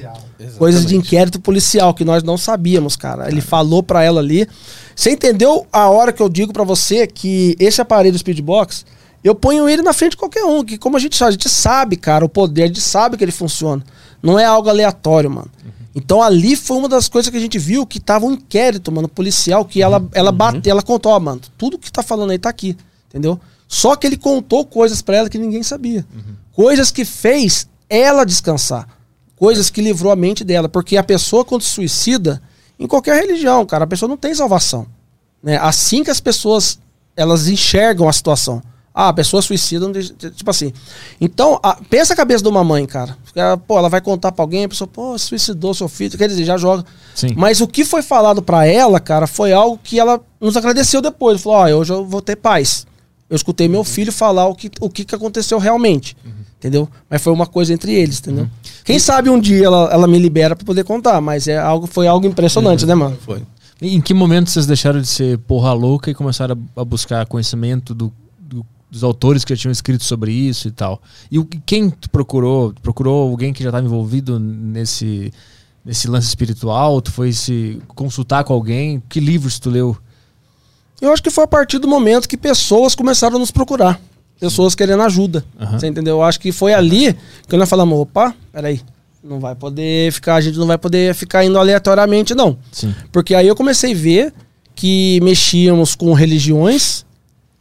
Coisas de inquérito policial que nós não sabíamos, cara. Ele falou pra ela ali. Você entendeu a hora que eu digo pra você que esse aparelho Speedbox, eu ponho ele na frente de qualquer um, que como a gente sabe, a gente sabe, cara, o poder, a gente sabe que ele funciona. Não é algo aleatório, mano. Então ali foi uma das coisas que a gente viu que tava um inquérito, mano, policial, que ela, ela bateu, ela contou, ó, mano, tudo que tá falando aí tá aqui, entendeu? Só que ele contou coisas pra ela que ninguém sabia. Coisas que fez ela descansar. Coisas que livrou a mente dela. Porque a pessoa, quando se suicida, em qualquer religião, cara, a pessoa não tem salvação. Né? Assim que as pessoas elas enxergam a situação. Ah, a pessoa suicida, tipo assim. Então, a- pensa a cabeça de uma mãe, cara. Ela, pô, ela vai contar pra alguém, a pessoa, pô, suicidou seu filho, quer dizer, já joga. Sim. Mas o que foi falado pra ela, cara, foi algo que ela nos agradeceu depois. Falou, ó, hoje eu vou ter paz. Eu escutei meu filho falar o que, o que, que aconteceu realmente. Entendeu? Mas foi uma coisa entre eles, entendeu? Quem sabe um dia ela, ela me libera pra poder contar, mas é algo, foi algo impressionante, né, mano? Foi. E Em que momento vocês deixaram de ser porra louca e começaram a, buscar conhecimento do- dos autores que já tinham escrito sobre isso e tal? E o, quem tu procurou? Procurou alguém que já estava envolvido nesse, nesse lance espiritual? Tu foi se consultar com alguém? Que livros tu leu? Eu acho que foi a partir do momento que pessoas começaram a nos procurar. Pessoas querendo ajuda. Aham. Você entendeu? Eu acho que foi ali que nós falamos, opa, peraí, não vai poder ficar, a gente não vai poder ficar indo aleatoriamente, não. Sim. Porque aí eu comecei a ver que mexíamos com religiões,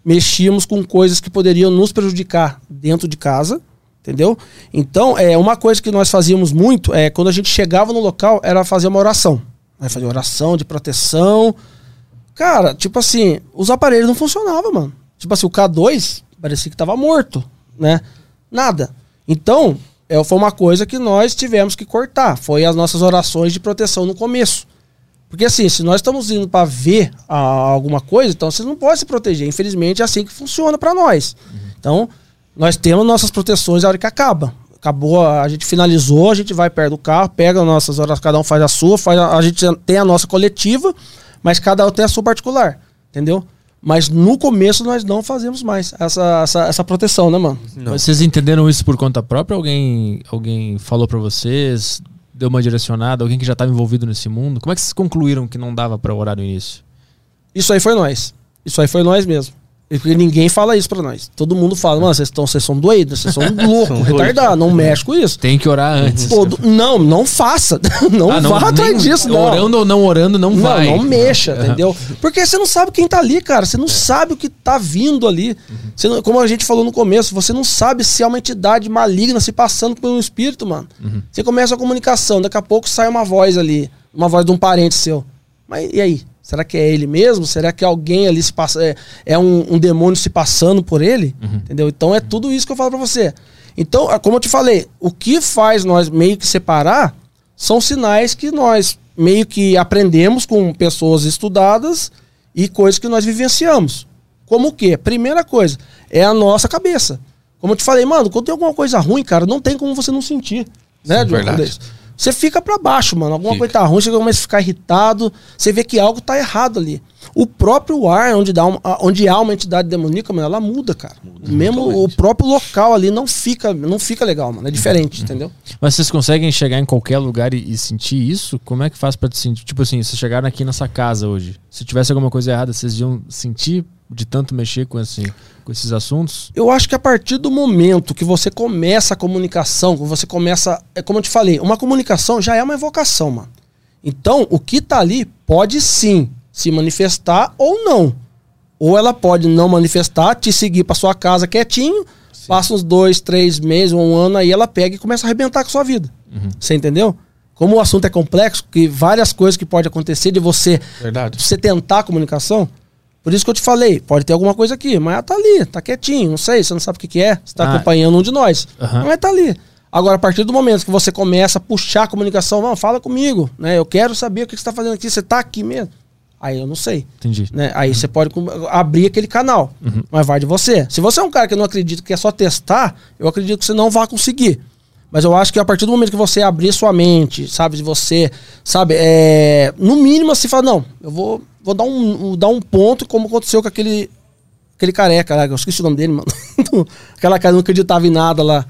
mexíamos com coisas que poderiam nos prejudicar dentro de casa, entendeu? Então, é uma coisa que nós fazíamos muito é quando a gente chegava no local era fazer uma oração. Aí fazer oração de proteção. Cara, tipo assim, os aparelhos não funcionavam, mano. Tipo assim, o K2 parecia que tava morto, né? Nada. Então, é, foi uma coisa que nós tivemos que cortar. Foi as nossas orações de proteção no começo. Porque assim, se nós estamos indo pra ver ah, alguma coisa, então vocês não podem se proteger. Infelizmente é assim que funciona pra nós. Então, nós temos nossas proteções a hora que acaba. Acabou, a gente finalizou, a gente vai perto do carro, pega as nossas horas, cada um faz a sua, faz a, a gente tem a nossa coletiva, mas cada um tem a sua particular, entendeu? Mas no começo nós não fazemos mais essa, essa, essa proteção, né, mano? Mas Vocês entenderam isso por conta própria? Alguém, alguém falou pra vocês? Deu uma direcionada? Alguém que já estava envolvido nesse mundo? Como é que vocês concluíram que não dava pra orar no início? Isso aí foi nós. Isso aí foi nós mesmo. Porque ninguém fala isso pra nós. Todo mundo fala, mano, vocês estão, vocês são doidos, vocês são [LAUGHS] loucos, retardados, não mexe com isso. Tem que orar antes. Não, não faça. [LAUGHS] Não Ah, vá atrás nem- disso, não. Orando ou não orando, não, Não, vai. não mexa, entendeu? Porque você não sabe quem tá ali, cara. Você não sabe o que tá vindo ali. Você não- como a gente falou no começo, você não sabe se é uma entidade maligna se passando por um espírito, mano. Você começa a comunicação, daqui a pouco sai uma voz ali, uma voz de um parente seu. Mas e aí? Será que é ele mesmo? Será que alguém ali se passa, é, é um, um demônio se passando por ele? Entendeu? Então é tudo isso que eu falo pra você. Então, ah, como eu te falei, o que faz nós meio que separar são sinais que nós meio que aprendemos com pessoas estudadas e coisas que nós vivenciamos. Como o quê? Primeira coisa, é a nossa cabeça. Como eu te falei, mano, quando tem alguma coisa ruim, cara, não tem como você não sentir. Né, Sim, verdade. Você fica pra baixo, mano. Alguma Fica. coisa tá ruim, você começa a ficar irritado, você vê que algo tá errado ali. O próprio ar, onde, dá uma- onde há uma entidade demoníaca, mano, ela muda, cara. Mesmo o próprio local ali não fica, não fica legal, mano. É diferente, entendeu? Mas vocês conseguem chegar em qualquer lugar e, e sentir isso? Como é que faz pra te sentir? Tipo assim, vocês chegaram aqui nessa casa hoje. Se tivesse alguma coisa errada, vocês iam sentir de tanto mexer com, esse, com esses assuntos? Eu acho que a partir do momento que você começa a comunicação, que você começa. É como eu te falei, uma comunicação já é uma evocação, mano. Então, o que tá ali pode sim se manifestar ou não. Ou ela pode não manifestar, te seguir pra sua casa quietinho, passa uns dois, três meses, um ano, aí ela pega e começa a arrebentar com a sua vida. Você entendeu? Como o assunto é complexo, que várias coisas que pode acontecer de você Verdade. você tentar a comunicação. Por isso que eu te falei, pode ter alguma coisa aqui, mas ela tá ali, tá quietinho, não sei, você não sabe o que, que é, você tá Ah. acompanhando um de nós. Aham. Mas tá ali. Agora, a partir do momento que você começa a puxar a comunicação, não, fala comigo, né? Eu quero saber o que que você tá fazendo aqui, você tá aqui mesmo. Aí eu não sei. Entendi. Né? Aí você pode abrir aquele canal, mas vai de você. Se você é um cara que não acredita que é só testar, eu acredito que você não vai conseguir. Mas eu acho que a partir do momento que você abrir sua mente, sabe, de você, sabe, é, no mínimo assim, fala, não, eu vou, vou dar, um, dar um ponto como aconteceu com aquele, aquele careca lá, eu esqueci o nome dele, mano. [LAUGHS] Aquela cara não acreditava em nada lá.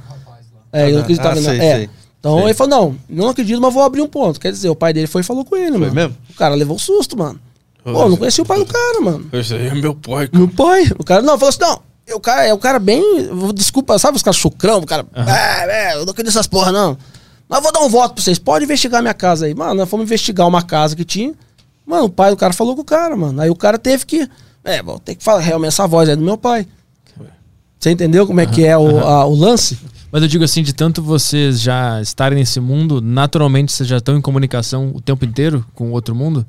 É, eu não acreditava Ah, em nada. sei, É. sei. Então Sei. ele falou, não, não acredito, mas vou abrir um ponto. Quer dizer, o pai dele foi e falou com ele, mano. mesmo? O cara levou um susto, mano. Pô, eu não conhecia o pai do cara, mano. Esse aí é meu pai. Meu pai. O cara não falou assim, não. O cara é o cara bem. Desculpa, sabe os caras chucrão? O cara. É, é, eu não acredito nessas porra, não. Mas eu vou dar um voto pra vocês. Pode investigar minha casa aí. Mano, nós fomos investigar uma casa que tinha. Mano, o pai do cara falou com o cara, mano. Aí o cara teve que. É, vou ter que falar. Realmente, essa voz é do meu pai. Você entendeu como é que é o, a- o lance? Mas eu digo assim, de tanto vocês já estarem nesse mundo, naturalmente vocês já estão em comunicação o tempo inteiro com o outro mundo?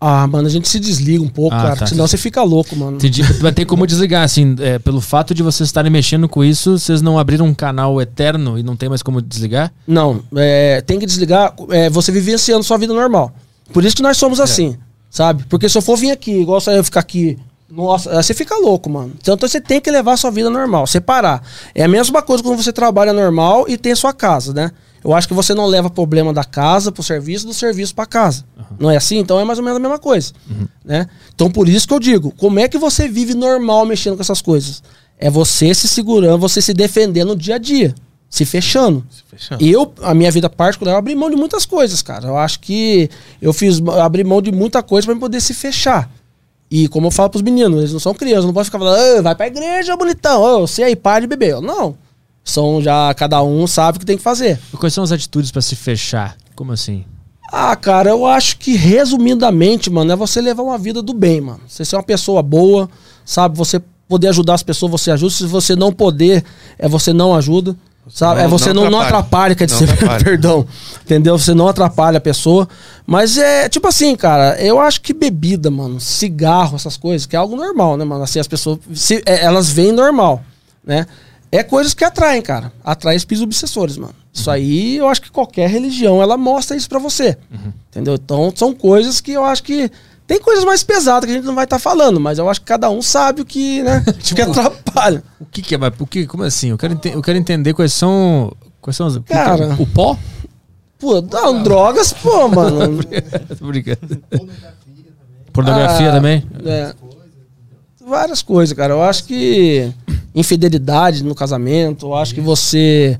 Ah, mano, a gente se desliga um pouco, Ah, cara. tá. Senão você fica louco, mano. Entendi. Vai ter [LAUGHS] como desligar, assim, é, pelo fato de vocês estarem mexendo com isso, vocês não abriram um canal eterno e não tem mais como desligar? Não, é, tem que desligar é, você vivenciando sua vida normal. Por isso que nós somos assim, sabe? Porque se eu for vir aqui, igual eu ficar aqui, nossa, você fica louco, mano. Então você tem que levar a sua vida normal, separar. É a mesma coisa quando você trabalha normal e tem a sua casa, né? Eu acho que você não leva problema da casa pro serviço, do serviço pra casa. Não é assim? Então é mais ou menos a mesma coisa, né? Então por isso que eu digo, como é que você vive normal mexendo com essas coisas? É você se segurando, você se defendendo no dia a dia, se fechando. Fechando. Eu, a minha vida particular, eu abri mão de muitas coisas, cara. Eu acho que eu fiz, eu abri mão de muita coisa pra poder se fechar. E como eu falo pros meninos, eles não são crianças, não pode ficar falando, "Ah, vai pra igreja, bonitão, ô, você aí, para de beber. Eu, não. São já, cada um sabe o que tem que fazer. Quais são as atitudes pra se fechar? Como assim? Ah, cara, eu acho que resumidamente, mano, é você levar uma vida do bem, mano. Você ser uma pessoa boa, sabe? Você poder ajudar as pessoas, você ajuda. Se você não poder, é você não ajuda. Sabe? não- é você não não, não atrapalha. atrapalha, quer dizer, [LAUGHS] atrapalha. perdão. Entendeu? Você não atrapalha a pessoa. Mas é tipo assim, cara, eu acho que bebida, mano, cigarro, essas coisas, que é algo normal, né, mano? Assim, as pessoas, se- é, elas veem normal, né? É coisas que atraem, cara. Atrai espíritos obsessores, mano. Isso aí, eu acho que qualquer religião, ela mostra isso pra você. Entendeu? Então, são coisas que eu acho que... Tem coisas mais pesadas que a gente não vai estar falando, mas eu acho que cada um sabe o que, né? [LAUGHS] que atrapalha. O que, que é? mas O que, como assim? Eu quero, eu quero entender quais são. Quais são as. é? Cara. O pó? Pô, não, drogas, pô, [LAUGHS] mano. Tô brincando. [LAUGHS] Pornografia Ah, também? É. Várias coisas, cara. Eu acho que infidelidade no casamento, eu acho que você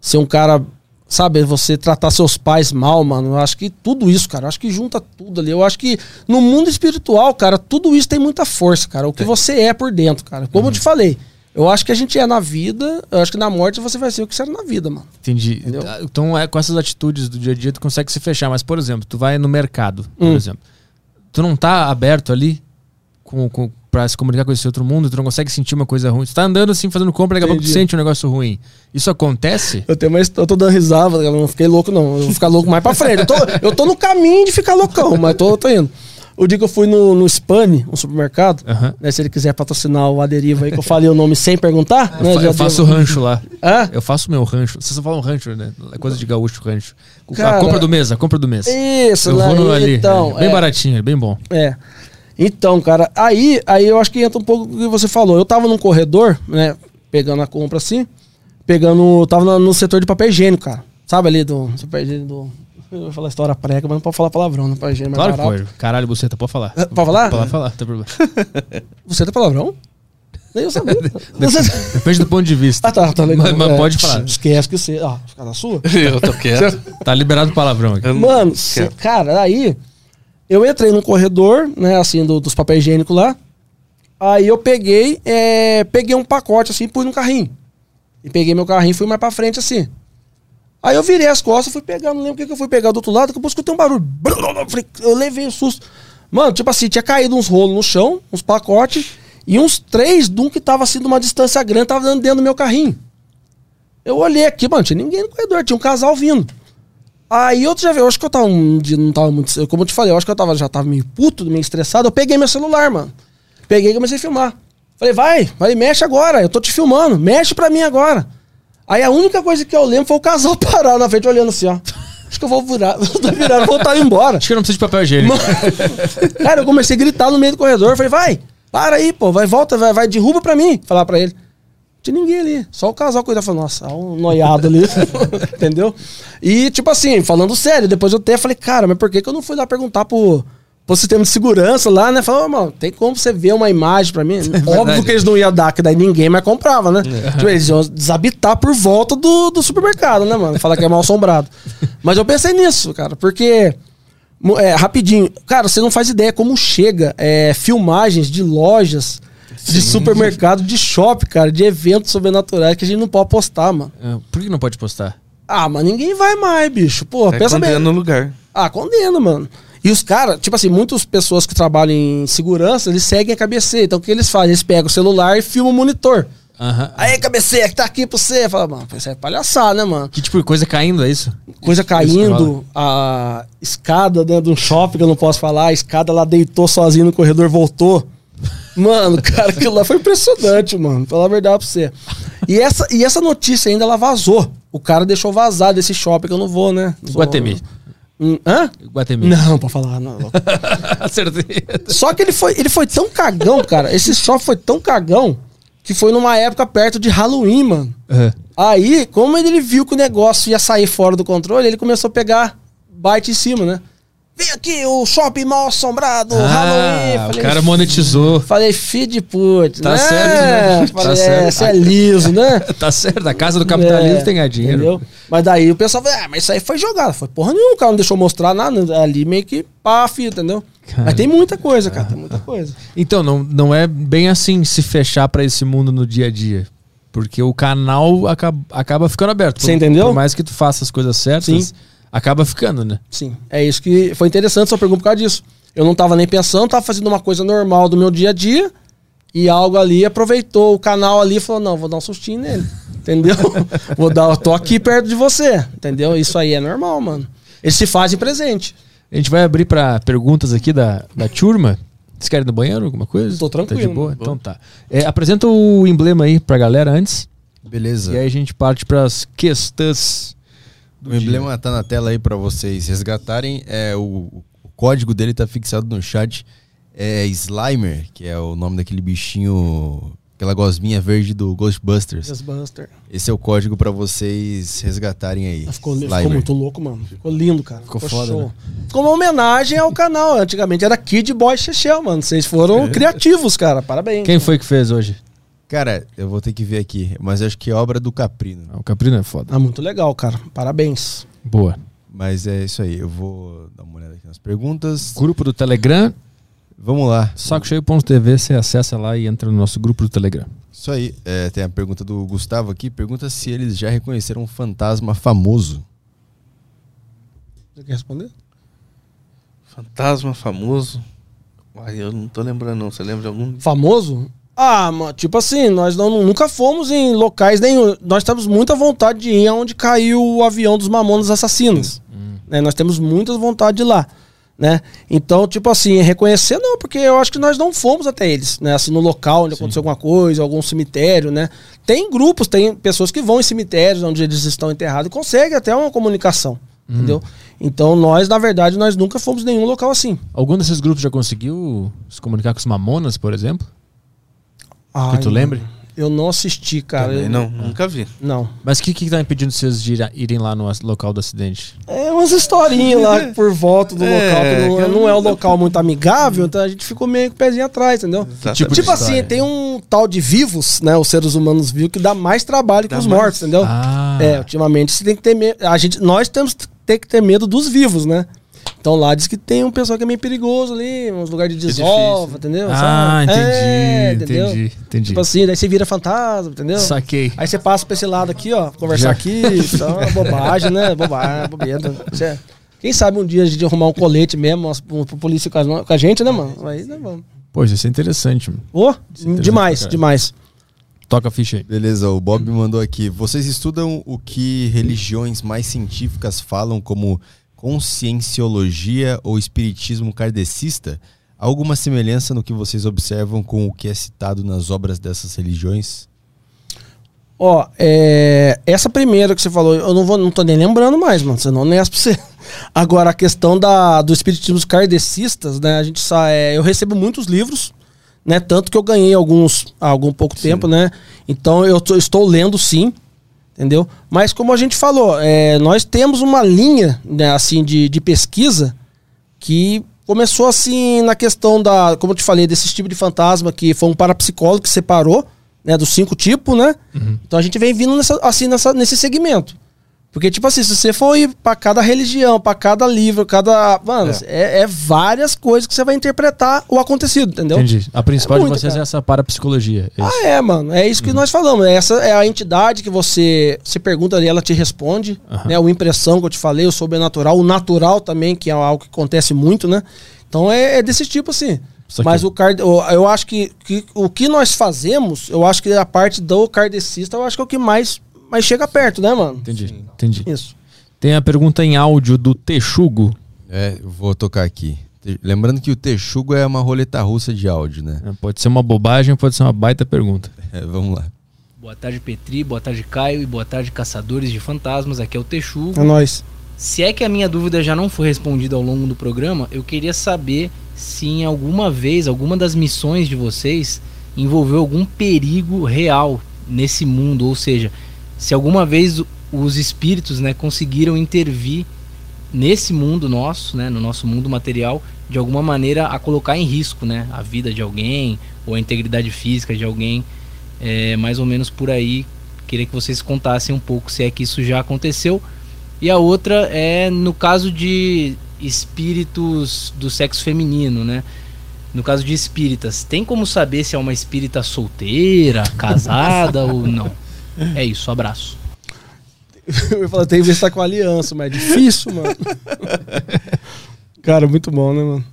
ser um cara, sabe, você tratar seus pais mal, mano. Eu acho que tudo isso, cara, eu acho que junta tudo ali. Eu acho que no mundo espiritual, cara, tudo isso tem muita força, cara. O que você é por dentro, cara. Como eu te falei, eu acho que a gente é na vida, eu acho que na morte você vai ser o que você era na vida, mano. Entendi. Entendeu? Então, é, com essas atitudes do dia a dia, tu consegue se fechar. Mas, por exemplo, tu vai no mercado, por Hum. exemplo. Tu não tá aberto ali com, com, pra se comunicar com esse outro mundo, tu não consegue sentir uma coisa ruim. Tu tá andando assim, fazendo compra, daqui a pouco tu sente um negócio ruim. Isso acontece? Eu tenho uma eu tô dando risada, eu não fiquei louco, não. Eu vou ficar louco mais pra frente. Eu tô, eu tô no caminho de ficar loucão, mas tô, tô indo. O dia que eu fui no, no Spani, um supermercado, Aham. né, se ele quiser patrocinar o Aderiva aí, que eu falei o nome sem perguntar. Eu, né, já eu faço devo- rancho lá. Hã? Eu faço meu rancho. Vocês só falam rancho, né? É coisa de gaúcho, rancho. a Cara- compra do mês, a compra do mês. Isso, eu lá, vou no ali. então. bem é, baratinho, é bem bom. É. Então, cara, aí, aí eu acho que entra um pouco o que você falou. Eu tava num corredor, né, pegando a compra assim, pegando, tava no, no setor de papel higiênico, cara. Sabe ali do papel higiênico do... [LAUGHS] Eu vou falar história prega, mas não pode falar palavrão, não papel higiênico é mais Claro que pode. Caralho, buceta, pode falar. É, Pode falar? Pode falar, não tem problema. [LAUGHS] Você tem palavrão? Nem eu sabia. [LAUGHS] Você... Depende do ponto de vista. Ah, tá, tá legal. Mas, mas É, pode falar. Esquece que você. Ah, fica na sua? Eu tô quieto. Tá liberado o palavrão aqui. Mano, cê- cara, aí eu entrei num corredor, né, assim, do- dos papéis higiênicos lá. Aí eu peguei, é, peguei um pacote assim, pus no carrinho. E peguei meu carrinho e fui mais pra frente assim. Aí eu virei as costas, fui pegar, não lembro o que, que eu fui pegar do outro lado, que eu escutei um barulho. Eu levei um susto. Mano, tipo assim, tinha caído uns rolos no chão, uns pacotes, e uns três de um que tava assim de uma distância grande, tava dentro do meu carrinho. Eu olhei aqui, mano, tinha ninguém no corredor, tinha um casal vindo. Aí eu já vi, eu acho que eu tava um dia, não tava muito. Como eu te falei, eu acho que eu tava, já tava meio puto, meio estressado. Eu peguei meu celular, mano. Peguei e comecei a filmar. Falei, vai, vai, mexe agora, eu tô te filmando, mexe pra mim agora. Aí a única coisa que eu lembro foi o casal [LAUGHS] parar na frente olhando assim, ó. Acho que eu vou virar, [LAUGHS] vou virar voltar embora. Acho que eu não preciso de papel higiênico. Mano, cara, eu comecei a gritar no meio do corredor. Falei, vai, para aí, pô, vai, volta, vai, vai, derruba pra mim. Falar pra ele. Tinha ninguém ali. Só o casal cuidava. Falei, nossa, um noiado ali. [LAUGHS] Entendeu? E, tipo assim, falando sério, depois eu até falei, cara, mas por que, que eu não fui lá perguntar pro, pro sistema de segurança lá, né? Falei, ô, mano, tem como você ver uma imagem pra mim? [LAUGHS] Óbvio que eles não iam dar, que daí ninguém mais comprava, né? Tipo, eles iam desabitar por volta do, do supermercado, né, mano? Falar que é mal assombrado. [LAUGHS] Mas eu pensei nisso, cara, porque. É, rapidinho. Cara, você não faz ideia como chega é, filmagens de lojas, de supermercado, de shopping, cara, de eventos sobrenaturais que a gente não pode postar, mano. Ah, Por que não pode postar? Ah, mas ninguém vai mais, bicho. Pô, É pensa bem. no lugar. Ah, condena, mano. E os caras, tipo assim, muitas pessoas que trabalham em segurança, eles seguem a cabeceira. Então o que eles fazem? Eles pegam o celular e filmam o monitor. Aham. Aí, cabeceira, que tá aqui pra você. Fala, mano, isso é palhaçada, né, mano? Que tipo de coisa caindo, é isso? Coisa caindo, a escada dentro de um shopping que eu não posso falar, a escada lá deitou sozinho no corredor, voltou. Mano, cara, aquilo lá foi impressionante, mano. Falar a verdade pra você. E essa, e essa notícia ainda ela vazou. O cara deixou vazar desse shopping que eu não vou, né? Não sou- Guatemi. Hum, hã? Guatemi. Não, pra falar, não. [LAUGHS] Acertei. Só que ele foi, ele foi tão cagão, cara. Esse shopping foi tão cagão que foi numa época perto de Halloween, mano. Aham. Aí, como ele viu que o negócio ia sair fora do controle, ele começou a pegar bite em cima, né? Vem aqui, o shopping mal assombrado, Halloween. Ah, o Falei, cara monetizou. Falei, filho de putz, Tá né? certo, né? Tá Falei, certo. é, você é liso, né? [LAUGHS] Tá certo, a casa do capitalismo É, tem ganhar dinheiro. Entendeu? Mas daí o pessoal falou, ah, mas isso aí foi jogado. Foi porra nenhuma, o cara não deixou mostrar nada. Ali meio que pá, filho, entendeu? Cara. Mas tem muita coisa, cara, tem muita coisa. Então, não, não é bem assim se fechar pra esse mundo no dia a dia. Porque o canal acaba, acaba ficando aberto. Você entendeu? Por mais que tu faça as coisas certas, Sim. Acaba ficando, né? Sim, é isso que foi interessante sua pergunta por causa disso. Eu não tava nem pensando, tava fazendo uma coisa normal do meu dia a dia e algo ali aproveitou o canal ali e falou: "Não, vou dar um sustinho nele". [LAUGHS] Entendeu? vou dar, eu tô aqui perto de você, entendeu? Isso aí é normal, mano. Eles se fazem presente. A gente vai abrir pra perguntas aqui da, da turma. Vocês querem ir no banheiro, alguma coisa? Tô tranquilo, Tá de boa? mano. Então tá. É, apresenta o emblema aí pra galera antes. Beleza. E aí a gente parte para as questões do O emblema tá na tela aí pra vocês resgatarem. É, o, o código dele tá fixado no chat. É Slimer, que é o nome daquele bichinho, aquela gosminha verde do Ghostbusters. Ghostbuster. Esse é o código pra vocês resgatarem aí. Ficou, Slimer. ficou muito louco, mano. Ficou lindo, cara. Ficou foda, né? Ficou uma homenagem ao canal. Antigamente era Kid Boy Chechel, mano. Vocês foram criativos, cara. Parabéns. Quem foi que fez hoje? Cara, eu vou ter que ver aqui, mas acho que é obra do Caprino. Ah, O Caprino é foda. Ah, muito legal, cara. Parabéns. Boa. Mas é isso aí, eu vou dar uma olhada aqui nas perguntas. Grupo do Telegram, Vamos lá. sacocheio.tv, você acessa lá e entra no nosso grupo do Telegram. Isso aí, é, tem a pergunta do Gustavo aqui. Pergunta se eles já reconheceram um fantasma famoso. Você quer responder? Fantasma famoso. Ai, eu não tô lembrando, não. Você lembra de algum? Famoso? Ah, mano, tipo assim, nós não, nunca fomos em locais nenhum. Nós temos muita vontade de ir aonde caiu o avião dos Mamonas Assassinos. Né? Nós temos muita vontade de ir lá. Né? Então, tipo assim, reconhecer não, porque eu acho que nós não fomos até eles, né? Assim, no local onde aconteceu alguma coisa, algum cemitério, né? Tem grupos, tem pessoas que vão em cemitérios onde eles estão enterrados e conseguem até uma comunicação, entendeu? Então, nós, na verdade, nós nunca fomos em nenhum local assim. Algum desses grupos já conseguiu se comunicar com os Mamonas, por exemplo? Ai, tu lembre? Eu não assisti, cara. Eu- não, nunca vi. Não. Mas o que que tá impedindo vocês de ira- irem lá no local do acidente? É umas historinhas lá [LAUGHS] por volta do É, local, que não, que eu não é um não- local muito amigável, então a gente ficou meio com o pezinho atrás, entendeu? Exatamente. tipo Tipo assim, história? tem um tal de vivos, né? Os seres humanos vivos, que dá mais trabalho que Dá os mais. mortos, entendeu? Ah. É, ultimamente você tem que ter medo. A gente, nós temos que ter que ter medo dos vivos, né? Então lá diz que tem um pessoal que é meio perigoso ali, uns lugares de desova, difícil. entendeu? Ah, Sabe? entendi, É, entendeu? entendi, entendi. Tipo assim, daí você vira fantasma, entendeu? Saquei. Aí você passa pra esse lado aqui, ó, conversar Já. aqui, então, é bobagem, né? Bobagem, bobeira. Isso é- Quem sabe um dia a gente arrumar um colete mesmo, pro, pro polícia com a, com a gente, né, mano? Aí, né, vamos. Pô, isso é interessante, mano. Ô, interessante demais, demais. Toca a ficha aí. Beleza, o Bob me mandou aqui. Vocês estudam o que religiões mais científicas falam como conscienciologia ou espiritismo kardecista? Há alguma semelhança no que vocês observam com o que é citado nas obras dessas religiões? Ó, é, essa primeira que você falou, eu não, vou, não tô nem lembrando mais, mano, senão nem pra você. [LAUGHS] Agora, a questão da, do espiritismo kardecistas, né, a gente sa- é, eu recebo muitos livros, né, tanto que eu ganhei alguns há algum pouco tempo, né, então eu tô- estou lendo sim, entendeu? Mas como a gente falou, é, nós temos uma linha, né, assim, de, de pesquisa que começou assim na questão da, como eu te falei, desse tipo de fantasma que foi um parapsicólogo que separou, né, dos cinco tipos, né? Então a gente vem vindo nessa, assim nessa, nesse segmento. Porque, tipo assim, se você for ir pra cada religião, pra cada livro, cada. Mano, é. é várias coisas que você vai interpretar o acontecido, entendeu? Entendi. A principal É de muito, vocês cara. é essa parapsicologia. É isso. Ah, é, mano. É isso que nós falamos. Essa é a entidade que você se pergunta ali, ela te responde. Aham. Né? O impressão que eu te falei, o sobrenatural, o natural também, que é algo que acontece muito, né? Então é, é desse tipo, assim. Mas o card, eu, eu acho que, que o que nós fazemos, eu acho que a parte do kardecista, eu acho que é o que mais, mais chega perto, né, mano? Entendi, entendi. Isso. Tem a pergunta em áudio do Texugo. É, vou tocar aqui. Lembrando que o Texugo é uma roleta russa de áudio, né? É, Pode ser uma bobagem, pode ser uma baita pergunta. [LAUGHS] É, vamos lá. Boa tarde, Petri. Boa tarde, Caio. E boa tarde, caçadores de fantasmas. Aqui é o Texu. É nóis. Se é que a minha dúvida já não foi respondida ao longo do programa, eu queria saber se em alguma vez, alguma das missões de vocês envolveu algum perigo real nesse mundo. Ou seja, se alguma vez os espíritos né, conseguiram intervir nesse mundo nosso, né, no nosso mundo material, de alguma maneira a colocar em risco né, a vida de alguém ou a integridade física de alguém. É, mais ou menos por aí. Queria que vocês contassem um pouco se é que isso já aconteceu. E a outra é no caso de espíritos do sexo feminino, né? No caso de espíritas, tem como saber se é uma espírita solteira, casada [LAUGHS] ou não? É isso, abraço. [LAUGHS] Eu ia falar, tem que ver se tá com aliança, mas é difícil, mano. [LAUGHS] Cara, muito bom, né, mano?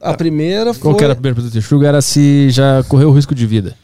A primeira foi. Qual que era a primeira pergunta do? Era se já correu o risco de vida.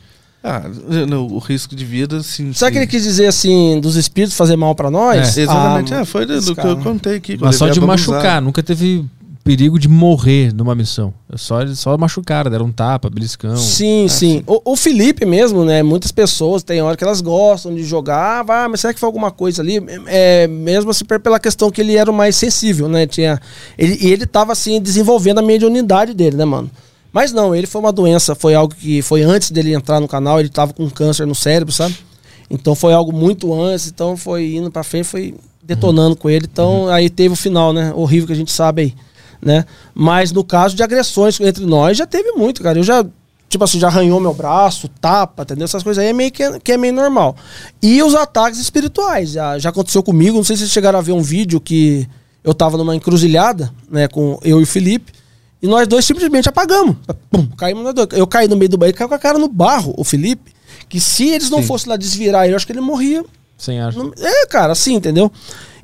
Ah, no- o risco de vida, assim. Sabe que ele quis dizer assim, dos espíritos fazer mal pra nós? É. Exatamente, Ah, é, foi do, do que eu contei aqui. Mas só de machucar, nunca teve perigo de morrer numa missão. É Só, só machucaram, deram um tapa, beliscão. Sim, sim. O, o Felipe mesmo, né? Muitas pessoas tem hora que elas gostam de jogar, vai, mas será que foi alguma coisa ali? É, mesmo assim, pela questão que ele era o mais sensível, né? Tinha, ele, e ele tava assim, desenvolvendo a mediunidade dele, né, mano? Mas não, ele foi uma doença, foi algo que foi antes dele entrar no canal, ele tava com câncer no cérebro, sabe? Então foi algo muito antes, então foi indo pra frente, foi detonando com ele. Então aí teve o final, né? Horrível que a gente sabe aí, né? Mas no caso de agressões entre nós, já teve muito, cara. Eu já, tipo assim, já arranhou meu braço, tapa, entendeu? Essas coisas aí é meio que, que é meio normal. E os ataques espirituais, já, já aconteceu comigo. Não sei se vocês chegaram a ver um vídeo que eu tava numa encruzilhada, né, com eu e o Felipe. E nós dois simplesmente apagamos. Pum, caímos nós dois. Eu caí no meio do banheiro, caiu com a cara no barro, o Felipe. Que se eles não fossem lá desvirar ele, eu acho que ele morria Sem ar. É, cara, assim, entendeu?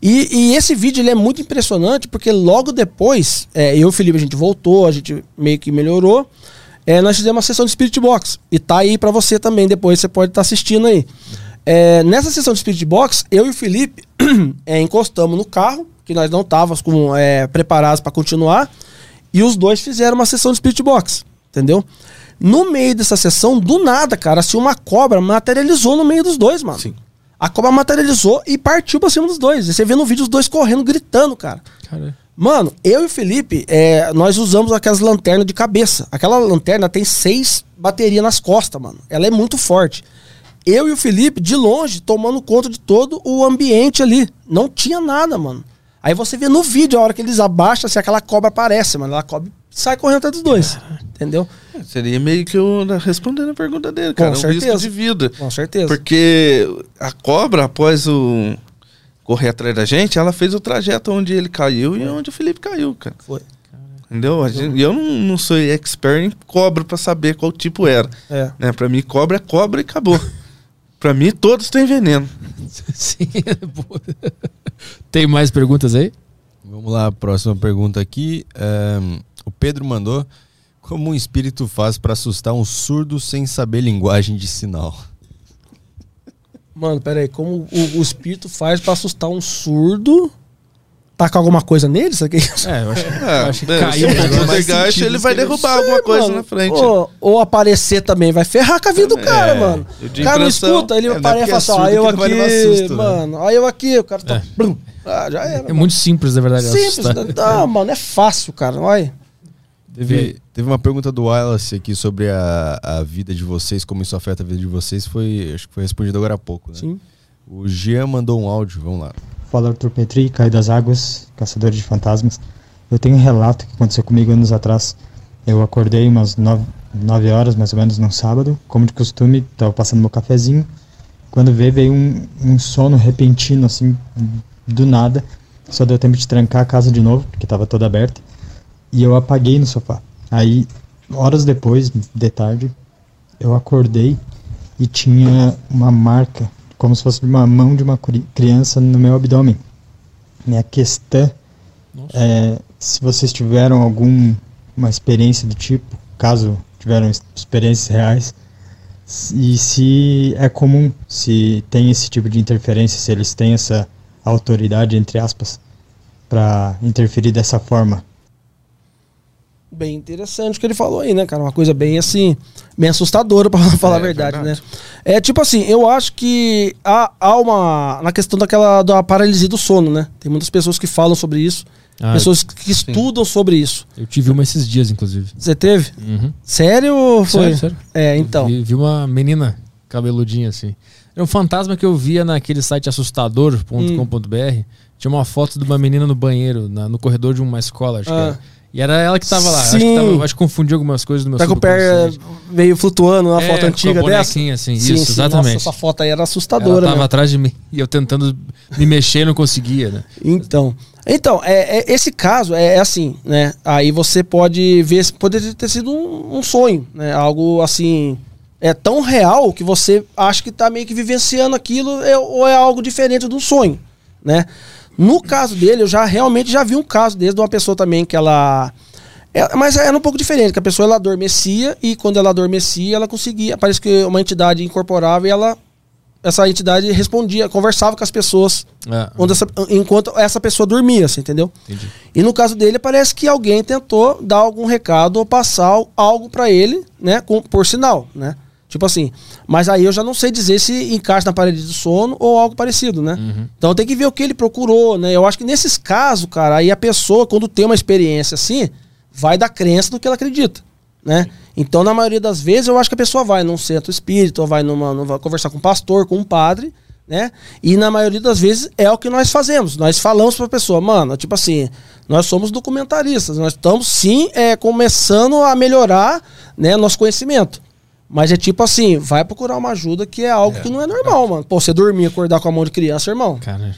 E, e esse vídeo ele é muito impressionante porque logo depois, é, eu e o Felipe, a gente voltou, a gente meio que melhorou. É, nós fizemos uma sessão de Spirit Box. E tá aí pra você também, depois você pode estar assistindo aí. É, nessa sessão de Spirit Box, eu e o Felipe [CLEARS THROAT] é, encostamos no carro, que nós não estávamos é, preparados para continuar, e os dois fizeram uma sessão de Spirit Box, entendeu? No meio dessa sessão, do nada, cara, assim, uma cobra materializou no meio dos dois, mano. Sim. A cobra materializou e partiu pra cima dos dois. E você vê no vídeo os dois correndo, gritando, cara. Cara, Mano, eu e o Felipe, é, nós usamos aquelas lanternas de cabeça. Aquela lanterna tem seis baterias nas costas, mano. Ela é muito forte. Eu e o Felipe, de longe, tomando conta de todo o ambiente ali. Não tinha nada, mano. Aí você vê no vídeo, a hora que eles abaixam, assim, aquela cobra aparece, mano. Ela cobra sai correndo atrás dos dois. Entendeu? Seria meio que eu respondendo a pergunta dele, cara. Com um certeza. risco de vida. Com certeza. Porque a cobra, após o correr atrás da gente, ela fez o trajeto onde ele caiu e onde o Felipe caiu, cara. Foi. Entendeu? Gente- E eu não, não sou expert em cobra pra saber qual tipo era. É. Né? Pra mim, cobra é cobra e acabou. pra mim, todos têm veneno. [LAUGHS] sim. boa. Tem mais perguntas aí? Vamos lá, próxima pergunta aqui. Ahn, o Pedro mandou: Como um espírito faz pra assustar um surdo sem saber linguagem de sinal? Mano, pera aí, como o, o espírito faz pra assustar um surdo? Tacar alguma coisa nele? Isso aqui? É, eu acho, eu É, acho que é, caiu se um o negócio. Poltergeist, mais ele vai que ele- derrubar alguma coisa Mano, na frente. Ou, ou aparecer também vai ferrar com a vida do cara, mano. eu O cara não escuta, ele É, não é aparece e fala assim, é ó, eu que não aqui, susto, né? mano, ó, eu aqui, o cara tá... Ah, já era. É muito simples, na verdade. simples. assustar. né? Ah, mano, é fácil, cara, olha. Teve, teve uma pergunta do Wallace aqui sobre a, a vida de vocês, como isso afeta a vida de vocês. Foi, acho que foi respondido agora há pouco, né? Sim. O Jean mandou um áudio, vamos lá. Fala Arthur Petri, Caio das Águas, caçador de fantasmas. Eu tenho um relato que aconteceu comigo anos atrás. Eu acordei umas 9, nove horas, mais ou menos, num sábado. Como de costume, estava passando meu cafezinho. Quando veio, veio um, um sono repentino, assim, do nada. Só deu tempo de trancar a casa de novo, porque estava toda aberta. E eu apaguei no sofá. Aí, horas depois, de tarde, eu acordei e tinha uma marca, como se fosse uma mão de uma cri- criança no meu abdômen. Minha questão é se vocês tiveram alguma experiência do tipo, caso tiveram experiências reais, e se é comum, se tem esse tipo de interferência, se eles têm essa autoridade, entre aspas, para interferir dessa forma. Bem interessante o que ele falou aí, né, cara? Uma coisa bem assim, bem assustadora, [LAUGHS] pra falar É, a verdade, verdade. né? É tipo assim, eu acho que há, há uma. Na questão daquela da paralisia do sono, né? Tem muitas pessoas que falam sobre isso, Ah, pessoas que estudam sobre isso. Eu tive uma esses dias, inclusive. Você teve? Uhum. Sério ou foi? Sério, sério. É, então. Vi, vi uma menina cabeludinha assim. Era um fantasma que eu via naquele site assustador.com.br. Tinha uma foto de uma menina no banheiro, na- no corredor de uma escola, acho que Ah. era. E era ela que tava lá. Acho que, Sim. tava, acho que confundi algumas coisas do meu Tá com o pé meio flutuando na É, foto com a antiga dessa? assim, isso, exatamente. Nossa, essa foto aí era Ela assustadora, tava né? atrás de mim e eu tentando me mexer e não conseguia, né? Então, então é, é- esse caso é, é assim, né? Aí você pode ver, se poderia ter sido um, um sonho, né? Algo assim é tão real que você acha que tá meio que vivenciando aquilo é- ou é algo diferente de um sonho, né? No caso dele, eu já realmente já vi um caso desse de uma pessoa também que ela é, mas era um pouco diferente, que a pessoa ela adormecia e quando ela adormecia, ela conseguia, parece que uma entidade incorporava e ela essa entidade respondia, conversava com as pessoas Ah, essa- enquanto essa pessoa dormia, assim, entendeu? entendi. E no caso dele, parece que alguém tentou dar algum recado ou passar algo pra ele, né, com, por sinal, né? Tipo assim. Mas aí eu já não sei dizer se encaixa na parede do sono ou algo parecido, né? Então tem que ver o que ele procurou, né? Eu acho que nesses casos, cara, aí a pessoa, quando tem uma experiência assim, vai da crença do que ela acredita, né? Então, na maioria das vezes, eu acho que a pessoa vai num centro espírita, ou vai numa, numa- conversar com um pastor, com um padre, né? E na maioria das vezes é o que nós fazemos. Nós falamos pra pessoa, mano, tipo assim, nós somos documentaristas, nós estamos sim é, começando a melhorar né, nosso conhecimento. Mas é tipo assim, vai procurar uma ajuda que é algo que não é normal, mano. Pô, você dormir, acordar com a mão de criança, irmão. Cara,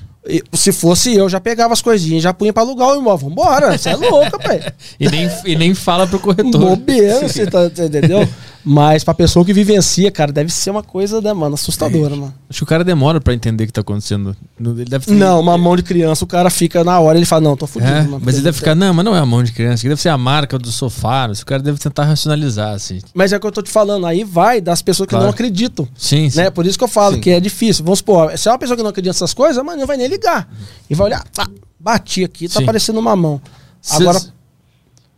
se fosse eu, já pegava as coisinhas, já punha pra alugar o imóvel. Vambora, você é louca, [LAUGHS] pai. e, nem, e nem fala pro corretor. Bobeira, você tá, [LAUGHS] entendeu? Mas pra pessoa que vivencia, cara, deve ser uma coisa, né, mano, assustadora, mano. Acho que o cara demora pra entender o que tá acontecendo. Ele deve ter- Não, uma mão de criança, o cara fica na hora, ele fala, não, tô fudido, É, mano. mas ele deve ficar, não, mas não é a mão de criança, que deve ser a marca do sofá. O cara deve tentar racionalizar, assim. Mas é o que eu tô te falando, aí vai das pessoas que Claro. não acreditam. Sim, sim. Né? Por isso que eu falo que é difícil. Vamos supor, se é uma pessoa que não acredita nessas coisas, mano, não vai nem ligar. E vai olhar, tá, bati aqui, tá Sim. parecendo uma mão. Cês- Agora,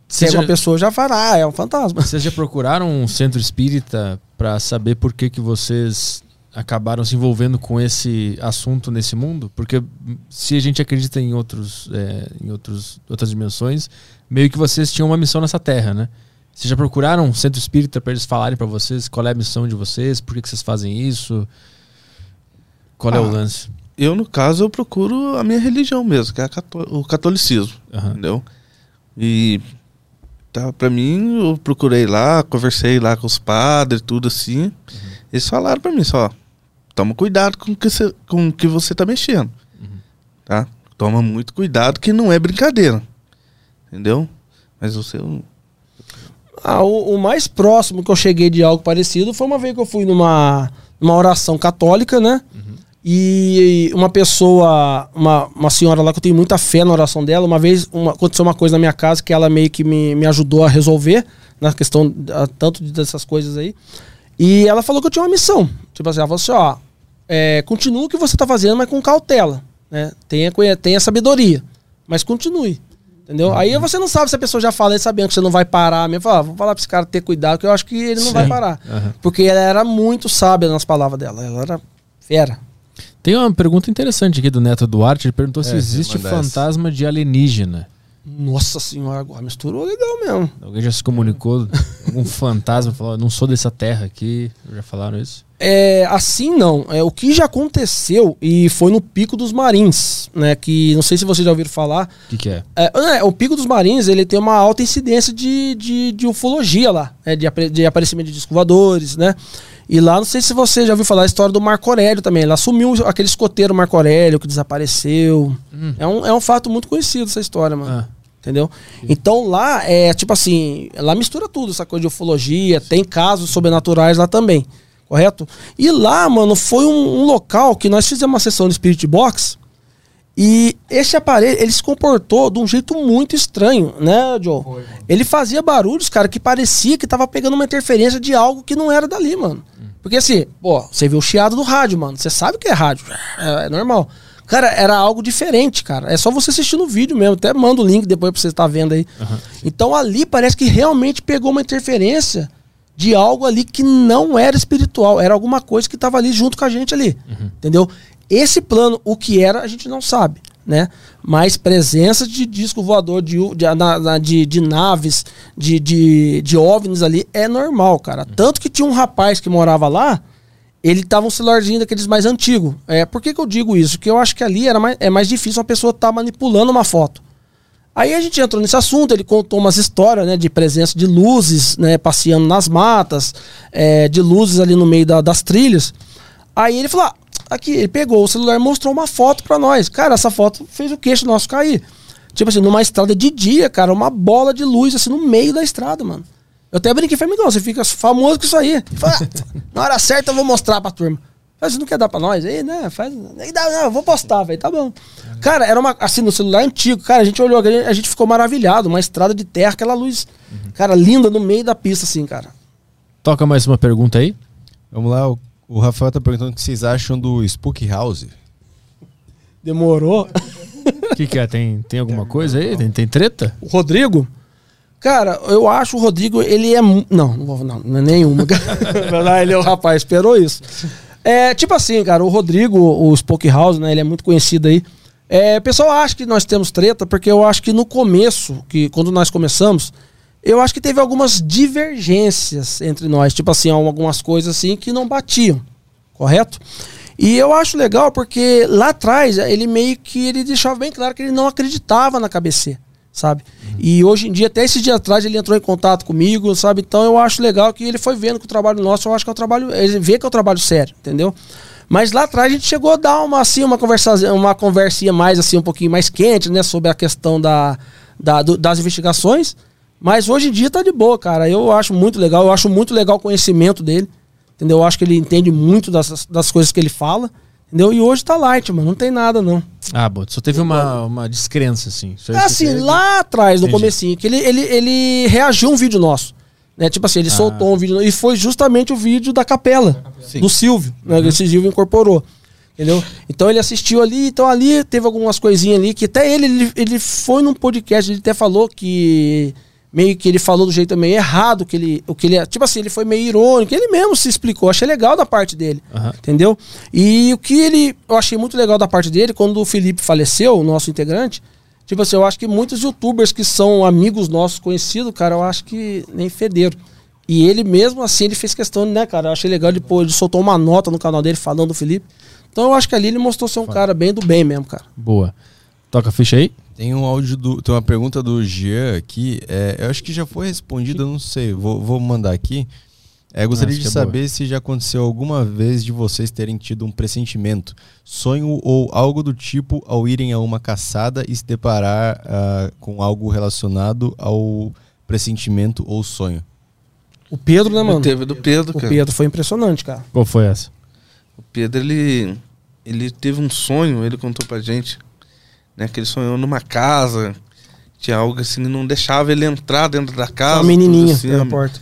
se é uma pessoa, já fala, ah, é um fantasma. Vocês já procuraram um centro espírita pra saber por que, que vocês acabaram se envolvendo com esse assunto nesse mundo? Porque se a gente acredita em outros, é, em outros, outras dimensões, meio que vocês tinham uma missão nessa terra, né? Vocês já procuraram um centro espírita pra eles falarem pra vocês qual é a missão de vocês, por que, que vocês fazem isso? Qual é o Ah. lance? Eu, no caso, eu procuro a minha religião mesmo, que é cató- o catolicismo. Aham. Entendeu? E tá, pra mim, eu procurei lá, conversei lá com os padres, tudo assim. Eles falaram pra mim só, toma cuidado com o que você, com o que você tá mexendo. Tá? Toma muito cuidado que não é brincadeira. Entendeu? Mas você. Ah, o, o mais próximo que eu cheguei de algo parecido foi uma vez que eu fui numa, numa oração católica, né? E uma pessoa, uma, uma senhora lá que eu tenho muita fé na oração dela, uma vez uma- aconteceu uma coisa na minha casa que ela meio que me, me ajudou a resolver, na questão da- tanto de- dessas coisas aí. E ela falou que eu tinha uma missão. Tipo assim, ela falou assim, ó, é, continua o que você tá fazendo, mas com cautela. Né? Tenha, tenha sabedoria, mas continue. Entendeu? Aí você não sabe se a pessoa já fala, sabendo que você não vai parar mesmo. Fala, ah, vou falar pra esse cara ter cuidado, que eu acho que ele não vai Sim. parar. Aham. Porque ela era muito sábia nas palavras dela. Ela era fera. Tem uma pergunta interessante aqui do Neto Duarte. Ele perguntou se É, existe manda essa. fantasma de alienígena. Nossa senhora, agora misturou legal mesmo. Alguém já se comunicou? algum fantasma falou, não sou dessa terra aqui? Já falaram isso? É, assim não. É, o que já aconteceu e foi no Pico dos Marins, né? Que não sei se vocês já ouviram falar. O que, que é? É, é, o Pico dos Marins ele tem uma alta incidência de, de, de ufologia lá, né, de, de aparecimento de discos voadores, né? E lá, não sei se você já ouviu falar a história do Marco Aurélio também. Lá sumiu aquele escoteiro Marco Aurélio que desapareceu. É, um, é um fato muito conhecido essa história, mano. Ah. Entendeu? Então lá é tipo assim, lá mistura tudo, essa coisa de ufologia, tem casos sobrenaturais lá também, correto? E lá, mano, foi um, um local que nós fizemos uma sessão de Spirit Box e esse aparelho, ele se comportou de um jeito muito estranho, né, Joe? Ele fazia barulhos, cara, que parecia que tava pegando uma interferência de algo que não era dali, mano. Porque assim, pô, você viu o chiado do rádio, mano. Você sabe o que é rádio. É, é normal. Cara, era algo diferente, cara. É só você assistir no vídeo mesmo. Até manda o link depois pra você estar vendo aí. então ali parece que realmente pegou uma interferência de algo ali que não era espiritual. Era alguma coisa que tava ali junto com a gente ali. Entendeu? Esse plano, o que era, a gente não sabe. Né? Mas presença de disco voador, de, de, de, de naves, de, de, de OVNIs ali é normal, cara. Tanto que tinha um rapaz que morava lá, ele tava um celularzinho daqueles mais antigos. É, por que, que eu digo isso? Porque eu acho que ali era mais, é mais difícil uma pessoa estar manipulando uma foto. Aí a gente entrou nesse assunto, ele contou umas histórias, né, de presença de luzes, né, passeando nas matas, é, de luzes ali no meio da- das trilhas. Aí ele falou, ah, aqui, ele pegou o celular e mostrou uma foto pra nós. Cara, essa foto fez o queixo nosso cair. Tipo assim, numa estrada de dia, cara, uma bola de luz assim no meio da estrada, mano. Eu até brinquei, falei, amigão, você fica famoso com isso aí. Falou, "Ah, na hora certa eu vou mostrar pra turma. Mas você não quer dar pra nós? Aí, né? Faz. Aí dá, não, eu vou postar, velho. Tá bom. Cara, era uma. Assim, no celular antigo, cara, a gente olhou, a gente, a gente ficou maravilhado. Uma estrada de terra, aquela luz, cara, linda no meio da pista, assim, cara. Toca mais uma pergunta aí. Vamos lá, o, O Rafael tá perguntando o que vocês acham do Spook House. Demorou. O que, que é? Tem, tem alguma coisa aí? Tem, tem treta? O Rodrigo? Cara, eu acho o Rodrigo, ele é. Não, não vou, não, não é nenhuma. [LAUGHS] Não, ele é o rapaz, esperou isso. É, tipo assim, cara, o Rodrigo, o Spoke House, né? Ele é muito conhecido aí. É, o pessoal acha que nós temos treta, porque eu acho que no começo, que quando nós começamos, eu acho que teve algumas divergências entre nós. Tipo assim, algumas coisas assim que não batiam. Correto? E eu acho legal porque lá atrás ele meio que ele deixava bem claro que ele não acreditava na KBC, sabe? E hoje em dia, até esse dia atrás, ele entrou em contato comigo, sabe? Então eu acho legal que ele foi vendo que o trabalho nosso, eu acho que é um trabalho. Ele vê que é um trabalho sério, entendeu? Mas lá atrás a gente chegou a dar uma, assim, uma, conversa, uma conversinha mais assim, um pouquinho mais quente, né? Sobre a questão da, da- do- das investigações. Mas hoje em dia tá de boa, cara. Eu acho muito legal, eu acho muito legal o conhecimento dele. Entendeu? Eu acho que ele entende muito das, das coisas que ele fala. Entendeu? E hoje tá light, mano. Não tem nada, não. Ah, bom, só teve uma, uma descrença, assim. Só É que assim, teve. lá atrás, no Entendi. comecinho, que ele, ele, ele reagiu a um vídeo nosso. Né? Tipo assim, ele Ah. soltou um vídeo. E foi justamente o vídeo da capela, do Silvio. Né? Uhum. Que esse Silvio incorporou. Entendeu? Então ele assistiu ali, então ali teve algumas coisinhas ali, que até ele, ele, ele foi num podcast, ele até falou que meio que ele falou do jeito meio errado, que ele, o que ele, tipo assim, ele foi meio irônico, ele mesmo se explicou, achei legal da parte dele. Aham. Entendeu? E o que ele. Eu achei muito legal da parte dele, quando o Felipe faleceu, o nosso integrante. Tipo assim, eu acho que muitos youtubers que são amigos nossos, conhecidos, cara, eu acho que nem federam. E ele mesmo assim, ele fez questão, né, cara? Eu achei legal, ele, pô, ele soltou uma nota no canal dele falando do Felipe. Então eu acho que ali ele mostrou ser um cara bem do bem mesmo, cara. Boa. Toca a ficha aí? Tem um áudio do. Tem uma pergunta do Jean aqui. é, eu acho que já foi respondida, eu não sei. Vou, vou mandar aqui. É, gostaria de é saber se já aconteceu alguma vez de vocês terem tido um pressentimento, sonho ou algo do tipo ao irem a uma caçada e se deparar ah, com algo relacionado ao pressentimento ou sonho. O Pedro, né, mano? Teve do Pedro, O cara. Pedro foi impressionante, cara. Qual foi essa? O Pedro, ele, ele teve um sonho, ele contou pra gente, né? Que ele sonhou numa casa, tinha algo assim, não deixava ele entrar dentro da casa. Uma menininha assim, na porta.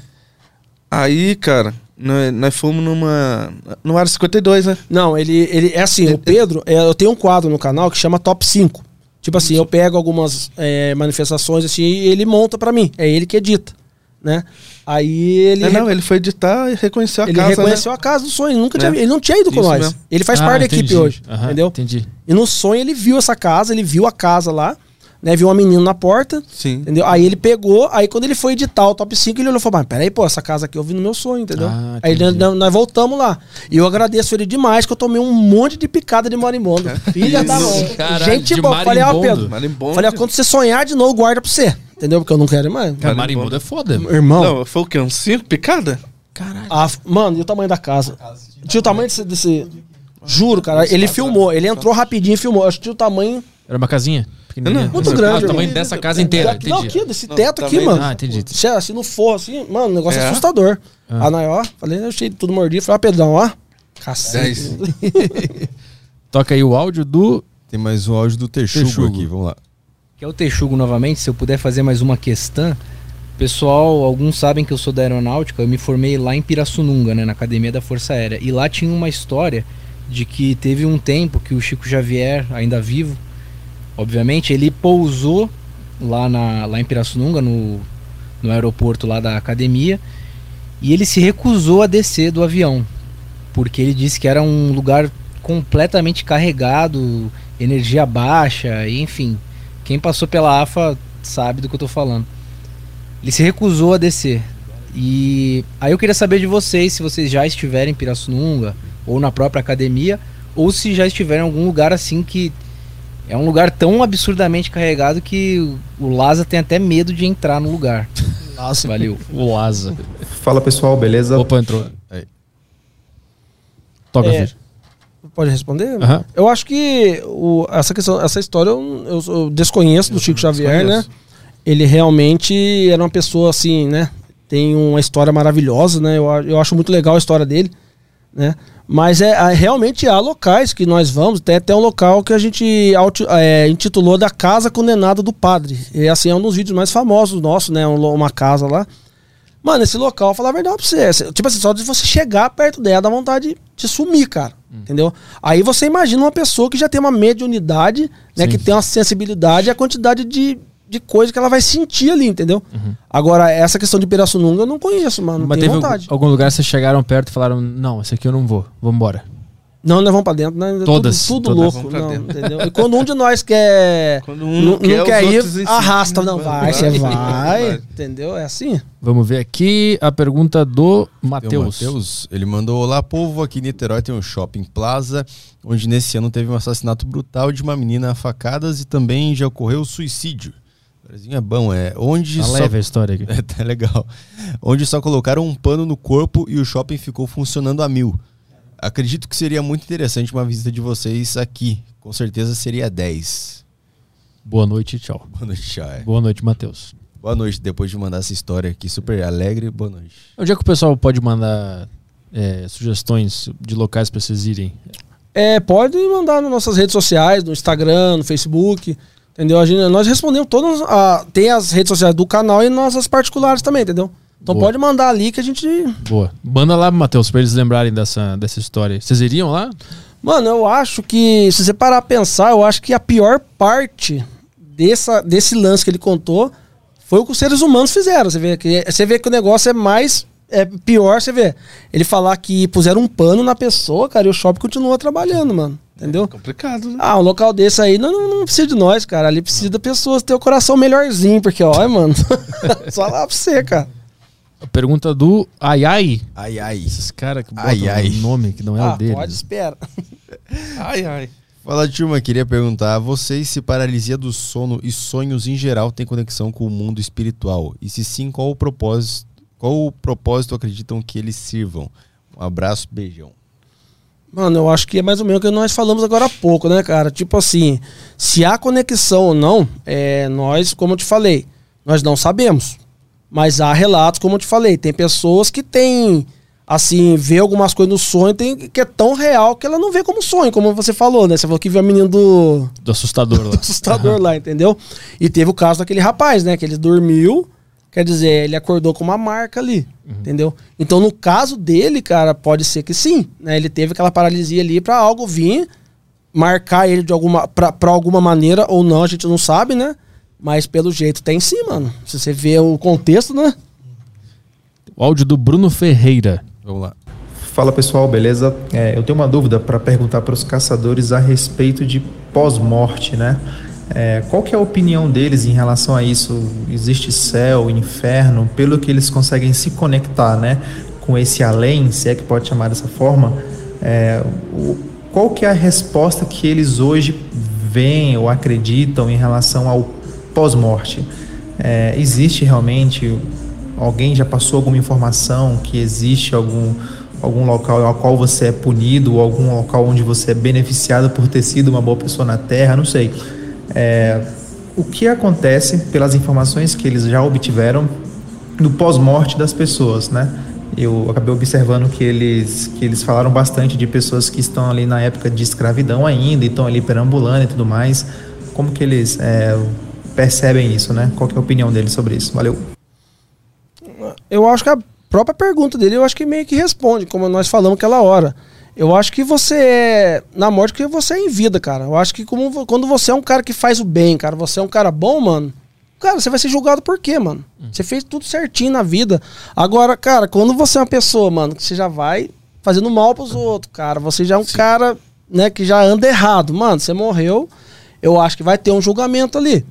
Aí, cara, nós, nós fomos numa. No área 52, né? Não, ele, ele é assim, o Pedro, é, eu tenho um quadro no canal que chama Top 5. Tipo assim, eu pego algumas é, manifestações assim e ele monta pra mim. É ele que edita, né? Aí ele, Não, não, ele foi editar e reconheceu a ele casa. reconheceu né? a casa do sonho. Ele, nunca É. tinha, ele não tinha ido com Isso nós. mesmo. Ele faz Ah, parte da equipe entendi. hoje, entendeu? Entendi. E no sonho ele viu essa casa, ele viu a casa lá, né? Viu uma menina na porta, Sim. entendeu? Aí ele pegou, aí quando ele foi editar o top 5, ele olhou e falou: Mas peraí, pô, essa casa aqui eu vi no meu sonho, entendeu? Ah, aí nós, nós voltamos lá. E eu agradeço ele demais, que eu tomei um monte de picada de marimbondo. [LAUGHS] Filha da mãe. Caralho, Gente boa. Falei, ó. Pedro. Marimbondo. Falei, ó, quando você sonhar de novo, guarda pra você. Entendeu? Porque eu não quero mais. Cara, Marimbondo. é foda. Irmão, Não, foi o quê? Uns 5 picada? Caralho. a- mano, e o tamanho da casa? Tinha o tamanho desse. desse- Juro, cara. Ele filmou, ele entrou rapidinho e filmou. Acho que tinha o tamanho. Era uma casinha? Não, muito Ah, grande, o tamanho dessa casa inteira, Aqui- não, aqui, desse Não, teto aqui, mano. Ah, entendi. Se, assim, não for assim, mano, o negócio é, É? assustador. Ah. Aí, ó, falei, eu achei tudo mordido. Falei, ó, Pedrão, ó. Cacete. [LAUGHS] Toca aí o áudio do. Tem mais um áudio do Texugo, Texugo. aqui, vamos lá. Que é o Texugo novamente, se eu puder fazer mais uma questão. Pessoal, alguns sabem que eu sou da aeronáutica, eu me formei lá em Pirassununga, né, na Academia da Força Aérea. E lá tinha uma história de que teve um tempo que o Chico Xavier, ainda vivo, obviamente, ele pousou lá, na, lá em Pirassununga, no, no aeroporto lá da academia, e ele se recusou a descer do avião, porque ele disse que era um lugar completamente carregado, energia baixa, enfim. Quem passou pela AFA sabe do que eu tô falando. Ele se recusou a descer. E aí eu queria saber de vocês se vocês já estiverem em Pirassununga ou na própria academia ou se já estiverem em algum lugar assim que é um lugar tão absurdamente carregado que o- Laza tem até medo de entrar no lugar. Nossa, Valeu. O Laza. Fala pessoal, beleza? Opa, entrou. Aí. Toca É. ficha. Pode responder? Aham. Eu acho que o- essa questão, essa história eu, eu- eu desconheço do Chico Xavier, né? Ele realmente era uma pessoa assim, né? Tem uma história maravilhosa, né? Eu, eu acho muito legal a história dele, né? Mas é, é, realmente há locais que nós vamos, tem até um local que a gente é, intitulou da Casa Condenada do Padre. E assim, é um dos vídeos mais famosos nossos, né? Um uma casa lá. Mano, esse local, falar a verdade pra você. cê- Tipo assim, só de você chegar perto dela, dá vontade de, sumir, cara. Entendeu? Aí você imagina uma pessoa que já tem uma mediunidade, né? Sim. Que tem uma sensibilidade e a quantidade de, de coisa que ela vai sentir ali, entendeu? Agora, essa questão de Pirassununga eu não conheço, mano. Não Mas teve vontade. algum lugar que vocês chegaram perto e falaram: Não, esse aqui eu não vou, vambora. Não, nós vamos pra dentro, né? Todas, Tudo, tudo todas. louco, Vamos não, entendeu? E quando um de nós quer. [LAUGHS] Quando um não, quer, não quer ir, arrasta. Não, vai, você Vai. vai. Entendeu? É assim. Vamos ver aqui a pergunta do Matheus. Mateus, ele mandou: Olá, povo. Aqui em Niterói tem um shopping plaza, onde nesse ano teve um assassinato brutal de uma menina a facadas e também já ocorreu suicídio. É bom, é. Onde Tá só. leve a história aqui. [LAUGHS] É, tá legal. Onde só colocaram um pano no corpo e o shopping ficou funcionando a mil. Acredito que seria muito interessante uma visita de vocês aqui. Com certeza seria 10. Boa noite tchau. Boa noite, tchau. é. Boa noite, Matheus. Boa noite, depois de mandar essa história aqui super alegre, boa noite. Onde é que o pessoal pode mandar é, sugestões de locais pra vocês irem? É, pode mandar nas nossas redes sociais, no Instagram, no Facebook. Entendeu? A gente, nós respondemos todas. A, tem as redes sociais do canal e nossas particulares também, entendeu? Então Boa. pode mandar ali que a gente. Boa. Manda lá, Matheus, pra eles lembrarem dessa, dessa história. Vocês iriam lá? Mano, eu acho que, se você parar a pensar, eu acho que a pior parte dessa, desse lance que ele contou foi o que os seres humanos fizeram. Você vê que, você vê que o negócio é mais. É pior, você vê. Ele falar que puseram um pano na pessoa, cara, e o shopping continua trabalhando, mano. Entendeu? Complicado, né? Ah, um local desse aí não, não, não precisa de nós, cara. Ali precisa da pessoa ter o coração melhorzinho, porque, ó, mano. [LAUGHS] só lá pra você, cara. A pergunta do Ai Ai. Ai, ai. Esses caras que botam Ai, ai. um nome que não é ah, o deles. pode, espera. [LAUGHS] Ai, ai. Fala, turma, queria perguntar a vocês se paralisia do sono e sonhos em geral tem conexão com o mundo espiritual. E se sim, qual o propósito, qual o propósito acreditam que eles sirvam? Um abraço, beijão. Mano, eu acho que é mais ou menos o que nós falamos agora há pouco, né, cara? Tipo assim, se há conexão ou não, é, nós, como eu te falei, nós não sabemos. Mas há relatos, como eu te falei, tem pessoas que têm, assim, vê algumas coisas no sonho tem, que é tão real que ela não vê como sonho, como você falou, né? Você falou que viu a menina do, Do assustador lá. [LAUGHS] do assustador lá, entendeu? E teve o caso daquele rapaz, né? Que ele dormiu, quer dizer, ele acordou com uma marca ali, entendeu? Então, no caso dele, cara, pode ser que sim, né? Ele teve aquela paralisia ali pra algo vir, marcar ele de alguma, pra, pra alguma maneira ou não, a gente não sabe, né? Mas pelo jeito tem sim, mano. Se você vê o contexto, né? O áudio do Bruno Ferreira. Vamos lá. Fala pessoal, beleza? É, eu tenho uma dúvida para perguntar para os caçadores a respeito de pós-morte, né? É, qual que é a opinião deles em relação a isso? Existe céu, inferno? Pelo que eles conseguem se conectar, né? Com esse além, se é que pode chamar dessa forma, é, o- qual que é a resposta que eles hoje veem ou acreditam em relação ao pós-morte? É, existe realmente alguém já passou alguma informação que existe algum algum local ao qual você é punido ou algum local onde você é beneficiado por ter sido uma boa pessoa na Terra, não sei. É, o que acontece pelas informações que eles já obtiveram no pós-morte das pessoas, né? Eu acabei observando que eles que eles falaram bastante de pessoas que estão ali na época de escravidão ainda, e estão ali perambulando e tudo mais. Como que eles é, percebem isso, né? Qual é a opinião deles sobre isso? Valeu. Eu acho que a própria pergunta dele, eu acho que meio que responde, como nós falamos aquela hora. Eu acho que você é na morte que você é em vida, cara. Eu acho que como, quando você é um cara que faz o bem, cara, você é um cara bom, mano. Cara, você vai ser julgado por quê, mano? Você fez tudo certinho na vida. Agora, cara, quando você é uma pessoa, mano, que você já vai fazendo mal pros outros, cara, você já é um cara, né, que já anda errado. Mano, você morreu, eu acho que vai ter um julgamento ali.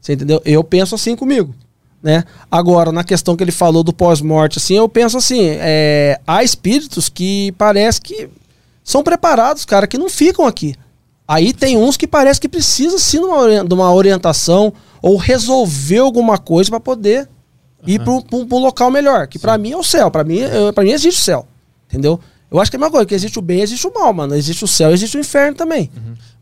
Você entendeu? Eu penso assim comigo né? Agora, na questão que ele falou do pós-morte, assim, eu penso assim, é, há espíritos que parece que são preparados, cara, que não ficam aqui. Aí tem uns que parece que precisa sim de uma, uma orientação ou resolver alguma coisa para poder ir para um local melhor, que para mim é o céu, para mim, para mim existe o céu, entendeu? Eu acho que é a mesma coisa, que existe o bem, existe o mal, mano. Existe o céu, existe o inferno também.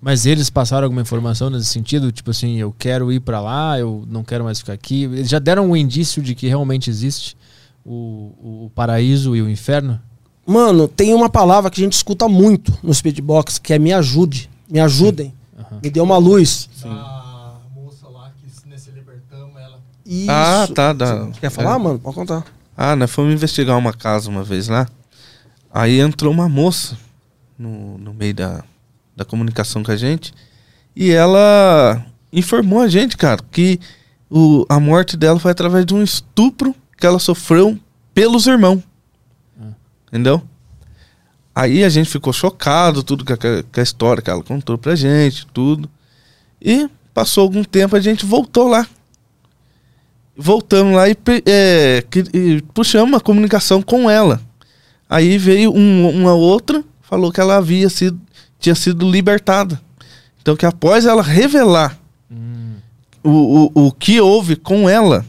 Mas eles passaram alguma informação nesse sentido? Tipo assim, eu quero ir pra lá, eu não quero mais ficar aqui. Eles já deram um indício de que realmente existe o, o paraíso e o inferno? Mano, tem uma palavra que a gente escuta muito no Speedbox, que é me ajude, me ajudem, me dê uma luz. A moça lá que né, se libertamos, ela. Isso. Ah, tá. Da, Quer falar, mano? Pode contar. Ah, nós fomos investigar uma casa uma vez lá. Aí entrou uma moça no, no meio da, da comunicação com a gente. E ela informou a gente, cara, que o, a morte dela foi através de um estupro que ela sofreu pelos irmãos. Entendeu? Aí a gente ficou chocado, tudo com a, a história que ela contou pra gente, tudo. E passou algum tempo, a gente voltou lá. Voltamos lá e, é, que- e puxamos uma comunicação com ela. Aí veio um- uma outra, falou que ela havia sido, tinha sido libertada. Então que após ela revelar o, o, o que houve com ela,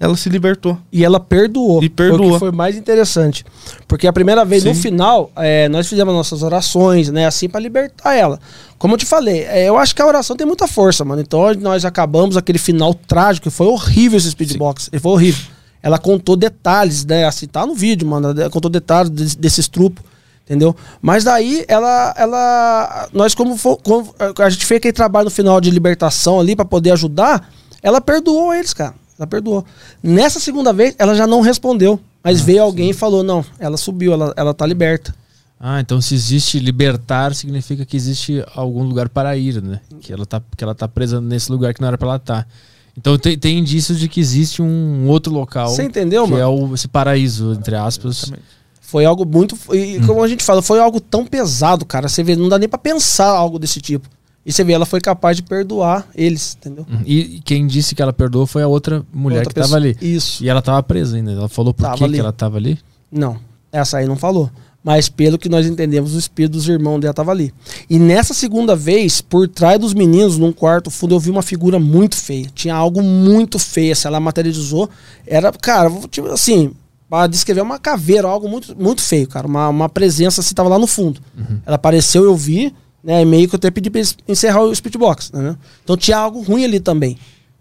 ela se libertou. E ela perdoou. E perdoou. Foi o que foi mais interessante. Porque a primeira vez, no Sim. final, é, nós fizemos nossas orações, né? Assim, pra libertar ela. Como eu te falei, é, eu acho que a oração tem muita força, mano. Então nós acabamos aquele final trágico. Foi horrível esse speedbox. Foi horrível. Ela contou detalhes, né? Assim, tá no vídeo, mano. Ela contou detalhes desse, desses trupos. Entendeu? Mas daí ela. ela nós, como, fo- como a gente fez aquele trabalho no final de libertação ali pra poder ajudar, ela perdoou eles, cara. Ela perdoou. Nessa segunda vez, ela já não respondeu. Mas veio alguém e falou: não, ela subiu, ela, ela tá liberta. Ah, então se existe libertar, significa que existe algum lugar para ir, né? Que ela tá, que ela tá presa nesse lugar que não era para ela estar. Então tem, tem indícios de que existe um outro local. Você entendeu, que mano? é o, esse paraíso, entre aspas. Foi algo muito. Hum. E como a gente fala, foi algo tão pesado, cara. Você vê, não dá nem pra pensar algo desse tipo. E você vê, ela foi capaz de perdoar eles, entendeu? Hum, E quem disse que ela perdoou foi a outra mulher Outra que tava pessoa. ali. Isso. E ela tava presa ainda. Ela falou por que, que ela tava ali? Não, essa aí não falou. Mas pelo que nós entendemos, o espírito dos irmãos dela tava ali. E nessa segunda vez, por trás dos meninos, num quarto fundo, eu vi uma figura muito feia. Tinha algo muito feio. Se ela materializou, era, cara, tipo assim, pra descrever uma caveira, algo muito, muito feio, cara. Uma, uma presença assim, tava lá no fundo. Ela apareceu, eu vi, né? e Meio que eu até pedi pra eles encerrar o speedbox, né? Então tinha algo ruim ali também.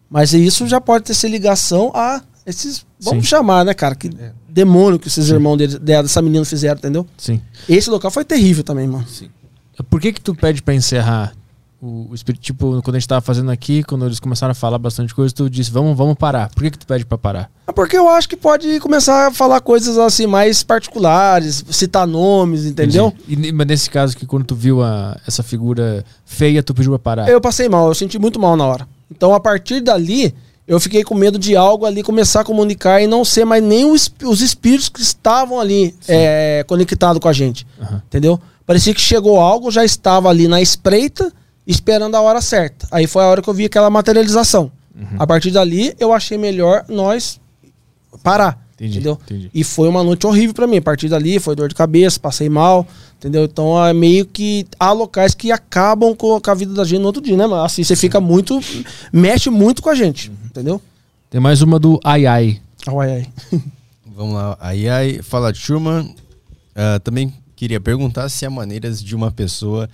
Mas isso já pode ter ser ligação a esses. Vamos Sim. chamar, né, cara? Que demônio que esses irmãos dele, dessa menina fizeram, entendeu? Sim. Esse local foi terrível também, mano. Por que que tu pede pra encerrar o, espírito? Tipo, quando a gente tava fazendo aqui, quando eles começaram a falar bastante coisa, tu disse, vamos, vamos parar. Por que que tu pede pra parar? É porque eu acho que pode começar a falar coisas assim mais particulares, citar nomes, entendeu? E, mas nesse caso que quando tu viu a, essa figura feia, tu pediu pra parar. Eu passei mal, eu senti muito mal na hora. Então, a partir dali, eu fiquei com medo de algo ali começar a comunicar e não ser mais nem os, os espíritos que estavam ali é, conectados com a gente. Aham. Entendeu? Parecia que chegou algo, já estava ali na espreita, esperando a hora certa. Aí foi a hora que eu vi aquela materialização. Uhum. A partir dali, eu achei melhor nós parar. Entendi, entendeu? entendi. E foi uma noite horrível pra mim. A partir dali, foi dor de cabeça, passei mal, entendeu? Então é meio que há locais que acabam com, a vida da gente no outro dia, né, mano? Assim, você fica muito. mexe muito com a gente, entendeu? Tem mais uma do Ai Ai. Ai, ai. [LAUGHS] Vamos lá. Aí, aí fala Turma. ah, também queria perguntar se há maneiras de uma pessoa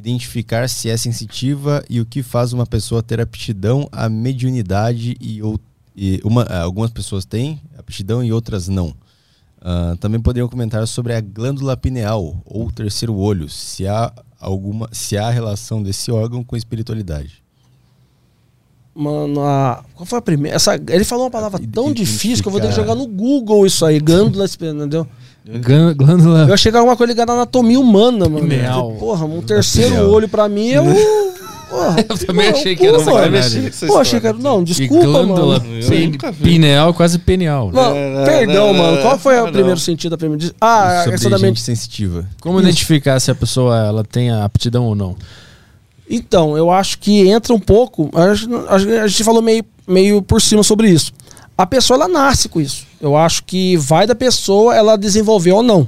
identificar se é sensitiva e o que faz uma pessoa ter aptidão à mediunidade e, ou, e uma, ah, algumas pessoas têm aptidão e outras não. Ah, também poderiam comentar sobre a glândula pineal ou terceiro olho, se há alguma, se há relação desse órgão com espiritualidade. Mano, a... qual foi a primeira? Essa... Ele falou uma palavra tão Identificar. difícil que eu vou ter que jogar no Google isso aí, glândula, [LAUGHS] entendeu? Gân- Glândula. Eu achei que era alguma coisa ligada à anatomia humana, mano. Pineal. Porra, um terceiro Pineal. olho pra mim é o. [LAUGHS] Porra, Eu também achei que era mano. mexer essa Pô, achei que era. Não, E desculpa, glândula mano. vi. pineal, quase penial. Não, não, perdão, não, mano. Qual foi não, o não. primeiro sentido da primeira? Ah, sobre questão da mente. sensitiva. Como Isso. identificar se a pessoa ela tem a aptidão ou não? Então, eu acho que entra um pouco. A gente, a gente falou meio, meio por cima sobre isso. A pessoa ela nasce com isso. Eu acho que vai da pessoa ela desenvolver ou não.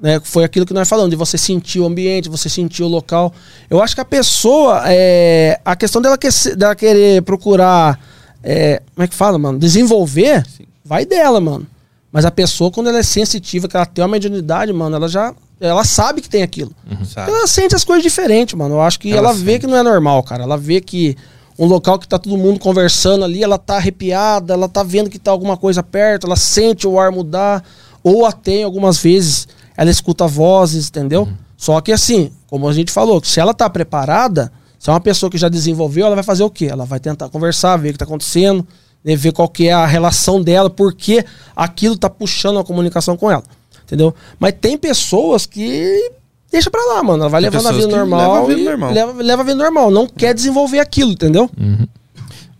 Né? Foi aquilo que nós falamos, de você sentir o ambiente, você sentir o local. Eu acho que a pessoa, é, a questão dela, que, dela querer procurar, é, como é que fala, mano? Desenvolver, vai dela, mano. Mas a pessoa, quando ela é sensitiva, que ela tem uma mediunidade, mano, ela já. Ela sabe que tem aquilo. Sabe? Ela sente as coisas diferentes, mano. Eu acho que Ela ela, vê que não é normal, cara. Ela vê que um local que tá todo mundo conversando ali, ela tá arrepiada, ela tá vendo que tá alguma coisa perto, ela sente o ar mudar, ou até algumas vezes ela escuta vozes, entendeu? Só que assim, como a gente falou, se ela tá preparada, se é uma pessoa que já desenvolveu, ela vai fazer o quê? Ela vai tentar conversar, ver o que tá acontecendo, né, ver qual que é a relação dela, porque aquilo tá puxando a comunicação com ela, entendeu? Mas tem pessoas que deixa pra lá, mano, ela vai Tem levando a vida que normal, levam a vida normal. Leva, leva a vida normal, não quer desenvolver aquilo, entendeu?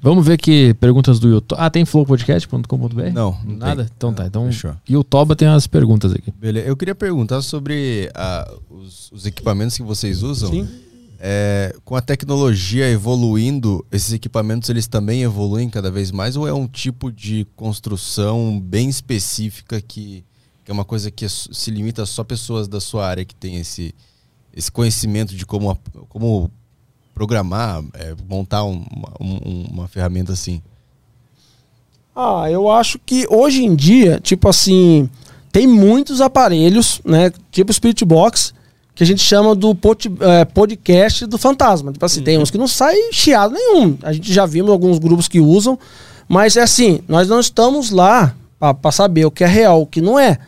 Vamos ver aqui perguntas do YouTube. Ah, tem flowpodcast.com.br? Não, não Nada? tem. Então tá. Então, Fechou. e o Toba tem as perguntas aqui. Beleza. Eu queria perguntar sobre ah, os, os equipamentos que vocês usam. Sim. É, com a tecnologia evoluindo, esses equipamentos eles também evoluem cada vez mais ou é um tipo de construção bem específica que, que é uma coisa que é se limita a só pessoas da sua área que tem esse, esse conhecimento de como, como programar, é, montar um- uma, um- uma ferramenta assim? Ah, eu acho que hoje em dia, tipo assim, tem muitos aparelhos, né? Tipo Spirit Box, que a gente chama do pod- eh, podcast do fantasma. Tipo assim, tem uns que não sai chiado nenhum. A gente já vimos alguns grupos que usam, mas é assim, nós não estamos lá para saber o que é real, o que não é.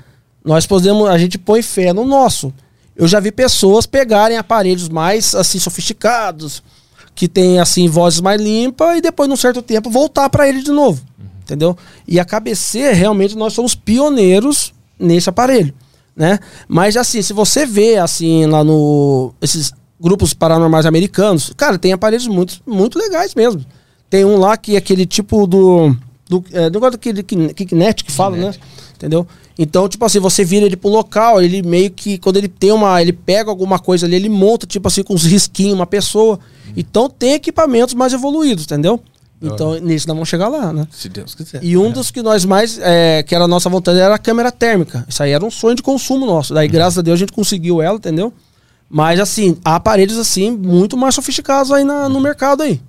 Nós podemos, a gente põe fé no nosso. Eu já vi pessoas pegarem aparelhos mais assim sofisticados, que tem assim vozes mais limpas e depois num certo tempo voltar para ele de novo, entendeu? E a KBC realmente nós somos pioneiros nesse aparelho, né? Mas assim, se você vê assim lá no esses grupos paranormais americanos, cara, tem aparelhos muito muito legais mesmo. Tem um lá que é aquele tipo do do é, negócio daquele Kin- Kinect que fala, né? Entendeu? Então, tipo assim, você vira ele pro local, ele meio que, quando ele tem uma. Ele pega alguma coisa ali, ele monta, tipo assim, com uns risquinhos, uma pessoa. Então tem equipamentos mais evoluídos, entendeu? Então, nisso nós vamos chegar lá, né? Se Deus quiser. E um dos que nós mais, é, que era a nossa vontade, era a câmera térmica. Isso aí era um sonho de consumo nosso. Daí, graças a Deus, a gente conseguiu ela, entendeu? Mas, assim, há aparelhos, assim, muito mais sofisticados aí na- no mercado aí.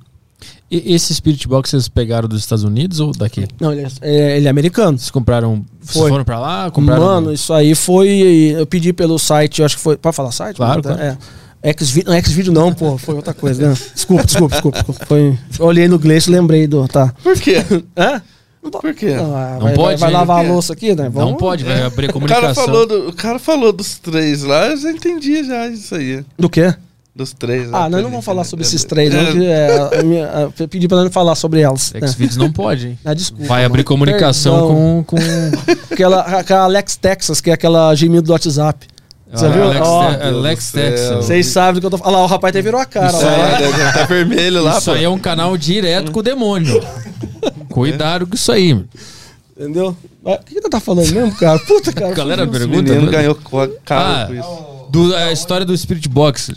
E esse Spirit Box vocês pegaram dos Estados Unidos ou daqui? Não, ele é, é- ele é americano. Vocês compraram. Vocês Foi. foram pra lá? Compraram. Mano, isso aí foi. Eu pedi pelo site, eu acho que foi. Pode falar site? Claro, claro. É. Xvideo, não, Xvideo não, pô, foi outra coisa, né? [LAUGHS] Desculpa, desculpa, desculpa. desculpa. Foi, olhei no Gleice e lembrei do. Tá. Por quê? [LAUGHS] Hã? Por quê? Ah, Não vai, pode, Vai, vai hein? lavar a louça aqui, né? não pode, vai abrir a O comunicação. cara, falou do, o cara falou dos três lá, eu já entendi já isso aí. Do quê? Dos três. Ah, lá, nós não vamos falar sobre é, esses três, não, é, que é, a minha, a- eu pedi pra não falar sobre elas. né? Xvideos não pode, hein? [LAUGHS] Ah, desculpa. Vai abrir comunicação Perdão. com. com... [LAUGHS] Aquela, aquela Alex Texas, que é aquela gemido do WhatsApp. Você Ah, viu? Alex, Te- Alex Texas. Vocês sabem do que eu tô falando. Olha lá, o rapaz até virou a cara. Isso lá. É, tá vermelho lá, Isso pô. aí é um canal direto com o demônio. [LAUGHS] Cuidado com isso aí. mano. Entendeu? O que tu tá falando mesmo, cara? Puta, cara. Galera, O pergunta. menino mano. ganhou Ah, caro com isso. do, a história do Spirit Box.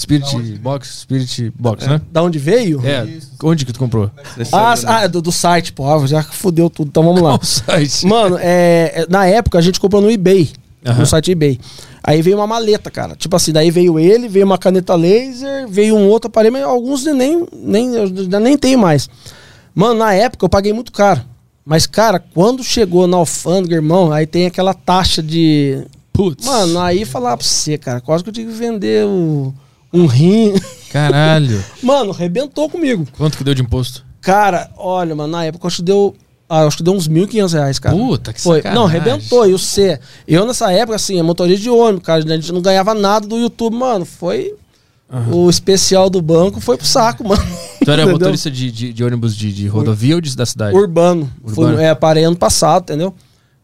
Spirit Box, Spirit Box, né? Da onde veio? É. Onde que tu comprou? Ah, ano, ah, é do, do site, pô. Ah, Já fudeu tudo. Então vamos lá. Qual site? Mano, é, é, na época a gente comprou no eBay. Aham. No site eBay. Aí veio uma maleta, cara. Tipo assim, daí veio ele, veio uma caneta laser, veio um outro aparelho, mas alguns eu nem, nem, eu já nem tenho mais. Mano, na época eu paguei muito caro. Mas, cara, quando chegou na alfândega, irmão, aí tem aquela taxa de. Putz. Mano, aí falar pra você, cara, quase que eu tive que vender o- um rim. Caralho. [LAUGHS] Mano, arrebentou comigo. Quanto que deu de imposto? Cara, olha, mano, na época eu acho que deu. Ah, acho que deu uns 1.500 reais, cara. Puta, que Foi. sacanagem. Não, arrebentou. E o C. Eu nessa época, assim, é motorista de ônibus, cara. A gente não ganhava nada do YouTube, mano. Foi. O especial do banco foi pro saco, mano. Tu era [LAUGHS] motorista de, de, de ônibus de, de rodovia ou de, da cidade? Urbano. Urbano. Fui, é, parei ano passado, entendeu?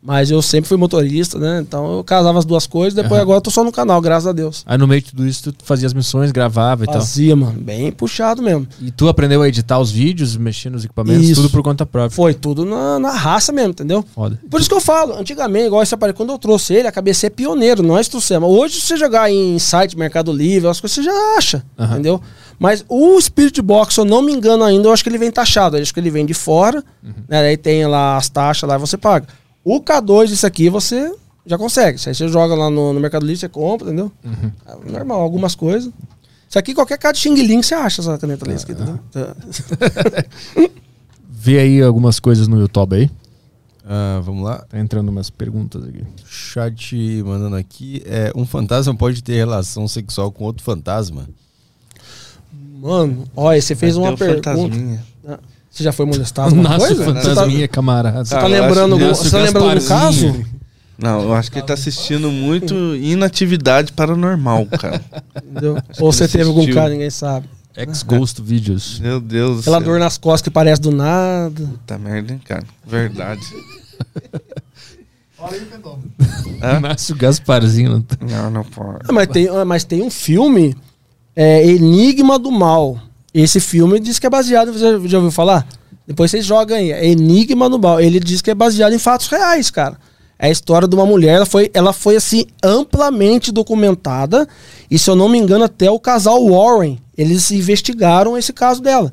Mas eu sempre fui motorista, né? Então eu casava as duas coisas. Depois Aham. agora eu tô só no canal, graças a Deus. Aí no meio de tudo isso, tu fazia as missões, gravava e tal. Fazia, mano. Bem puxado mesmo. E tu aprendeu a editar os vídeos, mexer nos equipamentos, Isso. tudo por conta própria. Foi tudo na, na raça mesmo, entendeu? Foda. Por isso que eu falo, antigamente, igual esse aparelho, quando eu trouxe ele, a cabeça é pioneiro, nós trouxemos. Hoje, se você jogar em site, Mercado Livre, as coisas você já acha, Aham. entendeu? Mas o Spirit Box, se eu não me engano ainda, eu acho que ele vem taxado. Eu acho que ele vem de fora, né? Aí tem lá as taxas lá e você paga. O K2, isso aqui, você já consegue. Isso aí você joga lá no, no Mercado Livre, você compra, entendeu? É normal, algumas coisas. Isso aqui, qualquer cara de Xing Ling, você acha essa caneta laser aqui, entendeu? [LAUGHS] Vê aí algumas coisas no YouTube aí. Ah, vamos lá. Tá entrando umas perguntas aqui. Chat mandando aqui. É, um fantasma pode ter relação sexual com outro fantasma? Mano, olha, você fez Vai uma pergunta. fantasminha. Você já foi molestado? alguma Nasce coisa? o fantasminha, camarada. Você tá, Ah, lembrando, acho algum- você tá o lembrando do Gasparzinho. caso? Não, eu acho que ele tá assistindo muito Inatividade Paranormal, cara. Entendeu? Ou você teve algum cara, ninguém sabe. Ex-Ghost Videos. Meu Deus do Aquela dor nas costas que parece do nada. Puta merda, hein, cara. Verdade. [LAUGHS] Fala aí o fenômeno. Márcio Gasparzinho. Não, não pode. Ah, mas, tem, ah, mas tem um filme, é, Enigma do Mal. Esse filme diz que é baseado. Você já ouviu falar? Depois vocês jogam aí. É Enigma do Mal. Ele diz que é baseado em fatos reais, cara. É a história de uma mulher. Ela foi, ela foi assim, amplamente documentada. E se eu não me engano, até o casal Warren. Eles investigaram esse caso dela.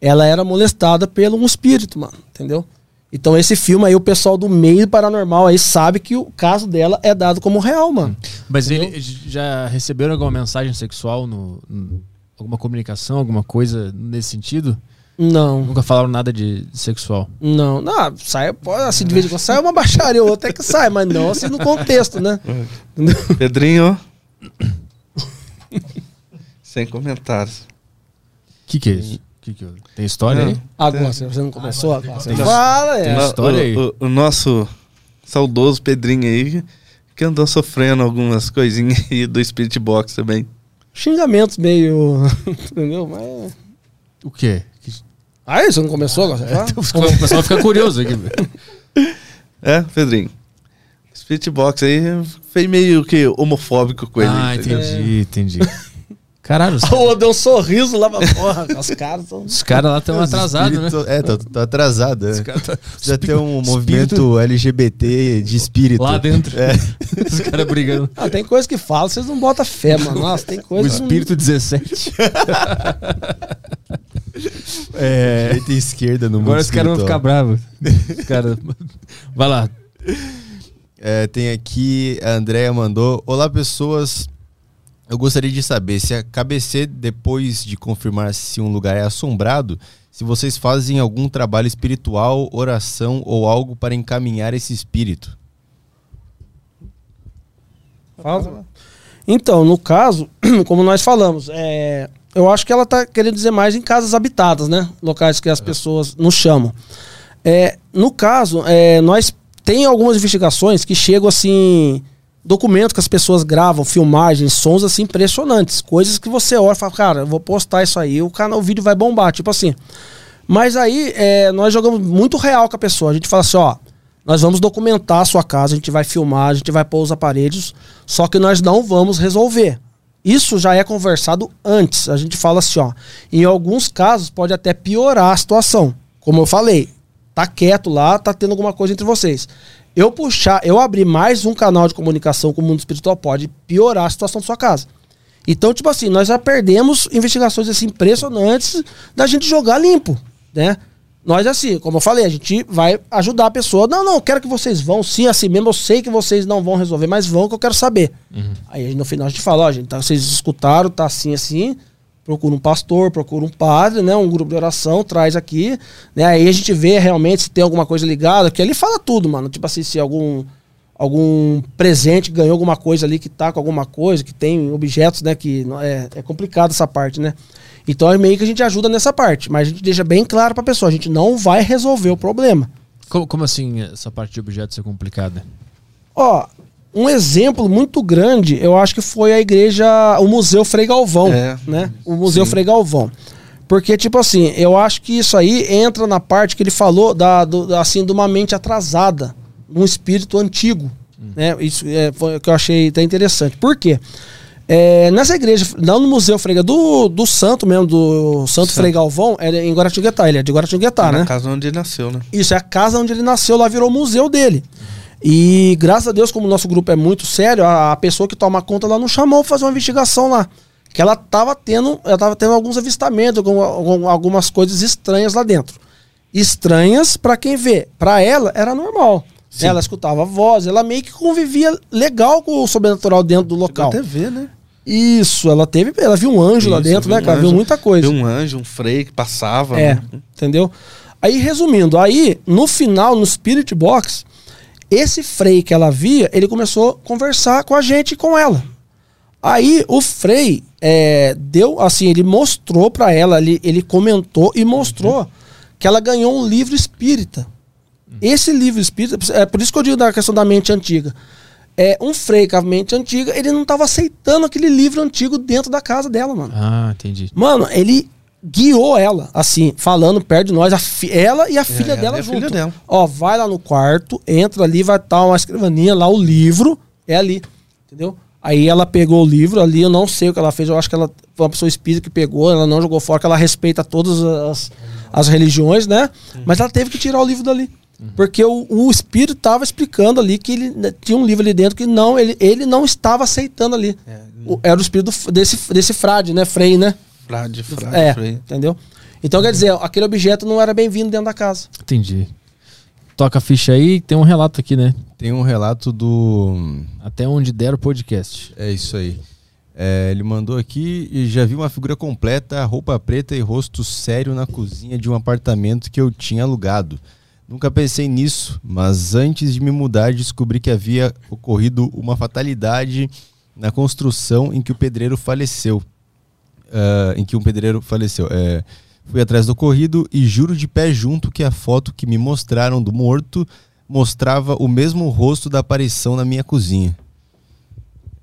Ela era molestada pelo um espírito, mano. Entendeu? Então esse filme aí, o pessoal do meio paranormal aí sabe que o caso dela é dado como real, mano. Mas eles já receberam alguma mensagem sexual no, no- alguma comunicação, alguma coisa nesse sentido? Não. Nunca falaram nada de sexual. Não, não, sai, pode, assim, de vez em quando sai uma baixaria ou outra é que sai, mas não assim no contexto, né? [LAUGHS] Pedrinho. Sem comentários. O que, que é isso? Que que é? Tem história aí? Agora, você não começou? Agora, você Tem- fala, tem é. No- história aí? o, o- o nosso saudoso Pedrinho aí, que andou sofrendo algumas coisinhas aí do Spirit Box também. Xingamentos meio. [LAUGHS] Entendeu? Mas. O quê? Que- Aí, você não começou agora? Você fala? O pessoal fica curioso aqui. [LAUGHS] É, Pedrinho? Spirit Box aí foi meio que homofóbico com ele. Ah, entendeu? entendi, entendi. Caralho, os, [LAUGHS] Ô, deu um sorriso lá pra porra. Os caras são. os caras lá estão atrasados, né? Espírito- É, tá, tá atrasado. É. tá- [LAUGHS] Precisa ter um espírito- movimento LGBT de espírito. Lá dentro. É. [LAUGHS] Os caras brigando. Ah, tem coisa que fala, vocês não botam fé, mano. Nossa, tem O coisa. não- espírito 17. é, Direita e esquerda no agora mundo os caras vão ficar bravos. Os caras. Vai lá. É, tem aqui, a Andrea mandou. Olá, pessoas. Eu gostaria de saber se a KBC, depois de confirmar se um lugar é assombrado, se vocês fazem algum trabalho espiritual, oração ou algo para encaminhar esse espírito. Fala. Então, no caso, [CLEARS THROAT] como nós falamos, é, eu acho que ela tá querendo dizer mais em casas habitadas, né? Locais que as pessoas nos chamam. É, no caso, é, nós tem algumas investigações que chegam assim, documentos que as pessoas gravam, filmagens, sons assim impressionantes, coisas que você olha e fala, cara, eu vou postar isso aí, o canal, o vídeo vai bombar, tipo assim. Mas aí é, nós jogamos muito real com a pessoa. A gente fala assim, ó, nós vamos documentar a sua casa, a gente vai filmar, a gente vai pôr os aparelhos, só que nós não vamos resolver. Isso já é conversado antes. A gente fala assim, ó, em alguns casos pode até piorar a situação. Como eu falei, tá quieto lá, tá tendo alguma coisa entre vocês. Eu puxar, eu abrir mais um canal de comunicação com o mundo espiritual pode piorar a situação da sua casa. Então, tipo assim, nós já perdemos investigações assim impressionantes da gente jogar limpo, né? Nós, assim, como eu falei, a gente vai ajudar a pessoa. Não, não, eu quero que vocês vão, sim, assim mesmo. Eu sei que vocês não vão resolver, mas vão que eu quero saber. Aí no final a gente fala, ó, gente, tá, vocês escutaram, tá assim, assim. Procura um pastor, procura um padre, né? Um grupo de oração, traz aqui. Né? Aí a gente vê realmente se tem alguma coisa ligada, que ele fala tudo, mano. Tipo assim, se algum algum presente ganhou alguma coisa ali que tá com alguma coisa, que tem objetos, né? Que é, é complicado essa parte, né? Então é meio que a gente ajuda nessa parte, mas a gente deixa bem claro pra pessoa, a gente não vai resolver o problema. Como, como assim essa parte de objetos é complicada? Ó, um exemplo muito grande, eu acho que foi a igreja, o Museu Frei Galvão, É, né? O Museu sim. Frei Galvão. Porque, tipo assim, eu acho que isso aí entra na parte que ele falou da, do- assim, de uma mente atrasada, um espírito antigo. Né? Isso é, foi o que eu achei até interessante. Por quê? É, nessa igreja, não no Museu Frei do, do santo mesmo, do Santo Santo. Frei Galvão, é em Guaratinguetá, ele é de Guaratinguetá, na né? casa onde ele nasceu, né? Isso, é a casa onde ele nasceu, lá virou o museu dele. E graças a Deus, como o nosso grupo é muito sério, a, a pessoa que toma conta lá não chamou pra fazer uma investigação lá. Que ela tava tendo, ela tava tendo alguns avistamentos, algum- algum- algumas coisas estranhas lá dentro. Estranhas pra quem vê. Pra ela era normal. Ela escutava voz, ela meio que convivia legal com o sobrenatural dentro do local. Até ver, né? Isso, ela teve, ela viu um anjo lá Isso, dentro, viu né, um cara? Viu anjo, muita coisa. Viu um anjo, um freio que passava. É, né? entendeu? Aí, resumindo, aí, no final, no Spirit Box, esse Frei que ela via, ele começou a conversar com a gente e com ela. Aí, o Frei é, deu, assim, ele mostrou pra ela, ele, ele comentou e mostrou que ela ganhou um livro espírita. Esse livro espírita, é por isso que eu digo da questão da mente antiga. é um frei com a mente antiga, ele não tava aceitando aquele livro antigo dentro da casa dela, mano. Ah, entendi. Mano, ele guiou ela, assim, falando perto de nós, ela e a filha ela dela a junto. filha dela. Ó, vai lá no quarto, entra ali, vai estar uma escrivaninha lá, o livro é ali, entendeu? Aí ela pegou o livro ali, eu não sei o que ela fez, eu acho que ela foi uma pessoa espírita que pegou, ela não jogou fora, que ela respeita todas as, as religiões, né? Mas ela teve que tirar o livro dali. Porque o, o espírito estava explicando ali que ele né, tinha um livro ali dentro que não, ele, ele não estava aceitando ali. O- era o espírito desse, desse frade, né? Frei, né? Frade, frade, É, entendeu? Então quer dizer, aquele objeto não era bem-vindo dentro da casa. Entendi. Toca a ficha aí, tem um relato aqui, né? Tem um relato do. Até onde der o podcast. É isso aí. É, ele mandou aqui e já vi uma figura completa, roupa preta e rosto sério na cozinha de um apartamento que eu tinha alugado. Nunca pensei nisso, mas antes de me mudar descobri que havia ocorrido uma fatalidade na construção em que o pedreiro faleceu. Ah, em que um pedreiro faleceu. É, fui atrás do ocorrido e juro de pé junto que a foto que me mostraram do morto mostrava o mesmo rosto da aparição na minha cozinha.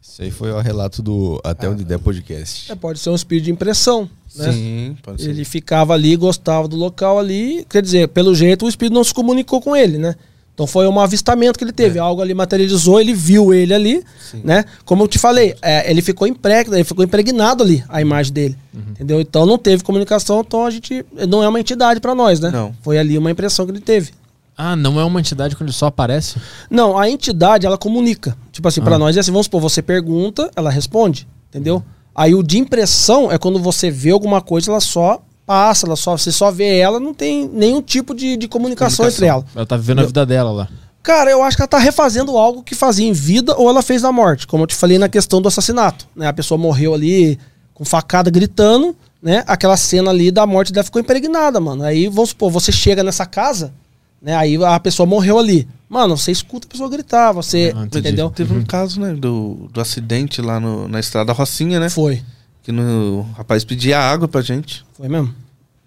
Isso aí foi o relato do Até Onde Der Podcast. É, pode ser um espírito de impressão. Né? Sim, pode ser. Ele ficava ali, gostava do local ali. Quer dizer, pelo jeito o espírito não se comunicou com ele, né? Então foi um avistamento que ele teve. Algo ali materializou, ele viu ele ali, né? Como eu te falei, é, ele ficou impregnado, ele ficou impregnado ali, a imagem dele. Entendeu? Então não teve comunicação, então a gente. Não é uma entidade pra nós, né? Não. Foi ali uma impressão que ele teve. Ah, não é uma entidade quando ele só aparece? Não, a entidade, ela comunica. Tipo assim, pra Ah. nós é assim, vamos supor, você pergunta, ela responde, entendeu? Aí o de impressão é quando você vê alguma coisa, ela só passa, ela só, você só vê ela, não tem nenhum tipo de, de comunicação, entre ela. Ela tá vivendo a vida dela lá. Cara, eu acho que ela tá refazendo algo que fazia em vida ou ela fez na morte, como eu te falei na questão do assassinato, né? A pessoa morreu ali com facada gritando, né? Aquela cena ali da morte dela ficou impregnada, mano. Aí, vamos supor, você chega nessa casa, né? Aí a pessoa morreu ali. Mano, você escuta a pessoa gritar, você, Ah, entendeu? Teve um caso, né, do, do acidente lá no- na estrada Rocinha, né? Foi, Que no, o rapaz pedia água pra gente. foi mesmo.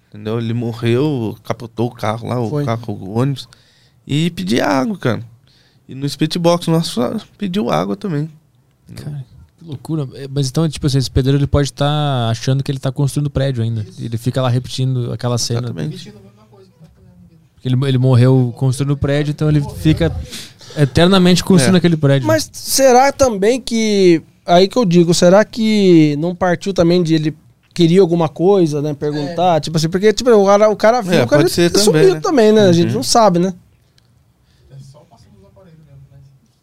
Entendeu? Ele morreu, capotou o carro lá, o Foi. carro, o ônibus. E pedia água, cara. E no Spit Box nosso pediu água também. Cara, que loucura. É, Mas então, tipo assim, esse pedreiro ele pode estar achando que ele tá construindo prédio ainda. Ele fica lá repetindo aquela cena. Exatamente. Porque ele, ele morreu construindo o prédio, então ele fica eternamente construindo É. aquele prédio. Mas será também que. Aí que eu digo, será que não partiu também de ele queria alguma coisa, né? Perguntar, tipo assim, porque tipo, o cara, o cara viu, É, o cara sumiu também, né? também, né? A gente não sabe, né?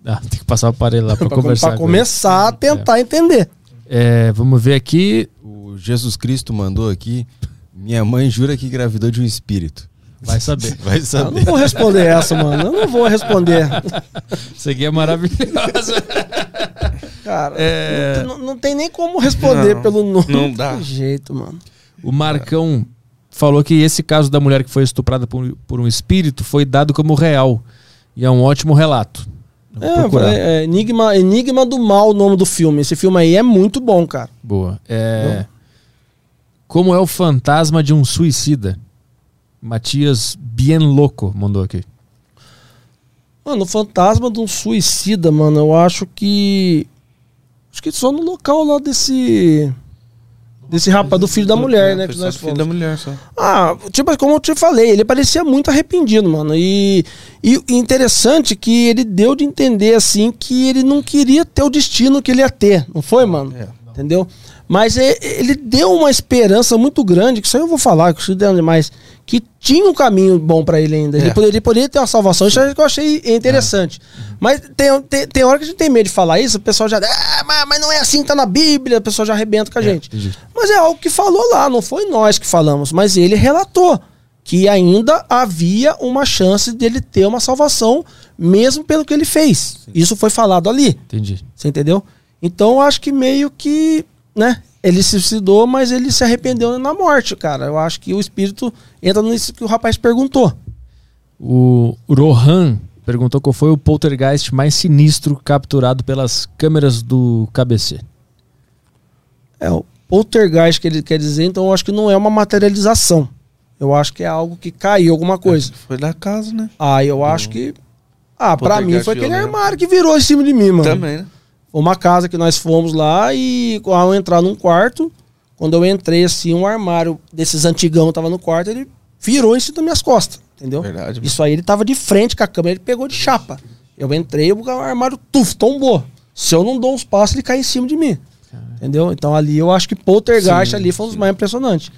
Ah, tem que passar o aparelho lá [LAUGHS] pra, Pra, conversar. ele. começar a tentar entender. É, vamos ver aqui. O Jesus Cristo mandou aqui. Minha mãe jura que engravidou de um espírito. Vai saber. [LAUGHS] Vai Eu não saber. vou responder essa, mano. Eu não vou responder. [LAUGHS] Isso aqui é maravilhoso. Cara, É. não, tem- não tem nem como responder Não, pelo nome. não dá. jeito, mano. O Marcão falou que esse caso da mulher que foi estuprada por, por um espírito foi dado como real. E é um ótimo relato. É, é, é Enigma, Enigma do Mal, o nome do filme. Esse filme aí é muito bom, cara. Boa. É... Como é o fantasma de um suicida? Matias Bien Louco mandou aqui. Mano, o fantasma de um suicida, mano, eu acho que. Acho que só no local lá desse. Desse rapaz, do filho da mulher, né? Que só nós filho da mulher só. Ah, tipo, como eu te falei, ele parecia muito arrependido, mano. E, e interessante que ele deu de entender, assim, que ele não queria ter o destino que ele ia ter, não foi, mano? É. Entendeu? Mas é- ele deu uma esperança muito grande, que isso aí eu vou falar, que isso deu demais, que tinha um caminho bom pra ele ainda. Ele, É. poderia, ele poderia ter uma salvação, isso é que eu achei interessante. Mas tem, tem, tem hora que a gente tem medo de falar isso, o pessoal já. Ah, mas, mas não é assim tá na Bíblia, o pessoal já arrebenta com a gente. entendi. Mas é algo que falou lá, não foi nós que falamos, mas ele relatou que ainda havia uma chance dele ter uma salvação, mesmo pelo que ele fez. Isso foi falado ali, Entendi. você entendeu? Então eu acho que meio que, né? Ele se suicidou, mas ele se arrependeu na morte, cara. Eu acho que o espírito entra nisso que o rapaz perguntou. O Rohan perguntou qual foi o poltergeist mais sinistro capturado pelas câmeras do KBC. É, o poltergeist que ele quer dizer, então eu acho que não é uma materialização. Eu acho que é algo que caiu, alguma coisa. Foi da casa, né? Ah, eu acho que. Ah, pra mim foi aquele armário que virou em cima de mim, mano. Também, né? Foi uma casa que nós fomos lá e ao entrar num quarto, quando eu entrei assim, um armário desses antigão tava no quarto, ele virou em cima das minhas costas, entendeu? Verdade. Isso aí ele tava de frente com a câmera, ele pegou de chapa. Eu entrei, o armário tuf, tombou. Se eu não dou uns passos, ele cai em cima de mim. Entendeu? Então ali eu acho que Poltergeist Sim, ali foi um dos mais impressionantes.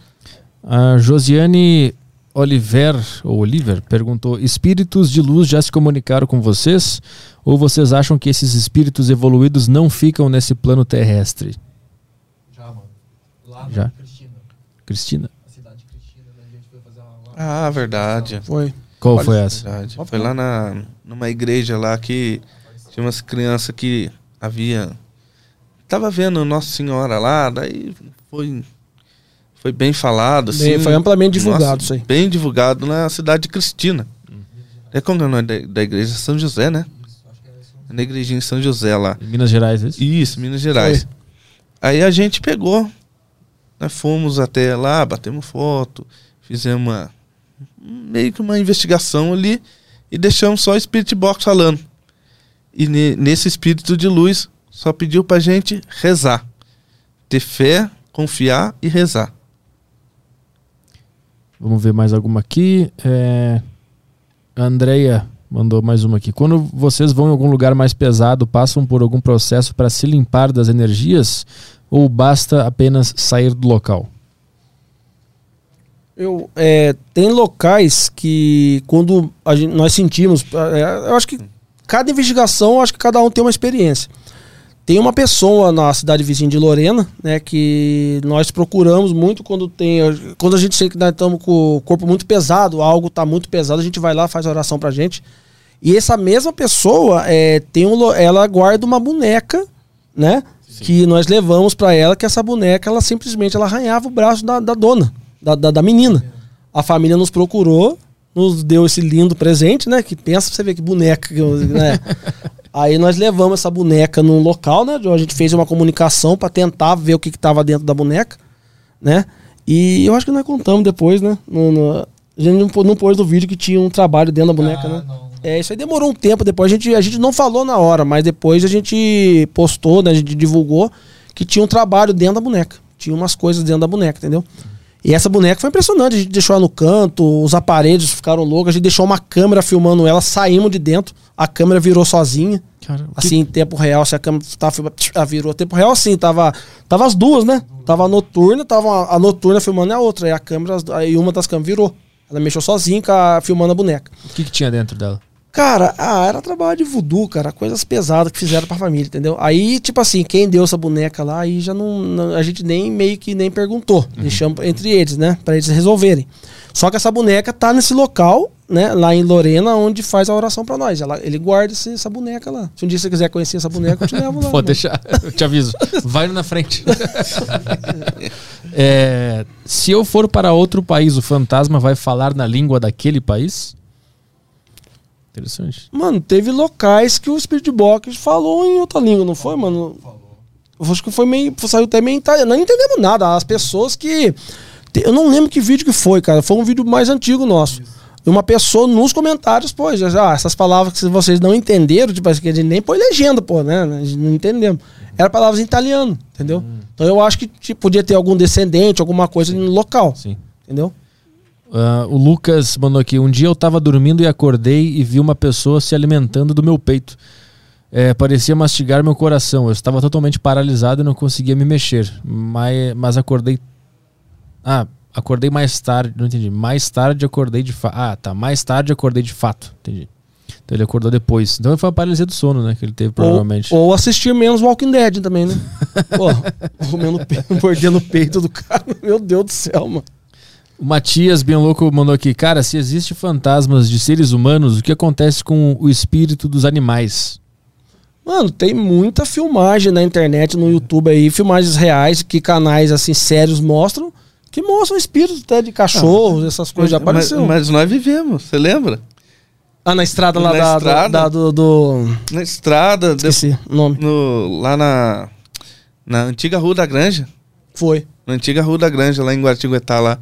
A Josiane Oliver, ou Oliver perguntou: Espíritos de luz já se comunicaram com vocês? Ou vocês acham que esses espíritos evoluídos não ficam nesse plano terrestre? Já, mano. Lá Já. na Cristina. Cristina? A cidade de Cristina, né? A gente foi fazer uma. Ah, verdade. Foi. Qual Olha, foi essa? Verdade. Foi lá na, numa igreja lá que tinha umas crianças que havia. Tava vendo Nossa Senhora lá, daí foi. Foi bem falado, Bem, assim. foi amplamente divulgado Nossa, isso aí. Bem divulgado na cidade de Cristina. É como é o nome da, da igreja? São José, né? É na igrejinha em São José lá. Em Minas Gerais, é isso? Isso, Minas Gerais. Aí a gente pegou, nós fomos até lá, batemos foto, fizemos uma meio que uma investigação ali e deixamos só o Spirit Box falando. E ne- nesse espírito de luz só pediu pra gente rezar. Ter fé, confiar e rezar. Vamos ver mais alguma aqui. É... A Andrea mandou mais uma aqui. Quando vocês vão em algum lugar mais pesado, passam por algum processo para se limpar das energias? Ou basta apenas sair do local? Eu, é, tem locais que quando gente- nós sentimos, é, eu acho que cada investigação, acho que cada um tem uma experiência. Tem uma pessoa na cidade vizinha de Lorena, né, que nós procuramos muito quando tem, quando a gente sente que nós estamos com o corpo muito pesado, algo está muito pesado, a gente vai lá, faz oração pra gente. E essa mesma pessoa é, tem um, ela guarda uma boneca, né, que nós levamos pra ela, que essa boneca, ela simplesmente ela arranhava o braço da, da dona, da, da, da menina. A família nos procurou, nos deu esse lindo presente, né? Que pensa pra você ver que boneca, né? [LAUGHS] Aí nós levamos essa boneca num local, né? A gente fez uma comunicação pra tentar ver o que, que tava dentro da boneca, né? E eu acho que nós contamos depois, né? No, no- a gente não, não pôs no vídeo que tinha um trabalho dentro da boneca, Ah, né? não. É, isso aí demorou um tempo depois. A gente, a gente não falou na hora, mas depois a gente postou, né? A gente divulgou que tinha um trabalho dentro da boneca. Tinha umas coisas dentro da boneca, entendeu? E essa boneca foi impressionante. A gente deixou ela no canto, os aparelhos ficaram loucos. A gente deixou uma câmera filmando ela, saímos de dentro. A câmera virou sozinha. Cara, o que- Assim, em tempo real, se a câmera tava filmando, ela virou tempo real, assim, tava, tava as duas, né? Tava a noturna, tava a noturna filmando e a outra. Aí a câmera, aí uma das câmeras virou. Ela mexeu sozinha a- filmando a boneca. o que, que tinha dentro dela? Cara, ah, era trabalho de voodoo, cara. Coisas pesadas que fizeram pra família, entendeu? Aí, tipo assim, quem deu essa boneca lá, aí já não. não- a gente nem meio que nem perguntou. Deixamos entre eles, né? Pra eles resolverem. Só que essa boneca tá nesse local, né? Lá em Lorena, onde faz a oração pra nós. Ela, ele guarda esse- essa boneca lá. Se um dia você quiser conhecer essa boneca, eu te levo lá. Pode mano. deixar, eu te aviso. Vai na frente. [LAUGHS] É, se eu for para outro país, o fantasma vai falar na língua daquele país? Interessante. Mano, teve locais que o Spirit Box falou em outra língua, não foi, mano? Eu acho que foi meio. Saiu até meio italiano. Não entendemos nada. As pessoas que. Eu não lembro que vídeo que foi, cara. Foi um vídeo mais antigo nosso. E uma pessoa nos comentários, pô, já, já, essas palavras que vocês não entenderam, tipo, assim, que a gente nem põe legenda, pô, né? A gente não entendemos. Era palavras em italiano, entendeu? Então eu acho que tipo, podia ter algum descendente, alguma coisa no local, Sim. entendeu? Ah, o Lucas mandou aqui. Um dia eu tava dormindo e acordei e vi uma pessoa se alimentando do meu peito. É, parecia mastigar meu coração. Eu estava totalmente paralisado e não conseguia me mexer. Mas, mas acordei. Ah, acordei mais tarde. Não entendi. Mais tarde acordei de fato. Ah, tá. Mais tarde acordei de fato. Entendi. Então ele acordou depois. Então foi uma paralisia do sono, né? Que ele teve provavelmente. Ou, ou assistir menos Walking Dead também, né? [LAUGHS] Pô, [LAUGHS] mordendo o peito do cara. Meu Deus do céu, mano. O Matias, bem louco, mandou aqui. Cara, se existe fantasmas de seres humanos, o que acontece com o espírito dos animais? Mano, tem muita filmagem na internet, no YouTube aí, filmagens reais que canais assim sérios mostram, que mostram espíritos até de cachorros, essas coisas já mas, apareceram. mas nós vivemos, você lembra? ah, na estrada lá na da, estrada? da- do, do- Na estrada, Esqueci o nome. no, lá na, na antiga Rua da Granja. Foi. Na antiga Rua da Granja, lá em Guaratinguetá, lá.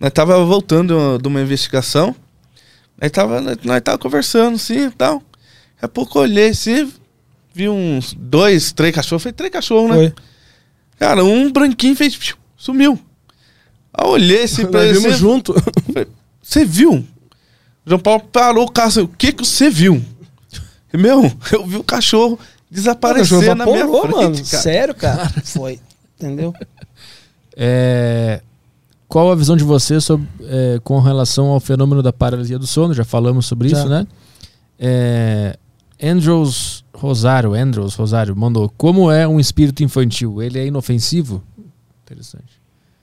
Nós tava voltando de uma investigação. Nós tava, nós tava conversando, sim e tal. Daqui a pouco eu olhei assim, vi uns dois, três cachorros. Foi três cachorros, né? Foi. Cara, um branquinho fez. Sumiu. Aí eu olhei assim pra Nós ele. vimos assim, junto. Você viu? O João Paulo parou o carro o que que você viu? Meu, eu vi o cachorro O desaparecer cachorro na minha frente, mano. cara. Sério, cara. Foi. Entendeu? É, qual a visão de você sobre, é, com relação ao fenômeno da paralisia do sono? Já falamos sobre Já. isso, né? É, Andrews Rosário, Andrews Rosário mandou: Como é um espírito infantil? Ele é inofensivo? Interessante.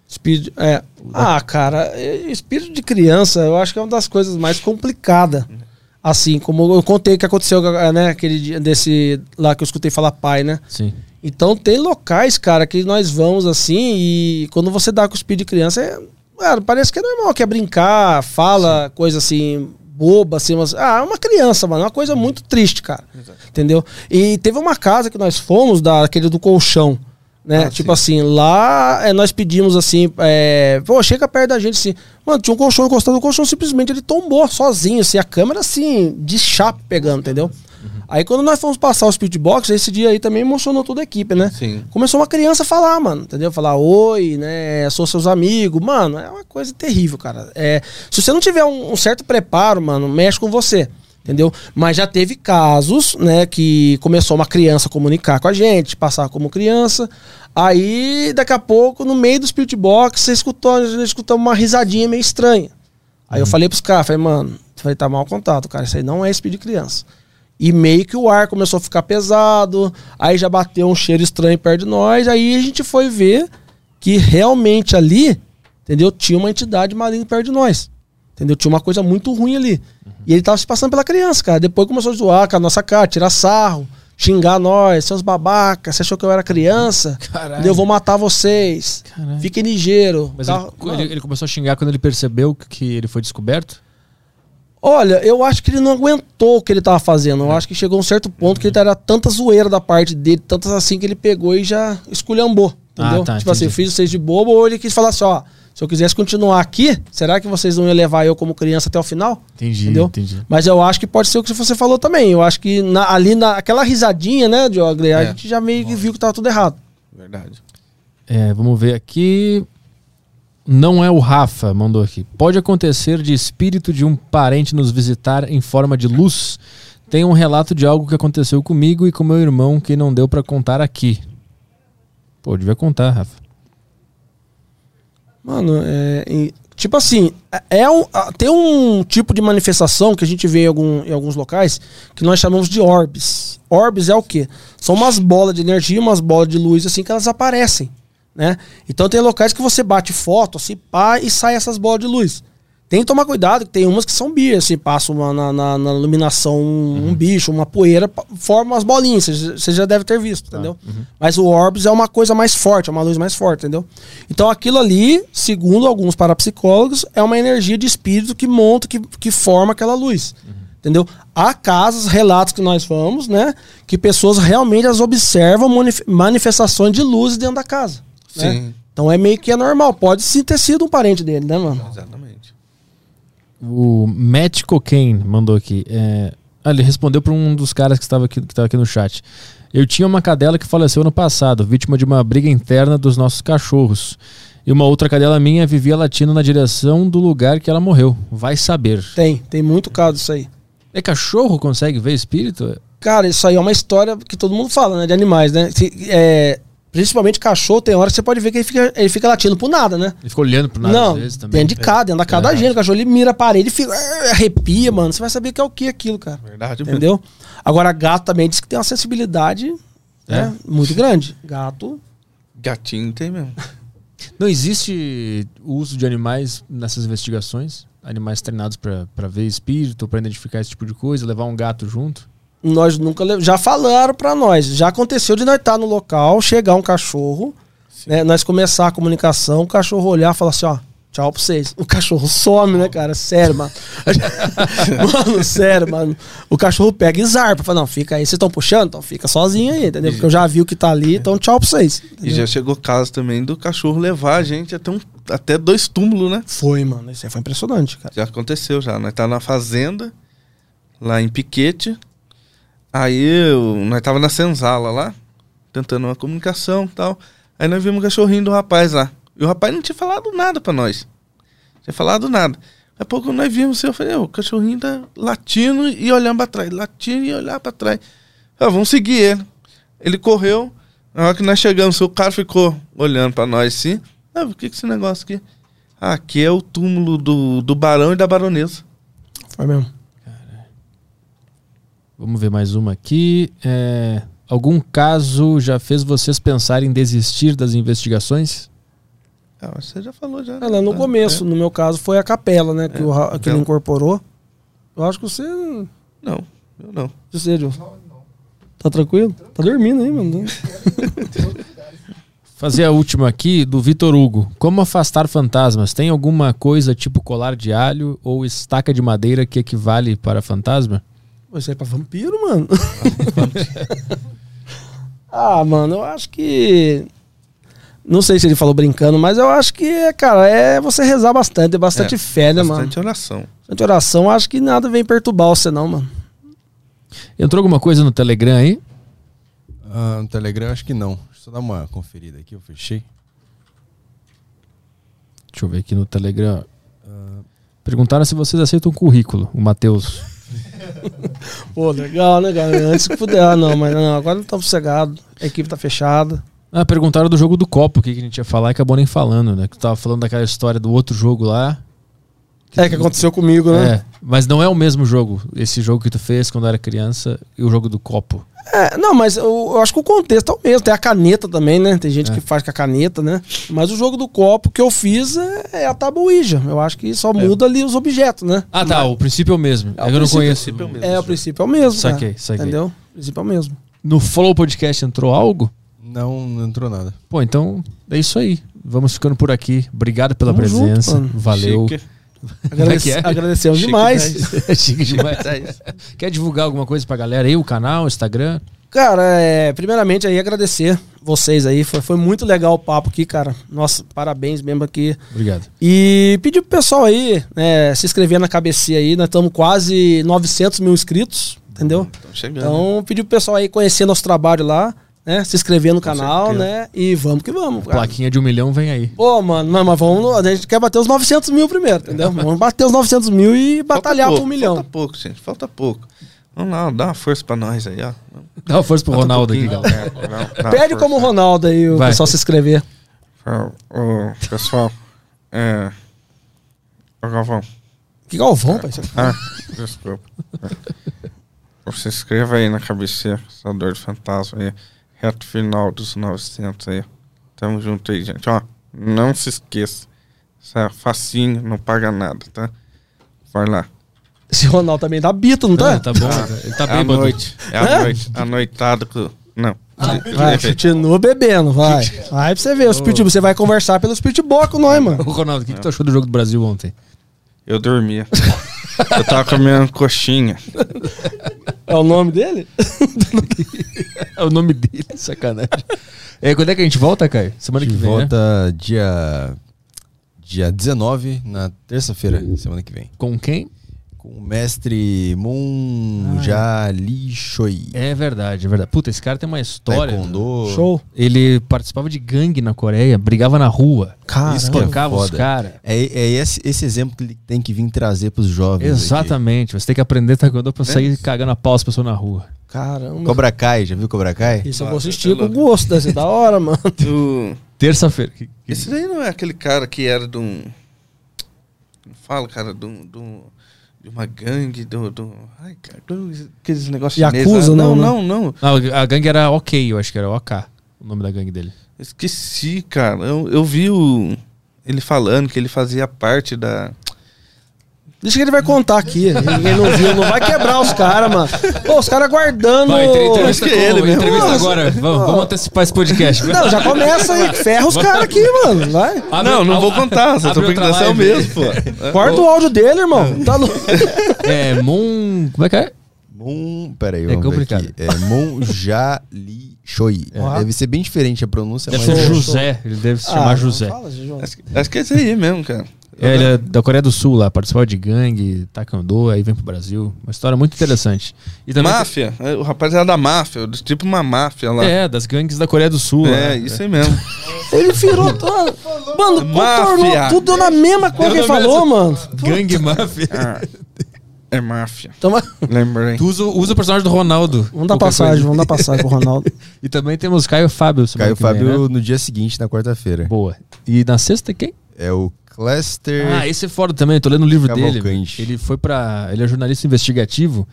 Espírito, é. Ah, cara, é- espírito de criança, eu acho que é uma das coisas mais complicadas. Assim, como eu contei que aconteceu, né, aquele dia desse lá que eu escutei falar pai, né? Sim. Então tem locais, cara, que nós vamos assim e quando você dá com o espírito de criança, é, cara, parece que é normal, quer brincar, fala coisa assim, boba, assim, mas, ah, é uma criança, mano, é uma coisa muito triste, cara. Entendeu? E teve uma casa que nós fomos, daquele do colchão, né? Ah, tipo sim. assim, lá é, nós pedimos assim, é, pô, chega perto da gente assim, mano, tinha um colchão encostado no colchão, simplesmente ele tombou sozinho, assim, a câmera assim, de chapa pegando, entendeu? Aí quando nós fomos passar o Spirit Box, esse dia aí também emocionou toda a equipe, né? Sim. Começou uma criança a falar, mano, entendeu? Falar oi, né? Sou seus amigos. Mano, é uma coisa terrível, cara. É, se você não tiver um, um certo preparo, mano, mexe com você. Entendeu? Mas já teve casos, né, que começou uma criança a comunicar com a gente, passar como criança. Aí, daqui a pouco, no meio do Spirit Box, você escutou, a gente escutou uma risadinha meio estranha. Aí eu falei pros caras, falei, mano, falei, tá mal contato, cara. Isso aí não é espírito de criança. E meio que o ar começou a ficar pesado, aí já bateu um cheiro estranho perto de nós, aí a gente foi ver que realmente ali, entendeu? Tinha uma entidade maligna perto de nós. Entendeu? Tinha uma coisa muito ruim ali. E ele tava se passando pela criança, cara. Depois começou a zoar com a nossa cara, tirar sarro, xingar nós, seus babacas, você achou que eu era criança? Caralho. Eu vou matar vocês. Caralho. Fiquem ligeiro. Mas Carro- ele, ele- ele começou a xingar quando ele percebeu que ele foi descoberto? Olha, eu acho que ele não aguentou o que ele tava fazendo. Eu acho que chegou a um certo ponto que ele era tanta zoeira da parte dele, tantas assim que ele pegou e já esculhambou. Entendeu? Ah, tá, tipo assim, entendi. fiz vocês de bobo, ou ele quis falar assim, ó. Se eu quisesse continuar aqui, será que vocês não iam levar eu como criança até o final? Entendi, Entendeu? entendi. Mas eu acho que pode ser o que você falou também. Eu acho que na- ali naquela risadinha, né, Diogo, a É. gente já meio que viu que tava tudo errado. Verdade. É, vamos ver aqui. Não é o Rafa, mandou aqui. Pode acontecer de espírito de um parente nos visitar em forma de luz? Tem um relato de algo que aconteceu comigo e com meu irmão que não deu pra contar aqui. Pô, devia contar, Rafa. Mano, é, tipo assim, é um, ah, tem um tipo de manifestação que a gente vê em, algum- em alguns locais que nós chamamos de orbes. Orbes é o quê? São umas bolas de energia, umas bolas de luz assim que elas aparecem, né? Então tem locais que você bate foto, assim, pá, e sai essas bolas de luz. Tem que tomar cuidado, que tem umas que são bias, assim, passa uma, na, na- na iluminação um, um bicho, uma poeira, forma umas bolinhas, você já- deve ter visto, entendeu? Mas o Orbs é uma coisa mais forte, é uma luz mais forte, entendeu? Então aquilo ali, segundo alguns parapsicólogos, é uma energia de espírito que monta, que, que forma aquela luz. Entendeu? Há casos, relatos que nós vamos, né? Que pessoas realmente as observam manif- manifestações de luz dentro da casa. né? Sim. Então é meio que é normal. Pode sim ter sido um parente dele, né, mano? Exatamente. O Matt Cocaine mandou aqui. É... Ah, ele respondeu para um dos caras que estava aqui, que estava aqui no chat. Eu tinha uma cadela que faleceu no passado, vítima de uma briga interna dos nossos cachorros. E uma outra cadela minha vivia latindo na direção do lugar que ela morreu. Vai saber. Tem, tem muito caso disso aí. É cachorro consegue ver espírito? Cara, isso aí é uma história que todo mundo fala, né? De animais, né? É, principalmente cachorro, tem hora que você pode ver que ele fica, ele fica latindo por nada, né? Ele fica olhando pro nada Não, às vezes também. dentro de casa, dentro da casa da É. gente. O cachorro ele mira a parede, fica, "Ah", arrepia, mano. Você vai saber que é o que aquilo, cara. Verdade. Entendeu? Agora, gato também diz que tem uma sensibilidade né, muito grande. Gato. Gatinho tem mesmo. [LAUGHS] Não existe o uso de animais nessas investigações? Animais treinados pra ver espírito, pra identificar esse tipo de coisa, levar um gato junto? Nós nunca. Já falaram pra nós. Já aconteceu de nós estar no local, chegar um cachorro, né, nós começar a comunicação, o cachorro olhar e falar assim: ó, tchau pra vocês. O cachorro some, né, cara? Sério, mano. [LAUGHS] mano, sério, mano. O cachorro pega e zarpa. Fala, não, fica aí. Vocês estão puxando? Então fica sozinho aí, entendeu? Porque eu já vi o que tá ali, então tchau pra vocês. E já chegou caso também do cachorro levar a gente até, um, até dois túmulos, né? Foi, mano. Isso aí foi impressionante, cara. Já aconteceu já. Nós tá na fazenda, lá em Piquete. Aí eu, nós tava na senzala lá, tentando uma comunicação tal. Aí nós vimos o cachorrinho do rapaz lá. E o rapaz não tinha falado nada pra nós. Tinha falado nada. Daqui a pouco nós vimos assim, eu falei, "Ô, o cachorrinho tá latindo e olhando pra trás, latindo e olhar pra trás. Ah, vamos seguir ele. Ele correu. Na hora que nós chegamos, o cara ficou olhando pra nós assim. Ah, o que que é esse negócio aqui? Ah, aqui é o túmulo do, do barão e da baronesa. Foi mesmo. Vamos ver mais uma aqui. É, algum caso já fez vocês pensarem em desistir das investigações? Ah, você já falou já. É, lá no Ah, começo, é. no meu caso, foi a capela, né? Que, É, o, que ele incorporou. Eu acho que você. Não, eu não. Você? Tá tranquilo? Tá dormindo aí, mano. [LAUGHS] Fazer a última aqui do Vitor Hugo. Como afastar fantasmas? Tem alguma coisa tipo colar de alho ou estaca de madeira que equivale para fantasma? Pô, Isso aí é pra vampiro, mano. [LAUGHS] ah, mano, eu acho que. Não sei se ele falou brincando, mas eu acho que, cara, é você rezar bastante, é bastante É, fé, né, mano? Bastante oração. Bastante oração, acho que nada vem perturbar você, não, mano. Entrou alguma coisa no Telegram aí? Ah, no Telegram acho que não. Deixa eu só dar uma conferida aqui, eu fechei. Deixa eu ver aqui no Telegram. Ah, Perguntaram se vocês aceitam currículo, o Matheus. Pô, legal, né, cara? Antes que puder. Ah, não, mas não, agora tá sossegado. A equipe tá fechada. Ah, perguntaram do jogo do copo, o que que a gente ia falar e acabou nem falando, né? Que tu tava falando daquela história do outro jogo lá. É, que aconteceu comigo, né? É, mas não é o mesmo jogo. Esse jogo que tu fez quando era criança e o jogo do copo. É, não, mas eu, eu acho que o contexto é o mesmo. Tem a caneta também, né? Tem gente É. que faz com a caneta, né? Mas o jogo do copo que eu fiz é, é a tabuíja. Eu acho que só muda ali os objetos, né? Ah, tá. O princípio é o mesmo. É, É, o que eu não princípio- conheço. princípio é o mesmo. É, o princípio é o mesmo. cara. Saquei, saquei. Entendeu? O princípio é o mesmo. No Flow Podcast entrou algo? Não, não entrou nada. Pô, então é isso aí. Vamos ficando por aqui. Obrigado pela Tamo junto, presença. mano. Valeu. Chique. Agradece, é é? Agradecemos [LAUGHS] Chique demais. Chique demais. Quer divulgar alguma coisa pra galera aí? O canal, o Instagram? Cara, é, primeiramente aí agradecer vocês aí. Foi, foi muito legal o papo aqui, cara. Nossa, parabéns mesmo aqui. Obrigado. E pedir pro pessoal aí, né, se inscrever na cabeça aí. Nós estamos quase 900 mil inscritos, entendeu? Então, pedir pro pessoal aí conhecer nosso trabalho lá, né? Se inscrever no canal, certeza. né? E vamos que vamos. cara. Plaquinha de um milhão vem aí. Pô, mano, não, mas vamos. A gente quer bater os 900 mil primeiro, entendeu? [LAUGHS] Vamos bater os 900 mil e batalhar pouco, por um milhão. Falta pouco, gente. Falta pouco. Vamos lá, dá uma força pra nós aí, ó. Dá uma força pro Falta um Ronaldo aqui, pouquinho. galera. É, uma Pede como o Ronaldo aí, o Vai. pessoal se inscrever. Ô, pessoal, é. Ô, Galvão. Que Galvão, pai. Ah, desculpa. Você inscreva aí na cabeceira, Caçador de Fantasma aí. Reto final dos 900 aí. Tamo junto aí, gente. Ó, não se esqueça. Isso é facinho, não paga nada, tá? Vai lá. Esse Ronaldo também tá bito, não tá? Ah, tá bom. Ele tá É a bêbado. noite. É a Hã? noite. A noitada com. Não. Vai, continua bebendo, vai. Vai pra você ver. O Spirit, você vai conversar pelo Spirit com nós, mano. Ô, Ronaldo, o que, que tu achou do jogo do Brasil ontem? Eu dormia. Eu tava comendo coxinha. [LAUGHS] É o nome dele? [LAUGHS] É o nome dele, sacanagem. É, quando é que a gente volta, Caio? Semana que vem, né? volta dia, dia 19, na terça-feira, semana que vem. Com quem? Com o mestre Monjali Choi. É verdade, é verdade. Puta, esse cara tem uma história. Taekwondo. Show. Ele participava de gangue na Coreia, brigava na rua, Cara, Isso que é espancava os caras. É, é esse, esse exemplo que ele tem que vir trazer pros jovens. Exatamente, você tem que aprender taekwondo pra sair cagando a pau as pessoas na rua. aqui. caramba. Cobra Kai, já viu Cobra Kai? Isso eu vou Nossa, assistir com gosto, deve ser da hora, mano. [LAUGHS] O- Terça-feira. Que- Esse daí não é aquele cara que era de um. Não fala, cara, de, um, um- uma gangue, do. do ai, cara, aqueles negócios Yakuza, ah, não, não, não, não. Não, a gangue era OK, eu acho que era OK, o nome da gangue dele. Esqueci, cara. Eu, eu vi o, ele falando que ele fazia parte da. Deixa que ele vai contar aqui. Ninguém não viu, não vai quebrar os caras, mano. Pô, os caras guardando. Vai, entre- entrevista, com- ele mesmo. entrevista Nossa. agora. Vamos, vamos antecipar esse podcast. Não, já começa aí. Ferra os caras aqui, mano. Vai. Abre- não, não vou contar. Só tô abre outra brincando, é mesmo, pô. [LAUGHS] Corta o áudio dele, irmão. Tá louco. [LAUGHS] É, Mon... Como é que é? Mon... Peraí, É vamos ver complicado. aqui. É Monjali Choi. É. Deve ser bem diferente a pronúncia, Deve mas... ser José. Ele deve se chamar Ah, José. Fala. Acho, que- acho que é esse aí mesmo, cara. É, ele é da Coreia do Sul lá, participava de gangue, taekwondo, aí vem pro Brasil. Uma história muito interessante. E também Máfia. É, O rapaz era da máfia, tipo uma máfia lá. É, das gangues da Coreia do Sul. É, lá. isso aí mesmo. [LAUGHS] Ele virou. [LAUGHS] Mano, mano contornou tudo na mesma coisa que ele falou, mano. Gangue máfia. Ah, é máfia. Mas- Lembrei. Tu usa, usa o personagem do Ronaldo. vamos dar passagem, coisa. vamos dar passagem pro Ronaldo. [LAUGHS] E também temos Caio Fábio. Caio que vem, Fábio né? no dia seguinte, na quarta-feira. Boa. E na sexta quem? É o Cluster. Ah, esse é foda também, eu tô lendo o livro dele. Ele foi pra. Ele é jornalista investigativo.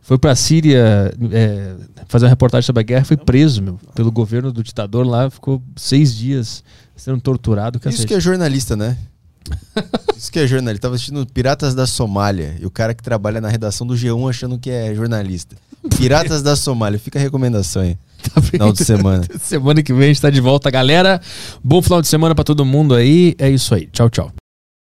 Foi pra Síria é, fazer uma reportagem sobre a guerra, foi preso, meu, pelo governo do ditador lá, ficou seis dias sendo torturado. Isso cacete. que é jornalista, né? Isso que é jornalista. Tava assistindo Piratas da Somália e o cara que trabalha na redação do G1 achando que é jornalista. Piratas da Somália, fica a recomendação aí. [LAUGHS] Tá? Final de semana. [LAUGHS] Semana que vem a gente tá de volta, galera. Bom final de semana pra todo mundo aí. É isso aí. Tchau, tchau.